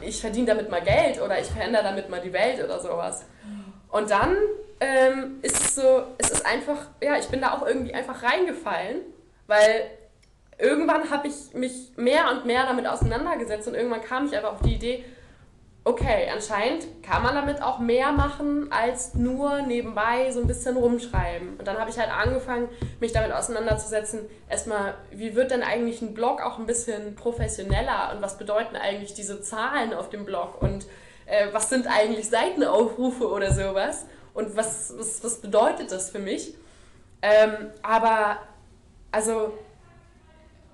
Speaker 2: ich verdiene damit mal Geld oder ich verändere damit mal die Welt oder sowas. Und dann ähm, ist es so, es ist einfach, ja, ich bin da auch irgendwie einfach reingefallen, weil irgendwann habe ich mich mehr und mehr damit auseinandergesetzt und irgendwann kam ich einfach auf die Idee, okay, anscheinend kann man damit auch mehr machen, als nur nebenbei so ein bisschen rumschreiben. Und dann habe ich halt angefangen, mich damit auseinanderzusetzen, erstmal, wie wird denn eigentlich ein Blog auch ein bisschen professioneller und was bedeuten eigentlich diese Zahlen auf dem Blog und äh, was sind eigentlich Seitenaufrufe oder sowas und was, was, was bedeutet das für mich. Ähm, aber also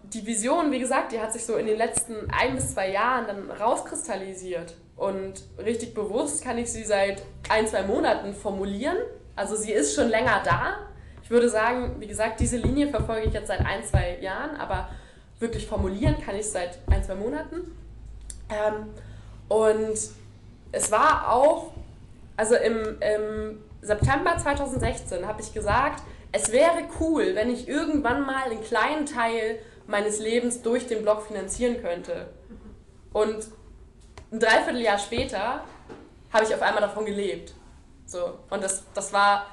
Speaker 2: die Vision, wie gesagt, die hat sich so in den letzten ein bis zwei Jahren dann rauskristallisiert. Und richtig bewusst kann ich sie seit ein, zwei Monaten formulieren. Also sie ist schon länger da. Ich würde sagen, wie gesagt, diese Linie verfolge ich jetzt seit ein, zwei Jahren, aber wirklich formulieren kann ich seit ein, zwei Monaten. Ähm, und es war auch, also im, im September 2016 habe ich gesagt, es wäre cool, wenn ich irgendwann mal einen kleinen Teil meines Lebens durch den Blog finanzieren könnte. Und ein Dreivierteljahr später habe ich auf einmal davon gelebt. So. Und das, das war,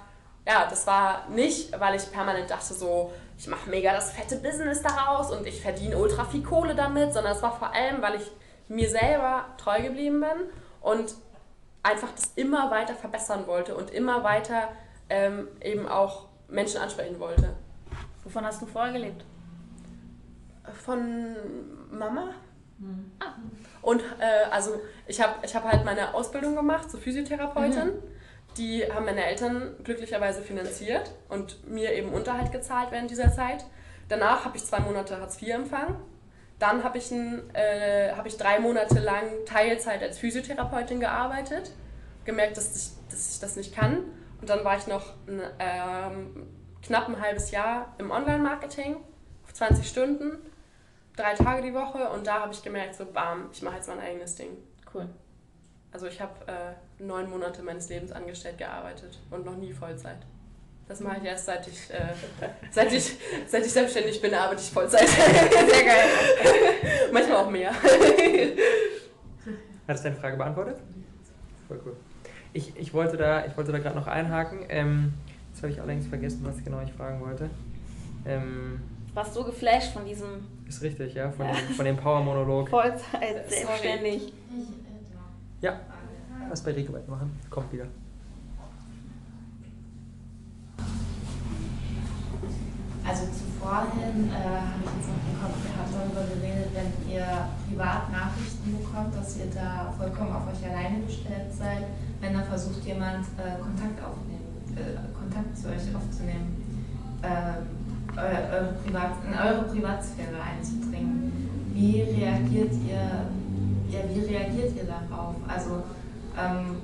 Speaker 2: ja, das war nicht, weil ich permanent dachte so, ich mache mega das fette Business daraus und ich verdiene ultra viel Kohle damit, sondern es war vor allem, weil ich mir selber treu geblieben bin und einfach das immer weiter verbessern wollte und immer weiter ähm, eben auch Menschen ansprechen wollte.
Speaker 3: Wovon hast du vorher gelebt?
Speaker 2: Von Mama. Mhm. Ah. Und äh, also ich habe ich hab halt meine Ausbildung gemacht zur Physiotherapeutin. Mhm. Die haben meine Eltern glücklicherweise finanziert und mir eben Unterhalt gezahlt während dieser Zeit. Danach habe ich zwei Monate Hartz IV empfangen. Dann habe ich, äh, hab ich drei Monate lang Teilzeit als Physiotherapeutin gearbeitet, gemerkt, dass ich, dass ich das nicht kann. Und dann war ich noch ein, ähm, knapp ein halbes Jahr im Online-Marketing auf 20 Stunden drei Tage die Woche und da habe ich gemerkt, so bam, ich mache jetzt mein eigenes Ding.
Speaker 3: Cool.
Speaker 2: Also ich habe äh, neun Monate meines Lebens angestellt gearbeitet und noch nie Vollzeit. Das mache ich erst seit ich, äh, seit ich, seit ich selbstständig bin, arbeite ich Vollzeit. Sehr geil. Manchmal auch mehr. Hat
Speaker 1: das deine Frage beantwortet? Voll cool. Ich, ich wollte da, da gerade noch einhaken. Ähm, jetzt habe ich allerdings vergessen, was genau ich fragen wollte. Ähm,
Speaker 3: warst so geflasht von diesem.
Speaker 1: Ist richtig, ja, von, ja. Dem, von dem Power-Monolog.
Speaker 3: Vollzeit, selbstständig.
Speaker 1: Ja, lass bei Rico weitermachen. Kommt wieder.
Speaker 7: Also zuvorhin äh, habe ich jetzt noch im Kopf gehabt, darüber geredet, wenn ihr privat Nachrichten bekommt, dass ihr da vollkommen auf euch alleine gestellt seid, wenn da versucht jemand äh, Kontakt aufnehmen, äh, Kontakt zu euch aufzunehmen. Ähm, eure Privat, in eure Privatsphäre einzudringen. Wie reagiert ihr, ja, wie reagiert ihr darauf? Also, ähm,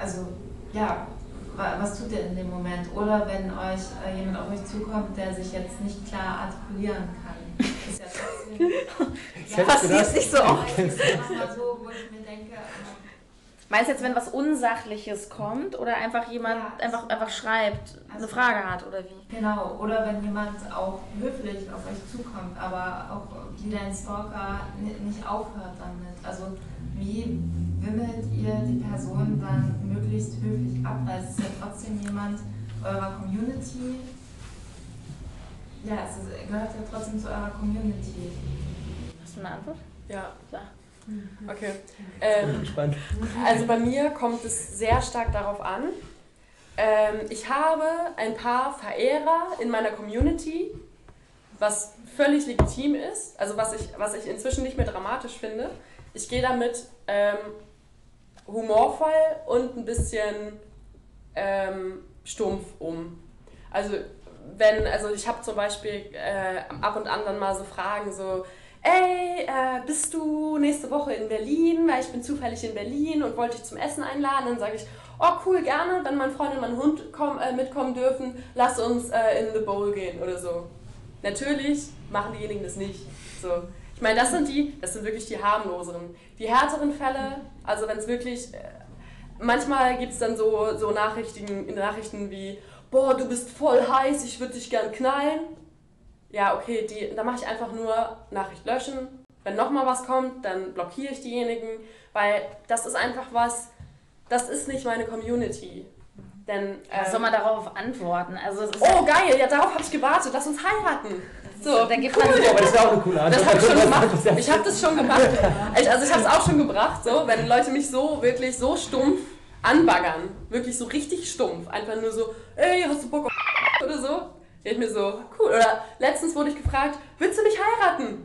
Speaker 7: also ja, was tut ihr in dem Moment? Oder wenn euch äh, jemand auf euch zukommt, der sich jetzt nicht klar artikulieren kann. Ist ja trotzdem.
Speaker 3: ja, passiert nicht so oft. so, wo ich mir denke, Meinst du jetzt, wenn was Unsachliches kommt oder einfach jemand ja, einfach, einfach schreibt, also eine Frage hat oder wie?
Speaker 7: Genau, oder wenn jemand auch höflich auf euch zukommt, aber auch wie dein Stalker nicht aufhört damit. Also wie wimmelt ihr die Person dann möglichst höflich ab, weil es ist ja trotzdem jemand eurer Community. Ja, es ist, gehört ja trotzdem zu eurer Community.
Speaker 3: Hast du eine Antwort?
Speaker 2: Ja.
Speaker 3: Ja.
Speaker 2: Okay. Ähm,
Speaker 1: Spannend.
Speaker 2: also bei mir kommt es sehr stark darauf an. Ähm, ich habe ein paar Verehrer in meiner Community, was völlig legitim ist, also was ich, was ich inzwischen nicht mehr dramatisch finde. Ich gehe damit ähm, humorvoll und ein bisschen ähm, stumpf um. Also wenn, also ich habe zum Beispiel äh, ab und an dann mal so Fragen so, ey, äh, bist du nächste Woche in Berlin? Weil ich bin zufällig in Berlin und wollte dich zum Essen einladen. Dann sage ich, oh cool, gerne, wenn mein Freund und mein Hund komm, äh, mitkommen dürfen, lass uns äh, in The Bowl gehen oder so. Natürlich machen diejenigen das nicht. So. Ich meine, das sind die, das sind wirklich die harmloseren. Die härteren Fälle, also wenn es wirklich, äh, manchmal gibt es dann so, so Nachrichten, Nachrichten wie, boah, du bist voll heiß, ich würde dich gern knallen. Ja, okay, die, da mache ich einfach nur Nachricht löschen. Wenn nochmal was kommt, dann blockiere ich diejenigen, weil das ist einfach was, das ist nicht meine Community. Denn,
Speaker 3: Was
Speaker 2: ähm,
Speaker 3: soll man darauf antworten? Also es ist
Speaker 2: oh geil, ja darauf habe ich gewartet, lass uns heiraten. So,
Speaker 3: da gibt man
Speaker 1: Aber das ist auch eine coole Antwort.
Speaker 2: das habe ich schon gemacht. Ich habe das schon gemacht. Ich, also ich habe es auch schon gebracht, so, wenn Leute mich so wirklich so stumpf anbaggern, wirklich so richtig stumpf, einfach nur so, ey, hast du Bock auf oder so, ich mir so, cool. Oder letztens wurde ich gefragt, willst du mich heiraten?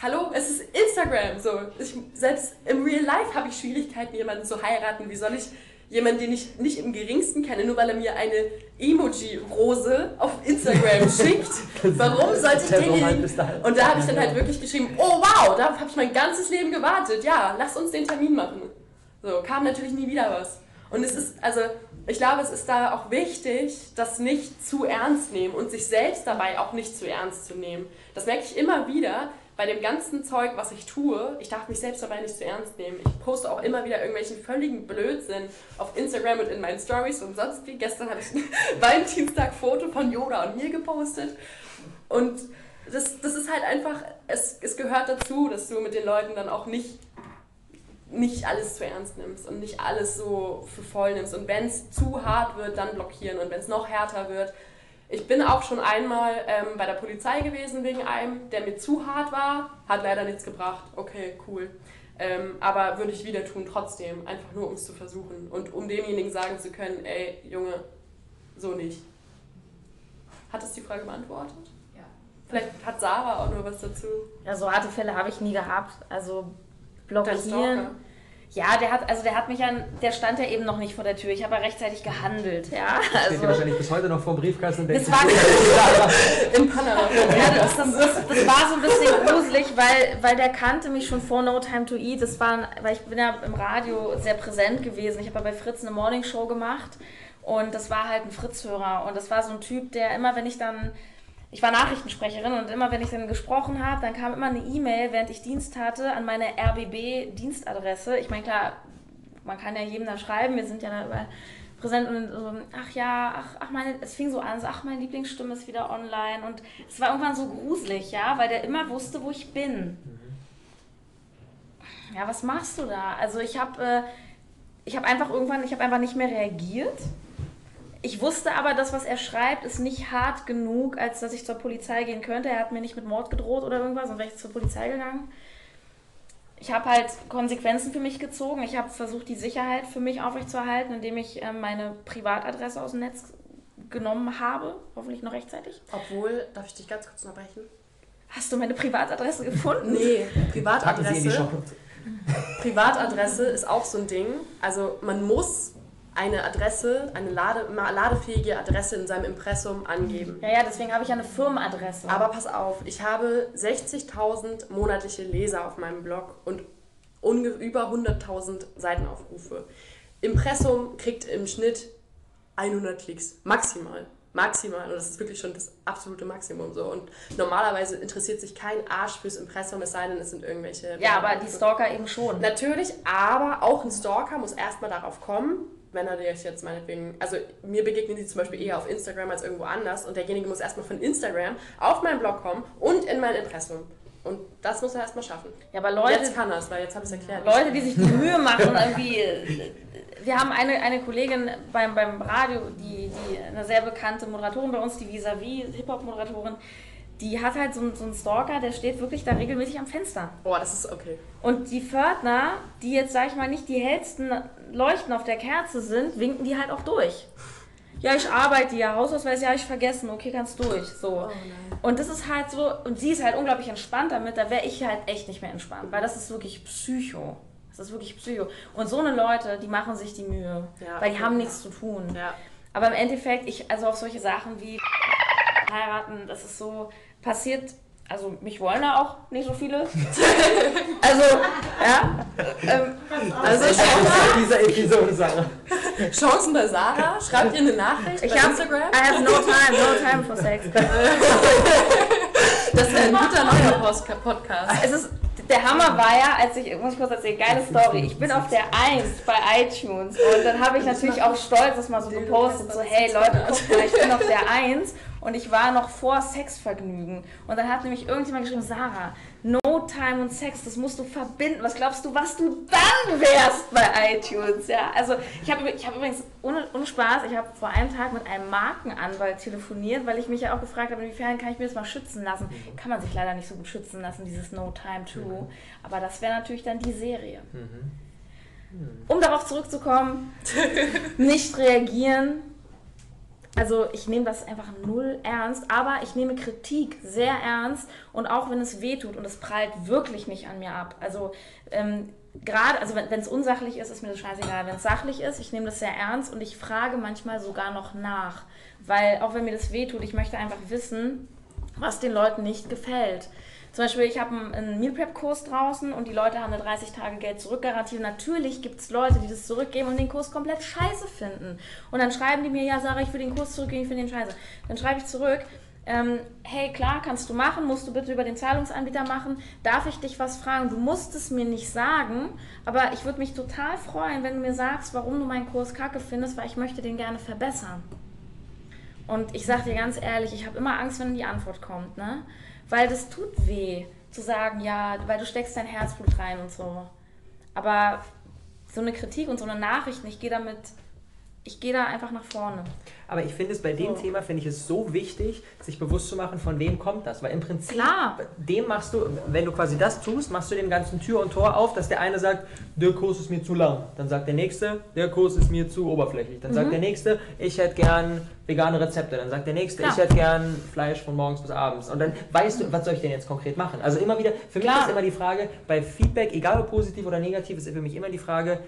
Speaker 2: Hallo, es ist Instagram. So, ich, selbst im Real Life habe ich Schwierigkeiten, jemanden zu heiraten. Wie soll ich jemanden, den ich nicht im geringsten kenne, nur weil er mir eine Emoji-Rose auf Instagram schickt? Warum sollte ich denjenigen
Speaker 1: dahin.
Speaker 2: und da habe ich dann halt wirklich geschrieben, oh wow, darauf habe ich mein ganzes Leben gewartet. Ja, lass uns den Termin machen. So, kam natürlich nie wieder was. Und es ist, also, ich glaube, es ist da auch wichtig, das nicht zu ernst nehmen und sich selbst dabei auch nicht zu ernst zu nehmen. Das merke ich immer wieder bei dem ganzen Zeug, was ich tue. Ich darf mich selbst dabei nicht zu ernst nehmen. Ich poste auch immer wieder irgendwelchen völligen Blödsinn auf Instagram und in meinen Stories und sonst wie. Gestern habe ich ein Valentinstag-Foto von Yoda und mir gepostet. Und das, das ist halt einfach, es, es gehört dazu, dass du mit den Leuten dann auch nicht, nicht alles zu ernst nimmst und nicht alles so für voll nimmst. Und wenn es zu hart wird, dann blockieren. Und wenn es noch härter wird, ich bin auch schon einmal ähm, bei der Polizei gewesen wegen einem, der mir zu hart war, hat leider nichts gebracht. Okay, cool. Ähm, aber würde ich wieder tun, trotzdem, einfach nur um es zu versuchen und um demjenigen sagen zu können, ey, Junge, so nicht. Hat das die Frage beantwortet?
Speaker 7: Ja.
Speaker 2: Vielleicht hat Sarah auch nur was dazu.
Speaker 3: Ja, so harte Fälle habe ich nie gehabt. Also
Speaker 2: Dein
Speaker 3: blockieren. Ja, der hat, also der hat mich an, der stand ja eben noch nicht vor der Tür. Ich habe ja rechtzeitig gehandelt, ja.
Speaker 1: Steht
Speaker 3: Also,
Speaker 1: wahrscheinlich bis heute noch vor dem Briefkasten und denkt,
Speaker 3: das war,
Speaker 2: In Panama.
Speaker 3: ja, das, das, das, war so ein bisschen gruselig, weil, weil der kannte mich schon vor No Time to Eat. Das war, weil ich bin ja im Radio sehr präsent gewesen. Ich habe ja bei Fritz eine Morningshow gemacht und das war halt ein Fritz-Hörer und das war so ein Typ, der immer, wenn ich dann ich war Nachrichtensprecherin und immer, wenn ich dann gesprochen habe, dann kam immer eine E-Mail, während ich Dienst hatte, an meine RBB-Dienstadresse. Ich meine, klar, man kann ja jedem da schreiben, wir sind ja da überall präsent und so, ach ja, ach, ach meine, es fing so an, so, ach, meine Lieblingsstimme ist wieder online und es war irgendwann so gruselig, ja, weil der immer wusste, wo ich bin. Ja, was machst du da? Also ich habe äh, ich habe einfach irgendwann, ich habe einfach nicht mehr reagiert. Ich wusste aber, das, was er schreibt, ist nicht hart genug, als dass ich zur Polizei gehen könnte. Er hat mir nicht mit Mord gedroht oder irgendwas, sonst wäre ich zur Polizei gegangen. Ich habe halt Konsequenzen für mich gezogen. Ich habe versucht, die Sicherheit für mich aufrechtzuerhalten, indem ich äh, meine Privatadresse aus dem Netz genommen habe. Hoffentlich noch rechtzeitig.
Speaker 2: Obwohl, darf ich dich ganz kurz unterbrechen?
Speaker 3: Hast du meine Privatadresse gefunden?
Speaker 2: Nee, Privatadresse.
Speaker 1: Shownotes.
Speaker 2: Privatadresse ist auch so ein Ding. Also man muss eine Adresse, eine lade, ladefähige Adresse in seinem Impressum angeben.
Speaker 3: Ja, ja, deswegen habe ich ja eine Firmenadresse.
Speaker 2: Aber pass auf, ich habe 60.000 monatliche Leser auf meinem Blog und über 100.000 Seitenaufrufe. Impressum kriegt im Schnitt 100 Klicks, maximal. Maximal. Und das ist wirklich schon das absolute Maximum so. Und normalerweise interessiert sich kein Arsch fürs Impressum, es sei denn, es sind irgendwelche.
Speaker 3: ja, aber die Stalker eben schon.
Speaker 2: Natürlich, aber auch ein Stalker muss erstmal darauf kommen, wenn er dir jetzt meinetwegen, also mir begegnen die zum Beispiel eher auf Instagram als irgendwo anders und derjenige muss erstmal von Instagram auf meinen Blog kommen und in mein Impressum. Und das muss er erstmal schaffen.
Speaker 3: Ja, aber Leute,
Speaker 2: jetzt kann er es, weil jetzt habe ich es erklärt.
Speaker 3: Leute, die sich die Mühe machen, irgendwie wir haben eine, eine Kollegin beim, beim Radio, die, die eine sehr bekannte Moderatorin bei uns, die Vis-a-vis Hip-Hop-Moderatorin, die hat halt so, einen- so einen Stalker, der steht wirklich da regelmäßig am Fenster.
Speaker 2: Oh, das ist okay.
Speaker 3: Und die Pförtner, die jetzt, sag ich mal, nicht die hellsten Leuchten auf der Kerze sind, winken die halt auch durch. Ja, ich arbeite ja, Hausausweis, ja, ich vergessen, okay, kannst durch. So. Und das ist halt so, und sie ist halt unglaublich entspannt damit, da wäre ich halt echt nicht mehr entspannt, weil das ist wirklich Psycho. Das ist wirklich Psycho. Und so eine Leute, die machen sich die Mühe,
Speaker 2: Ja,
Speaker 3: weil die
Speaker 2: okay.
Speaker 3: haben nichts zu tun.
Speaker 2: Ja.
Speaker 3: Aber im Endeffekt, ich, also auf solche Sachen wie heiraten, das ist so passiert. Also mich wollen da auch nicht so viele. also, ja. Ähm,
Speaker 2: Also
Speaker 1: Das ist dieser Episode, Sarah.
Speaker 2: Chancen bei Sarah. Schreibt ihr eine Nachricht
Speaker 3: ich
Speaker 2: bei
Speaker 3: habe
Speaker 2: Instagram.
Speaker 3: I have no time, no time for sex.
Speaker 2: Das wäre ein guter neuer Post Podcast.
Speaker 3: Es ist, der Hammer war ja, als ich, muss ich kurz erzählen, geile Story. Ich bin auf der 1 bei iTunes und dann habe ich natürlich auch stolz das mal so gepostet, so hey Leute, guckt mal, ich bin auf der 1 und ich war noch vor Sexvergnügen. Und dann hat nämlich irgendjemand geschrieben, Sarah, No Time und Sex, das musst du verbinden. Was glaubst du, was du dann wärst bei iTunes? Ja, also ich habe ich hab übrigens, ohne, ohne Spaß, ich habe vor einem Tag mit einem Markenanwalt telefoniert, weil ich mich ja auch gefragt habe, inwiefern kann ich mir das mal schützen lassen. Kann man sich leider nicht so gut schützen lassen, dieses No Time to. Aber das wäre natürlich dann die Serie. Um darauf zurückzukommen, nicht reagieren. Also ich nehme das einfach null ernst, aber ich nehme Kritik sehr ernst und auch wenn es weh tut und es prallt wirklich nicht an mir ab. Also ähm, gerade, also wenn es unsachlich ist, ist mir das scheißegal. Wenn es sachlich ist, ich nehme das sehr ernst und ich frage manchmal sogar noch nach, weil auch wenn mir das weh tut, ich möchte einfach wissen, was den Leuten nicht gefällt. Zum Beispiel, ich habe einen, Meal Prep Kurs draußen und die Leute haben eine 30 Tage Geld zurückgarantie. Und natürlich gibt es Leute, die das zurückgeben und den Kurs komplett scheiße finden. Und dann schreiben die mir, ja Sarah, ich will den Kurs zurückgeben, ich finde den scheiße. Dann schreibe ich zurück, ähm, hey klar, kannst du machen, musst du bitte über den Zahlungsanbieter machen. Darf ich dich was fragen? Du musst es mir nicht sagen, aber ich würde mich total freuen, wenn du mir sagst, warum du meinen Kurs kacke findest, weil ich möchte den gerne verbessern. Und ich sag dir ganz ehrlich, ich habe immer Angst, wenn die Antwort kommt, ne? Weil das tut weh, zu sagen, ja, weil du steckst dein Herzblut rein und so. Aber so eine Kritik und so eine Nachricht, ich gehe damit, ich gehe da einfach nach vorne.
Speaker 1: Aber ich finde es bei dem
Speaker 3: So.
Speaker 1: Thema, finde ich es so wichtig, sich bewusst zu machen, von wem kommt das. Weil im Prinzip,
Speaker 3: Klar.
Speaker 1: dem machst du, wenn du quasi das tust, machst du dem ganzen Tür und Tor auf, dass der eine sagt, der Kurs ist mir zu lang. Dann sagt der nächste, der Kurs ist mir zu oberflächlich. Dann
Speaker 3: Mhm.
Speaker 1: sagt der nächste, ich hätte gern vegane Rezepte. Dann sagt der nächste,
Speaker 3: Klar.
Speaker 1: ich hätte gern Fleisch von morgens bis abends. Und dann weißt du, was soll ich denn jetzt konkret machen? Also immer wieder, für mich
Speaker 3: Klar.
Speaker 1: ist immer die Frage, bei Feedback, egal ob positiv oder negativ, ist für mich immer die Frage,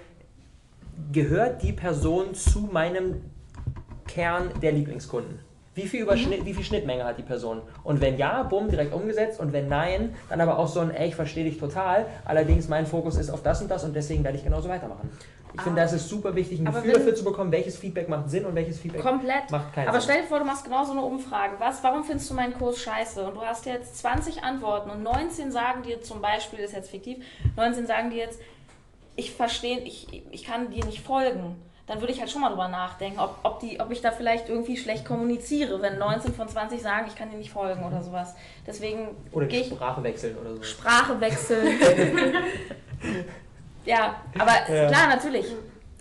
Speaker 1: gehört die Person zu meinem Kern der Lieblingskunden? Wie viel, Überschnitt, wie viel Schnittmenge hat die Person? Und wenn ja, bumm, direkt umgesetzt. Und wenn nein, dann aber auch so ein, ey, ich verstehe dich total. Allerdings, mein Fokus ist auf das und das und deswegen werde ich genauso weitermachen. Ich finde, das ist super wichtig, ein
Speaker 3: Aber
Speaker 1: Gefühl dafür zu bekommen, welches Feedback macht Sinn und welches Feedback
Speaker 3: Komplett.
Speaker 1: macht keinen
Speaker 3: Aber
Speaker 1: Sinn.
Speaker 3: stell dir vor, du machst genau so eine Umfrage. Was, warum findest du meinen Kurs scheiße? Und du hast jetzt 20 Antworten und 19 sagen dir zum Beispiel, das ist jetzt fiktiv, 19 sagen dir jetzt, ich verstehe, ich, ich kann dir nicht folgen. Dann würde ich halt schon mal drüber nachdenken, ob, ob, die, ob ich da vielleicht irgendwie schlecht kommuniziere, wenn 19 von 20 sagen, ich kann dir nicht folgen oder sowas. Deswegen
Speaker 1: Oder
Speaker 3: gehe
Speaker 1: die
Speaker 3: ich
Speaker 1: Sprache wechseln oder so.
Speaker 3: Sprache wechseln. ja, aber
Speaker 1: Ja.
Speaker 3: klar, natürlich.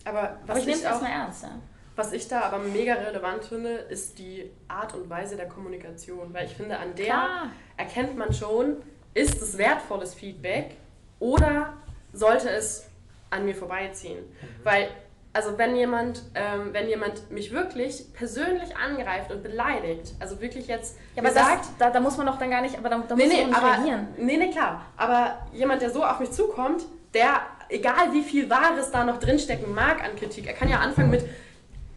Speaker 2: Aber was
Speaker 3: Aber ich nehme es erstmal ernst. Ja.
Speaker 2: Was ich da aber mega relevant finde, ist die Art und Weise der Kommunikation. Weil ich finde, an der
Speaker 3: Klar.
Speaker 2: erkennt man schon, ist es wertvolles Feedback oder sollte es an mir vorbeiziehen? Weil, also wenn jemand, ähm, wenn jemand mich wirklich persönlich angreift und beleidigt, also wirklich jetzt
Speaker 3: Ja, aber
Speaker 2: gesagt,
Speaker 3: das, da, da muss man doch dann gar nicht, aber da, da
Speaker 2: nee,
Speaker 3: muss
Speaker 2: nee,
Speaker 3: man nicht
Speaker 2: aber,
Speaker 3: reagieren.
Speaker 2: nee, nee, klar. Aber jemand, der so auf mich zukommt, der, egal wie viel Wahres da noch drinstecken mag an Kritik, er kann ja anfangen mit,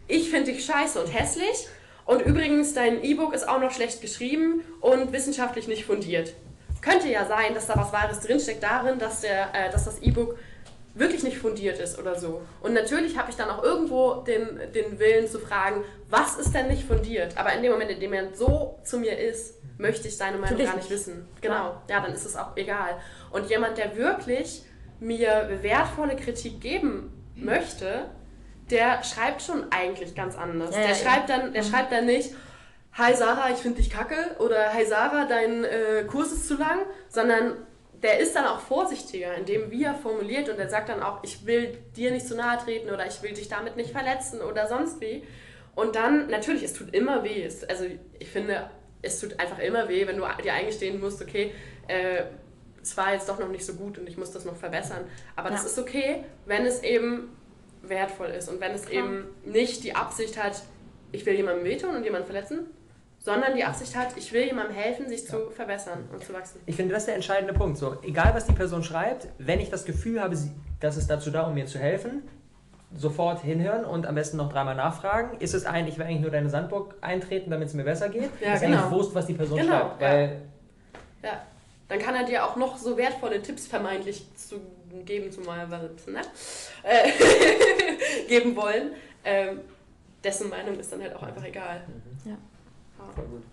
Speaker 2: ich finde dich scheiße und hässlich und übrigens, dein E-Book ist auch noch schlecht geschrieben und wissenschaftlich nicht fundiert. Könnte ja sein, dass da was Wahres drinsteckt darin, dass, der, äh, dass das E-Book wirklich nicht fundiert ist oder so. Und natürlich habe ich dann auch irgendwo den, den Willen zu fragen, was ist denn nicht fundiert? Aber in dem Moment, in dem er so zu mir ist, möchte ich seine Meinung gar nicht wissen. Genau, ja, dann ist es auch egal. Und jemand, der wirklich mir wertvolle Kritik geben möchte, der schreibt schon eigentlich ganz anders.
Speaker 3: Ja,
Speaker 2: der
Speaker 3: ja,
Speaker 2: schreibt dann, der schreibt dann nicht, Hi Sarah, ich finde dich kacke oder Hi Sarah, dein äh, Kurs ist zu lang, sondern der ist dann auch vorsichtiger in dem, wie er formuliert und der sagt dann auch, ich will dir nicht zu nahe treten oder ich will dich damit nicht verletzen oder sonst wie. Und dann, natürlich, es tut immer weh. Es, also ich finde, es tut einfach immer weh, wenn du dir eingestehen musst, okay, äh, es war jetzt doch noch nicht so gut und ich muss das noch verbessern. Aber das
Speaker 3: Ja.
Speaker 2: ist okay, wenn es eben wertvoll ist und wenn es eben nicht die Absicht hat, ich will jemandem wehtun und jemanden verletzen, sondern die Absicht hat, ich will jemandem helfen, sich zu verbessern und zu wachsen.
Speaker 1: Ich finde, das ist der entscheidende Punkt. So, egal was die Person schreibt, wenn ich das Gefühl habe, sie, das ist dazu da, um mir zu helfen, sofort hinhören und am besten noch dreimal nachfragen. Ist es ein, ich will eigentlich nur deine Sandburg eintreten, damit es mir besser geht?
Speaker 2: Ja,
Speaker 1: ist
Speaker 2: genau.
Speaker 1: eigentlich Wurst, was die Person
Speaker 2: Genau,
Speaker 1: schreibt.
Speaker 2: ja.
Speaker 1: Weil
Speaker 2: Ja. Dann kann er dir auch noch so wertvolle Tipps vermeintlich zu geben, zumal ne? äh, geben wollen. Ähm, dessen Meinung ist dann halt auch einfach egal.
Speaker 3: Ja.
Speaker 2: Ja.
Speaker 1: Voll gut.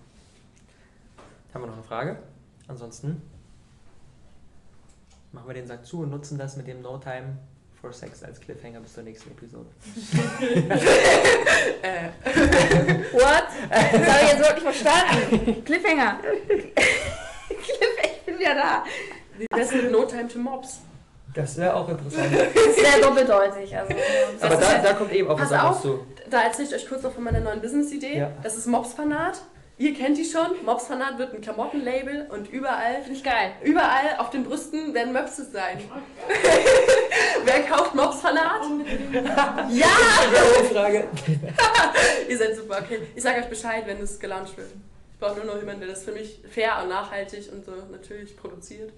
Speaker 1: Haben wir noch eine Frage? Ansonsten machen wir den Sack zu und nutzen das mit dem No Time for Sex als Cliffhanger bis zur nächsten Episode.
Speaker 2: Äh,
Speaker 3: What? Das habe ich jetzt wirklich verstanden. Cliffhanger. Cliffhanger, ich bin wieder da.
Speaker 2: das ist mit No Time to Mobs.
Speaker 1: Das wäre auch interessant.
Speaker 3: Das ist sehr doppeldeutig. Also,
Speaker 1: Aber da,
Speaker 2: halt-
Speaker 1: da kommt eben auch was
Speaker 2: Pass
Speaker 1: anderes
Speaker 2: auf.
Speaker 1: zu.
Speaker 2: Da erzähle ich euch kurz noch von meiner neuen Business-Idee.
Speaker 1: Ja.
Speaker 2: Das ist Mobsfanat. Ihr kennt die schon. Mobsfanat wird ein Klamottenlabel und überall,
Speaker 3: finde ich geil.
Speaker 2: überall auf den Brüsten werden Möpses sein. Wer kauft Mobsfanat? ja!
Speaker 1: Frage.
Speaker 2: Ihr seid super, okay. Ich sage euch Bescheid, wenn es gelauncht wird. Ich brauche nur noch jemanden, der das für mich fair und nachhaltig und so natürlich produziert.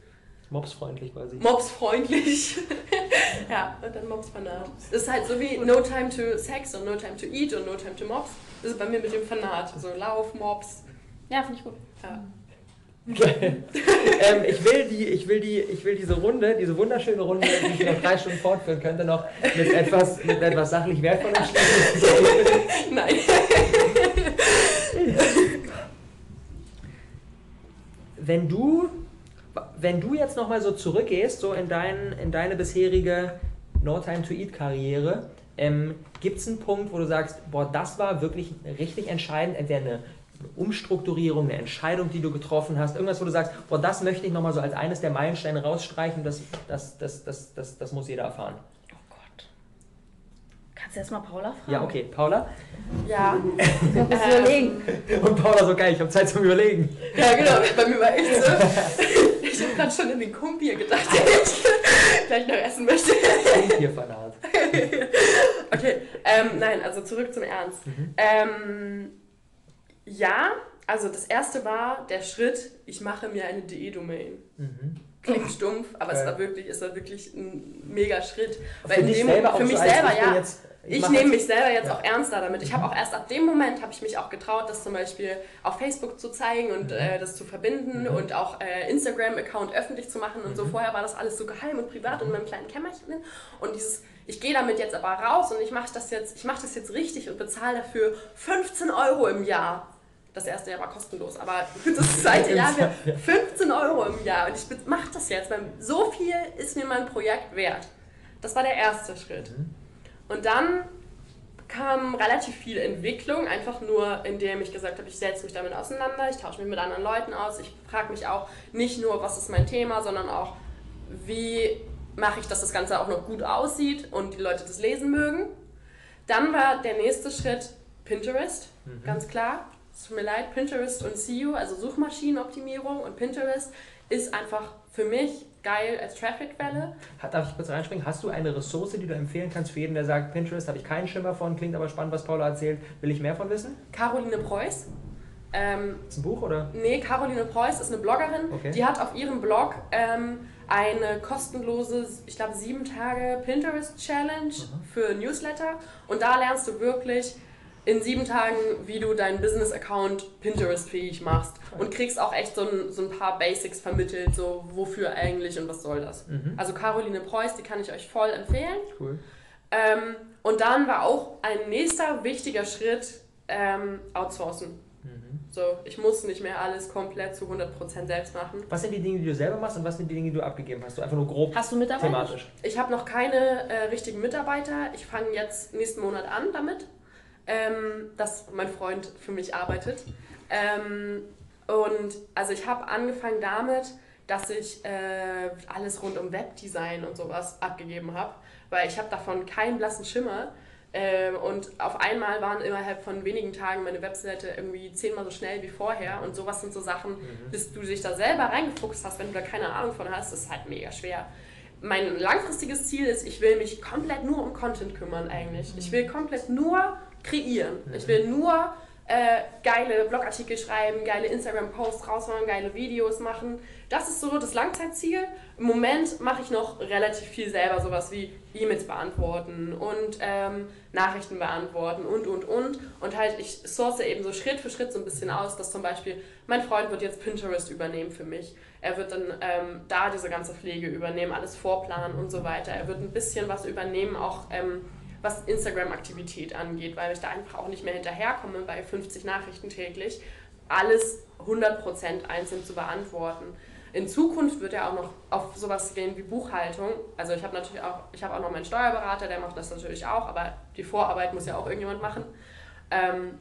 Speaker 1: Mobsfreundlich quasi.
Speaker 2: Mobsfreundlich. ja, und dann Mobsfanat. Das ist halt so wie No Time to Sex und No Time to Eat und No Time to Mobs. Das ist bei mir mit dem Fanat. So Lauf, Mobs.
Speaker 3: Ja, finde ich gut.
Speaker 2: Ja.
Speaker 1: ähm, ich, will die, ich, will die, ich will diese Runde, diese wunderschöne Runde, die ich noch drei Stunden fortführen könnte, noch mit etwas, mit etwas sachlich Wertvollem schließen.
Speaker 2: Nein.
Speaker 1: Wenn du, wenn du jetzt nochmal so zurückgehst, so in, dein, in deine bisherige No Time to Eat Karriere, ähm, gibt es einen Punkt, wo du sagst, boah, das war wirklich richtig entscheidend, entweder eine Umstrukturierung, eine Entscheidung, die du getroffen hast, irgendwas, wo du sagst, boah, das möchte ich nochmal so als eines der Meilensteine rausstreichen, das, das, das, das, das, das muss jeder erfahren.
Speaker 3: Kannst du erst mal Paula fragen?
Speaker 1: Ja, okay, Paula.
Speaker 2: Ja.
Speaker 3: Ich muss
Speaker 2: Ähm,
Speaker 3: überlegen.
Speaker 1: Und Paula so geil, ich habe Zeit zum Überlegen.
Speaker 2: Ja, genau. Bei mir war echt so. Ich habe gerade schon in den Kumpir gedacht, den ich gleich noch essen möchte.
Speaker 1: Hier Fanat.
Speaker 2: Okay, ähm, nein, also zurück zum Ernst. Ähm, ja, also das erste war der Schritt, ich mache mir eine DE-Domain.
Speaker 1: Mhm.
Speaker 2: Klingt stumpf, aber es
Speaker 1: Geil.
Speaker 2: war wirklich, es war wirklich ein mega Schritt. Weil
Speaker 1: Für
Speaker 2: in
Speaker 1: dich
Speaker 2: dem-
Speaker 1: selber auch
Speaker 2: für mich
Speaker 1: so
Speaker 2: selber, ja.
Speaker 1: Jetzt,
Speaker 2: Ich, nehme mich selber jetzt
Speaker 1: Ja.
Speaker 2: auch ernster damit. Ich habe auch erst ab dem Moment habe ich mich auch getraut, das zum Beispiel auf Facebook zu zeigen und
Speaker 1: Mhm.
Speaker 2: äh, das zu verbinden
Speaker 1: Mhm.
Speaker 2: und auch äh, Instagram-Account öffentlich zu machen und so.
Speaker 1: Mhm.
Speaker 2: Vorher war das alles so geheim und privat in meinem kleinen Kämmerchen. Und dieses, ich gehe damit jetzt aber raus und ich mache das jetzt, ich mache das jetzt richtig und bezahle dafür 15 Euro im Jahr. Das erste Jahr war kostenlos, aber das zweite Jahr wäre 15 Euro im Jahr und ich mache das jetzt, weil so viel ist mir mein Projekt wert. Das war der erste Schritt.
Speaker 1: Mhm.
Speaker 2: Und dann kam relativ viel Entwicklung, einfach nur indem ich gesagt habe, ich setze mich damit auseinander, ich tausche mich mit anderen Leuten aus, ich frage mich auch nicht nur, was ist mein Thema, sondern auch, wie mache ich, dass das Ganze auch noch gut aussieht und die Leute das lesen mögen. Dann war der nächste Schritt Pinterest,
Speaker 1: Mhm.
Speaker 2: ganz klar. Es tut mir leid, Pinterest und SEO, also Suchmaschinenoptimierung und Pinterest ist einfach für mich geil als Traffic-Quelle.
Speaker 1: Hat- Darf ich kurz reinspringen? Hast du eine Ressource, die du empfehlen kannst für jeden, der sagt, Pinterest habe ich keinen Schimmer von, klingt aber spannend, was Paula erzählt, will ich mehr von wissen?
Speaker 2: Caroline Preuß. Ähm,
Speaker 1: Ist ein Buch oder?
Speaker 2: Nee, Caroline Preuß ist eine Bloggerin.
Speaker 1: Okay.
Speaker 2: Die hat auf ihrem Blog ähm, eine kostenlose, ich glaube, sieben Tage Pinterest-Challenge für Newsletter. Und da lernst du wirklich in sieben Tagen, wie du deinen Business-Account Pinterest-fähig machst. Und kriegst auch echt so ein, so ein paar Basics vermittelt, so wofür eigentlich und was soll das.
Speaker 1: Mhm.
Speaker 2: Also Caroline Preuß, die kann ich euch voll empfehlen.
Speaker 1: Cool.
Speaker 2: Ähm, und dann war auch ein nächster wichtiger Schritt ähm, outsourcen.
Speaker 1: Mhm.
Speaker 2: So, ich muss nicht mehr alles komplett zu 100% selbst machen.
Speaker 1: Was sind die Dinge, die du selber machst und was sind die Dinge, die du abgegeben hast? So einfach nur grob
Speaker 3: Hast du Mitarbeiter?
Speaker 1: thematisch.
Speaker 2: Ich habe noch keine äh, richtigen Mitarbeiter. Ich fange jetzt nächsten Monat an damit, ähm, dass mein Freund für mich arbeitet. Ähm, und also ich habe angefangen damit, dass ich äh, alles rund um Webdesign und sowas abgegeben habe, weil ich habe davon keinen blassen Schimmer. Ähm, und auf einmal waren innerhalb von wenigen Tagen meine Webseite irgendwie zehnmal so schnell wie vorher. Und sowas sind so Sachen, bis du dich da selber reingefuchst hast, wenn du da keine Ahnung von hast, ist halt mega schwer. Mein langfristiges Ziel ist, ich will mich komplett nur um Content kümmern eigentlich. Ich will komplett nur kreieren. Ich will nur äh, geile Blogartikel schreiben, geile Instagram-Posts raushauen, geile Videos machen. Das ist so das Langzeitziel. Im Moment mache ich noch relativ viel selber, sowas wie E-Mails beantworten und ähm, Nachrichten beantworten und, und, und. Und halt, ich source eben so Schritt für Schritt so ein bisschen aus, dass zum Beispiel mein Freund wird jetzt Pinterest übernehmen für mich. Er wird dann ähm, da diese ganze Pflege übernehmen, alles vorplanen und so weiter. Er wird ein bisschen was übernehmen, auch ähm, was Instagram-Aktivität angeht, weil ich da einfach auch nicht mehr hinterherkomme, bei 50 Nachrichten täglich, alles 100% einzeln zu beantworten. In Zukunft wird er auch noch auf sowas gehen wie Buchhaltung. Also ich habe natürlich auch, ich habe auch noch meinen Steuerberater, der macht das natürlich auch, aber die Vorarbeit muss ja auch irgendjemand machen. Ähm,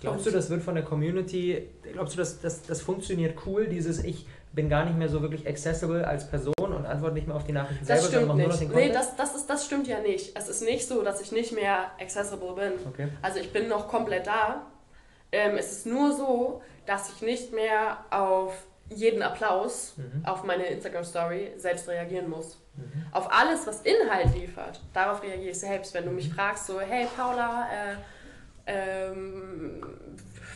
Speaker 1: Glaubst du, das wird von der Community, glaubst du, das, das, das funktioniert cool, dieses ich bin gar nicht mehr so wirklich accessible als Person und antworte nicht mehr auf die Nachrichten
Speaker 2: Das
Speaker 1: selber, sondern mache nur noch
Speaker 2: nicht.
Speaker 1: den
Speaker 2: Nee,
Speaker 1: Content?
Speaker 2: das, das, ist, das stimmt ja nicht. Es ist nicht so, dass ich nicht mehr accessible bin.
Speaker 1: okay.
Speaker 2: Also ich bin noch komplett da. Ähm, es ist nur so, dass ich nicht mehr auf jeden Applaus
Speaker 1: Mhm.
Speaker 2: auf meine Instagram-Story selbst reagieren muss.
Speaker 1: Mhm.
Speaker 2: Auf alles, was Inhalt liefert, darauf reagiere ich selbst. Wenn du mich fragst, so, hey Paula, äh, ähm,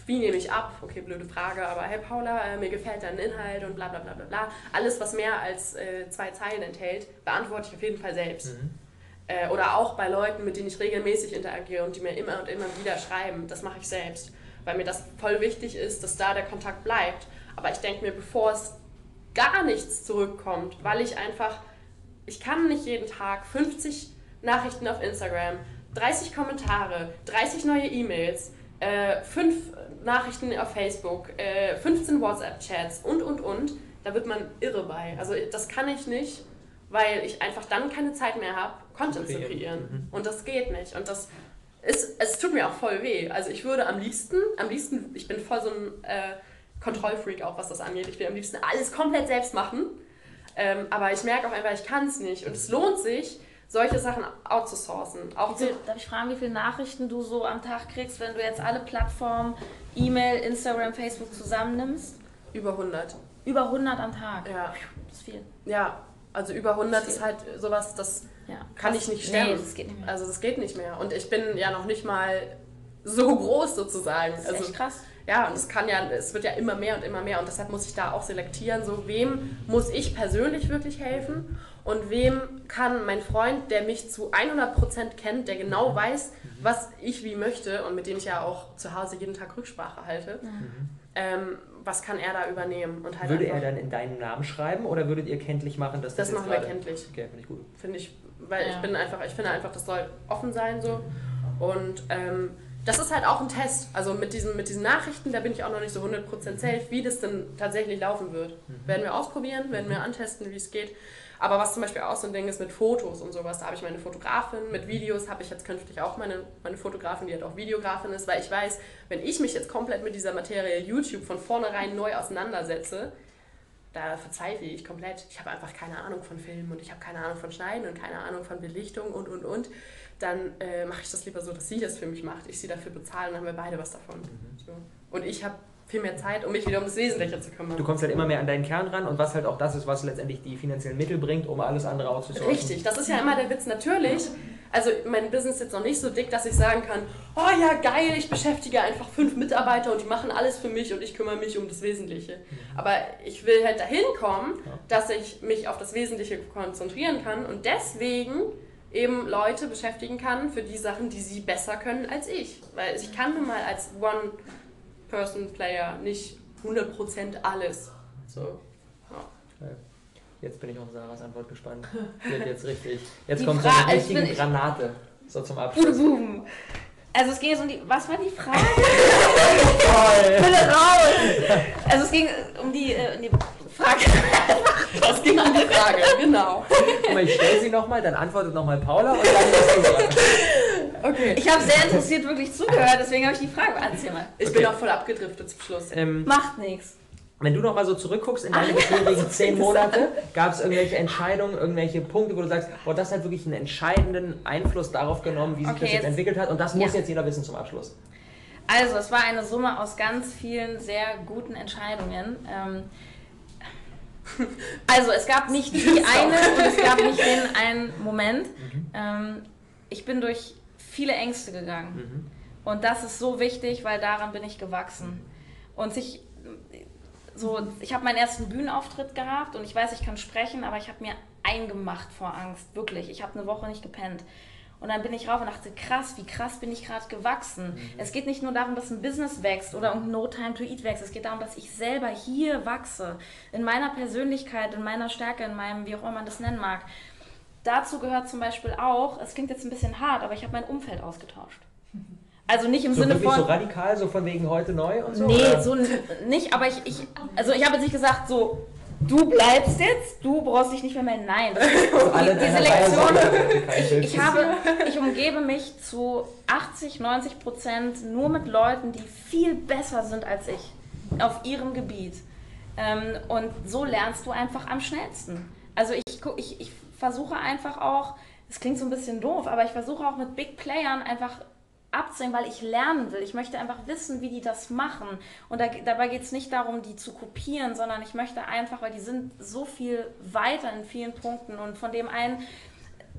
Speaker 2: wie nehme ich ab? Okay, blöde Frage, aber hey Paula, äh, mir gefällt dein Inhalt und bla bla bla bla bla. Alles, was mehr als äh, zwei Zeilen enthält, beantworte ich auf jeden Fall selbst.
Speaker 1: Mhm.
Speaker 2: Äh, oder auch bei Leuten, mit denen ich regelmäßig interagiere und die mir immer und immer wieder schreiben. Das mache ich selbst, weil mir das voll wichtig ist, dass da der Kontakt bleibt. Aber ich denke mir, bevor es gar nichts zurückkommt, weil ich einfach, ich kann nicht jeden Tag 50 Nachrichten auf Instagram, 30 Kommentare, 30 neue E-Mails, äh, 5 Nachrichten auf Facebook, äh, 15 WhatsApp-Chats und, und, und. Da wird man irre bei. Also das kann ich nicht, weil ich einfach dann keine Zeit mehr habe, Content zu
Speaker 1: Kreieren.
Speaker 2: kreieren.
Speaker 1: Mhm.
Speaker 2: Und das geht nicht. Und das ist, es tut mir auch voll weh. Also ich würde am liebsten, am liebsten, ich bin voll so ein äh, Kontrollfreak auch, was das angeht. Ich will am liebsten alles komplett selbst machen. Ähm, aber ich merke auch einfach, ich kann es nicht. Und es lohnt sich, solche Sachen outzusourcen. Auch
Speaker 3: viel, darf ich fragen, wie viele Nachrichten du so am Tag kriegst, wenn du jetzt alle Plattformen, E-Mail, Instagram, Facebook zusammennimmst?
Speaker 2: über 100.
Speaker 3: Über 100 am Tag.
Speaker 2: Ja.
Speaker 3: Das ist viel.
Speaker 2: Ja, also über 100 ist halt sowas, das
Speaker 3: Ja.
Speaker 2: kann ich nicht stemmen.
Speaker 3: Nee, das geht nicht mehr.
Speaker 2: Also das geht nicht mehr. Und ich bin ja noch nicht mal so groß sozusagen.
Speaker 3: Das ist
Speaker 2: Also
Speaker 3: echt krass.
Speaker 2: ja, und es kann ja, es wird ja immer mehr und immer mehr und deshalb muss ich da auch selektieren, so wem muss ich persönlich wirklich helfen und wem kann mein Freund, der mich zu 100% kennt, der genau weiß, was ich wie möchte und mit dem ich ja auch zu Hause jeden Tag Rücksprache halte, ähm, was kann er da übernehmen und halt
Speaker 1: Würde er dann in deinen Namen schreiben oder würdet ihr kenntlich machen, dass das,
Speaker 2: das machen wir kenntlich.
Speaker 1: Okay, finde ich gut.
Speaker 2: finde ich, weil ich
Speaker 3: Ja.
Speaker 2: bin einfach, ich finde einfach, das soll offen sein so. Und ähm, das ist halt auch ein Test. Also mit diesen, mit diesen Nachrichten, da bin ich auch noch nicht so 100% safe, wie das denn tatsächlich laufen wird. Werden wir ausprobieren, werden wir antesten, wie es geht. Aber was zum Beispiel auch so ein Ding ist mit Fotos und sowas, da habe ich meine Fotografin, mit Videos habe ich jetzt künftig auch meine, meine Fotografin, die halt auch Videografin ist, weil ich weiß, wenn ich mich jetzt komplett mit dieser Materie YouTube von vornherein neu auseinandersetze, da verzweifle ich komplett. Ich habe einfach keine Ahnung von Filmen und ich habe keine Ahnung von Schneiden und keine Ahnung von Belichtung und und und. Dann äh, mache ich das lieber so, dass sie das für mich macht. Ich sie dafür bezahle, dann haben wir beide was davon. So. Und ich habe viel mehr Zeit, um mich wieder um das Wesentliche zu kümmern.
Speaker 1: Du kommst halt immer mehr an deinen Kern ran und was halt auch das ist, was letztendlich die finanziellen Mittel bringt, um alles andere outzusourcen.
Speaker 2: Richtig, das ist ja immer der Witz. Natürlich, also mein Business ist jetzt noch nicht so dick, dass ich sagen kann, oh ja, geil, ich beschäftige einfach fünf Mitarbeiter und die machen alles für mich und ich kümmere mich um das Wesentliche. Aber ich will halt dahin kommen, dass ich mich auf das Wesentliche konzentrieren kann und deswegen eben Leute beschäftigen kann für die Sachen, die sie besser können als ich. Weil ich kann nun mal als One-Person-Player nicht 100% alles. So.
Speaker 1: Jetzt bin ich auf Sarahs Antwort gespannt. Wird jetzt richtig. Jetzt
Speaker 3: Die
Speaker 1: kommt so
Speaker 3: Fra-
Speaker 1: eine
Speaker 3: ich
Speaker 1: richtige
Speaker 3: ich-
Speaker 1: Granate. So zum Abschluss.
Speaker 3: boom. Also es ging jetzt um die. Was war die Frage?
Speaker 1: Toll!
Speaker 3: Bitte raus! Also es ging um die, äh, die Frage.
Speaker 2: Das ging um die Frage, genau.
Speaker 1: Guck mal, ich stelle sie nochmal, dann antwortet nochmal Paula und dann ist du dran.
Speaker 2: Okay.
Speaker 3: Ich habe sehr interessiert wirklich zugehört, deswegen habe ich die Frage. Mal.
Speaker 2: Ich
Speaker 1: Okay.
Speaker 2: bin auch voll abgedriftet zum Schluss.
Speaker 1: ähm,
Speaker 3: Macht nichts.
Speaker 1: Wenn du noch mal so zurückguckst in deine bisherigen zehn Monate, gab es irgendwelche Entscheidungen, irgendwelche Punkte, wo du sagst, boah, das hat wirklich einen entscheidenden Einfluss darauf genommen, wie sich
Speaker 3: Okay,
Speaker 1: das jetzt
Speaker 3: jetzt-
Speaker 1: entwickelt hat und das muss
Speaker 3: Ja.
Speaker 1: jetzt jeder wissen zum Abschluss.
Speaker 3: Also, es war eine Summe aus ganz vielen sehr guten Entscheidungen. Ähm, also, es gab nicht die eine und es gab nicht den einen Moment. Ähm, ich bin durch viele Ängste gegangen. Und das ist so wichtig, weil daran bin ich gewachsen. Und sich so, ich habe meinen ersten Bühnenauftritt gehabt und ich weiß, ich kann sprechen, aber ich habe mir eingemacht vor Angst, wirklich. Ich habe eine Woche nicht gepennt. Und dann bin ich rauf und dachte, krass, wie krass bin ich gerade gewachsen. Es geht nicht nur darum, dass ein Business wächst oder ein No Time to Eat wächst. Es geht darum, dass ich selber hier wachse. In meiner Persönlichkeit, in meiner Stärke, in meinem, wie auch immer man das nennen mag. Dazu gehört zum Beispiel auch, es klingt jetzt ein bisschen hart, aber ich habe mein Umfeld ausgetauscht. Also nicht im
Speaker 1: So
Speaker 3: Sinne von.
Speaker 1: so radikal, so von wegen heute neu und so?
Speaker 3: Nee,
Speaker 1: oder?
Speaker 3: so nicht, aber ich, ich also ich habe jetzt nicht gesagt, so, du bleibst jetzt, du brauchst dich nicht mehr melden. Nein,
Speaker 1: Also alle
Speaker 3: die, die
Speaker 1: deiner
Speaker 3: Selektion,
Speaker 1: Reihe-
Speaker 3: ich, ich habe, ich umgebe mich zu 80, 90 Prozent nur mit Leuten, die viel besser sind als ich auf ihrem Gebiet. Ähm, und so lernst du einfach am schnellsten. Also ich, ich, ich versuche einfach auch, es klingt so ein bisschen doof, aber ich versuche auch mit Big Playern einfach abzuhängen, weil ich lernen will. Ich möchte einfach wissen, wie die das machen. Und da, dabei geht es nicht darum, die zu kopieren, sondern ich möchte einfach, weil die sind so viel weiter in vielen Punkten und von dem einen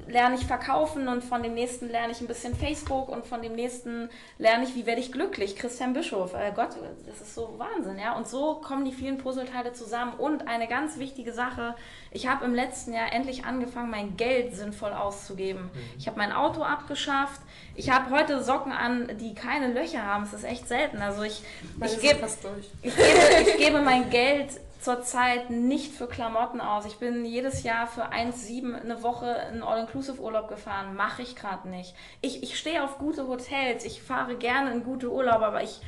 Speaker 3: lerne ich verkaufen und von dem nächsten lerne ich ein bisschen Facebook und von dem nächsten lerne ich, wie werde ich glücklich. Christian Bischof, äh Gott, das ist so Wahnsinn, ja. Und so kommen die vielen Puzzleteile zusammen. Und eine ganz wichtige Sache, ich habe im letzten Jahr endlich angefangen, mein Geld sinnvoll auszugeben. Ich habe mein Auto abgeschafft. Ich habe heute Socken an, die keine Löcher haben. Es ist echt selten. Also ich,
Speaker 2: Meine
Speaker 3: ich
Speaker 2: durch.
Speaker 3: ich gebe, ich gebe mein Geld zurzeit nicht für Klamotten aus. Ich bin jedes Jahr für 1,7 eine Woche in All-Inclusive-Urlaub gefahren. Mache ich gerade nicht. Ich, ich stehe auf gute Hotels. Ich fahre gerne in gute Urlaube, aber ich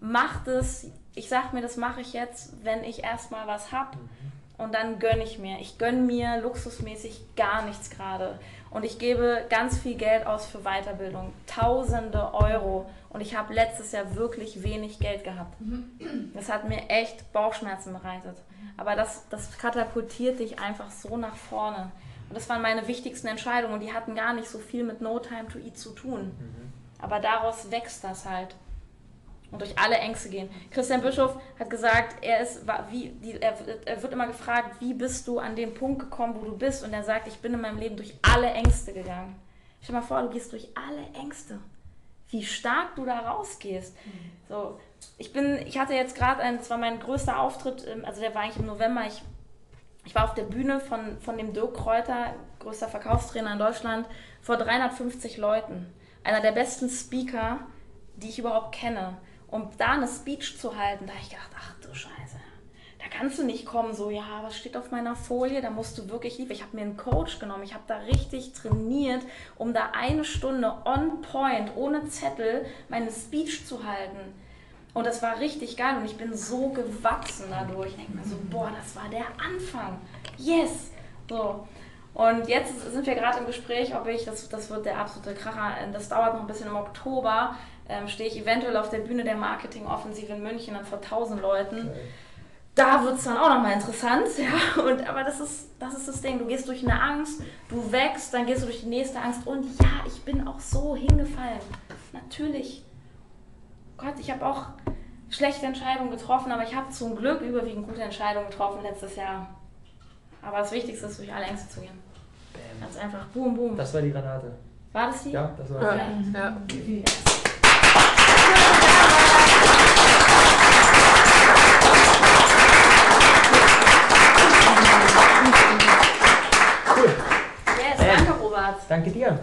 Speaker 3: mache das, ich sage mir, das mache ich jetzt, wenn ich erstmal was habe. Und dann gönne ich mir. Ich gönne mir luxusmäßig gar nichts gerade. Und ich gebe ganz viel Geld aus für Weiterbildung. Tausende Euro. Und ich habe letztes Jahr wirklich wenig Geld gehabt. Das hat mir echt Bauchschmerzen bereitet. Aber das, das katapultiert dich einfach so nach vorne. Und das waren meine wichtigsten Entscheidungen. Und die hatten gar nicht so viel mit No Time to Eat zu tun. Aber daraus wächst das halt. Und durch alle Ängste gehen. Christian Bischof hat gesagt, er, ist, wie, die, er, wird- er wird immer gefragt, wie bist du an den Punkt gekommen, wo du bist? Und er sagt, ich bin in meinem Leben durch alle Ängste gegangen. Stell dir mal vor, du gehst durch alle Ängste. Wie stark du da rausgehst. So, ich bin, ich hatte jetzt gerade das war mein größter Auftritt, also der war eigentlich im November. Ich, ich war auf der Bühne von, von dem Dirk Kräuter, größter Verkaufstrainer in Deutschland, vor 350 Leuten. Einer der besten Speaker, die ich überhaupt kenne. Um da eine Speech zu halten, da habe ich gedacht, ach du Scheiße. Da kannst du nicht kommen, so, ja, was steht auf meiner Folie? Da musst du wirklich lieb. Ich habe mir einen Coach genommen. Ich habe da richtig trainiert, um da eine Stunde on point, ohne Zettel, meine Speech zu halten. Und das war richtig geil und ich bin so gewachsen dadurch. Ich denke mir so, boah, das war der Anfang. Yes! So. Und jetzt sind wir gerade im Gespräch, ob ich, das, das wird der absolute Kracher, äh, das dauert noch ein bisschen im Oktober, ähm, stehe ich eventuell auf der Bühne der Marketingoffensive in München dann vor 1000 Leuten. Da wird es dann auch nochmal interessant, ja. Und, aber das ist, das ist das Ding. Du gehst durch eine Angst, du wächst, dann gehst du durch die nächste Angst. Und ja, ich bin auch so hingefallen. Natürlich. Gott, ich habe auch schlechte Entscheidungen getroffen, aber ich habe zum Glück überwiegend gute Entscheidungen getroffen letztes Jahr. Aber das Wichtigste ist, durch alle Ängste zu gehen. Ganz einfach. Boom, boom.
Speaker 1: Das war die Granate.
Speaker 3: War das die?
Speaker 1: Ja, das war
Speaker 2: Ja, ja.
Speaker 3: Yes, danke, Robert.
Speaker 1: Danke dir.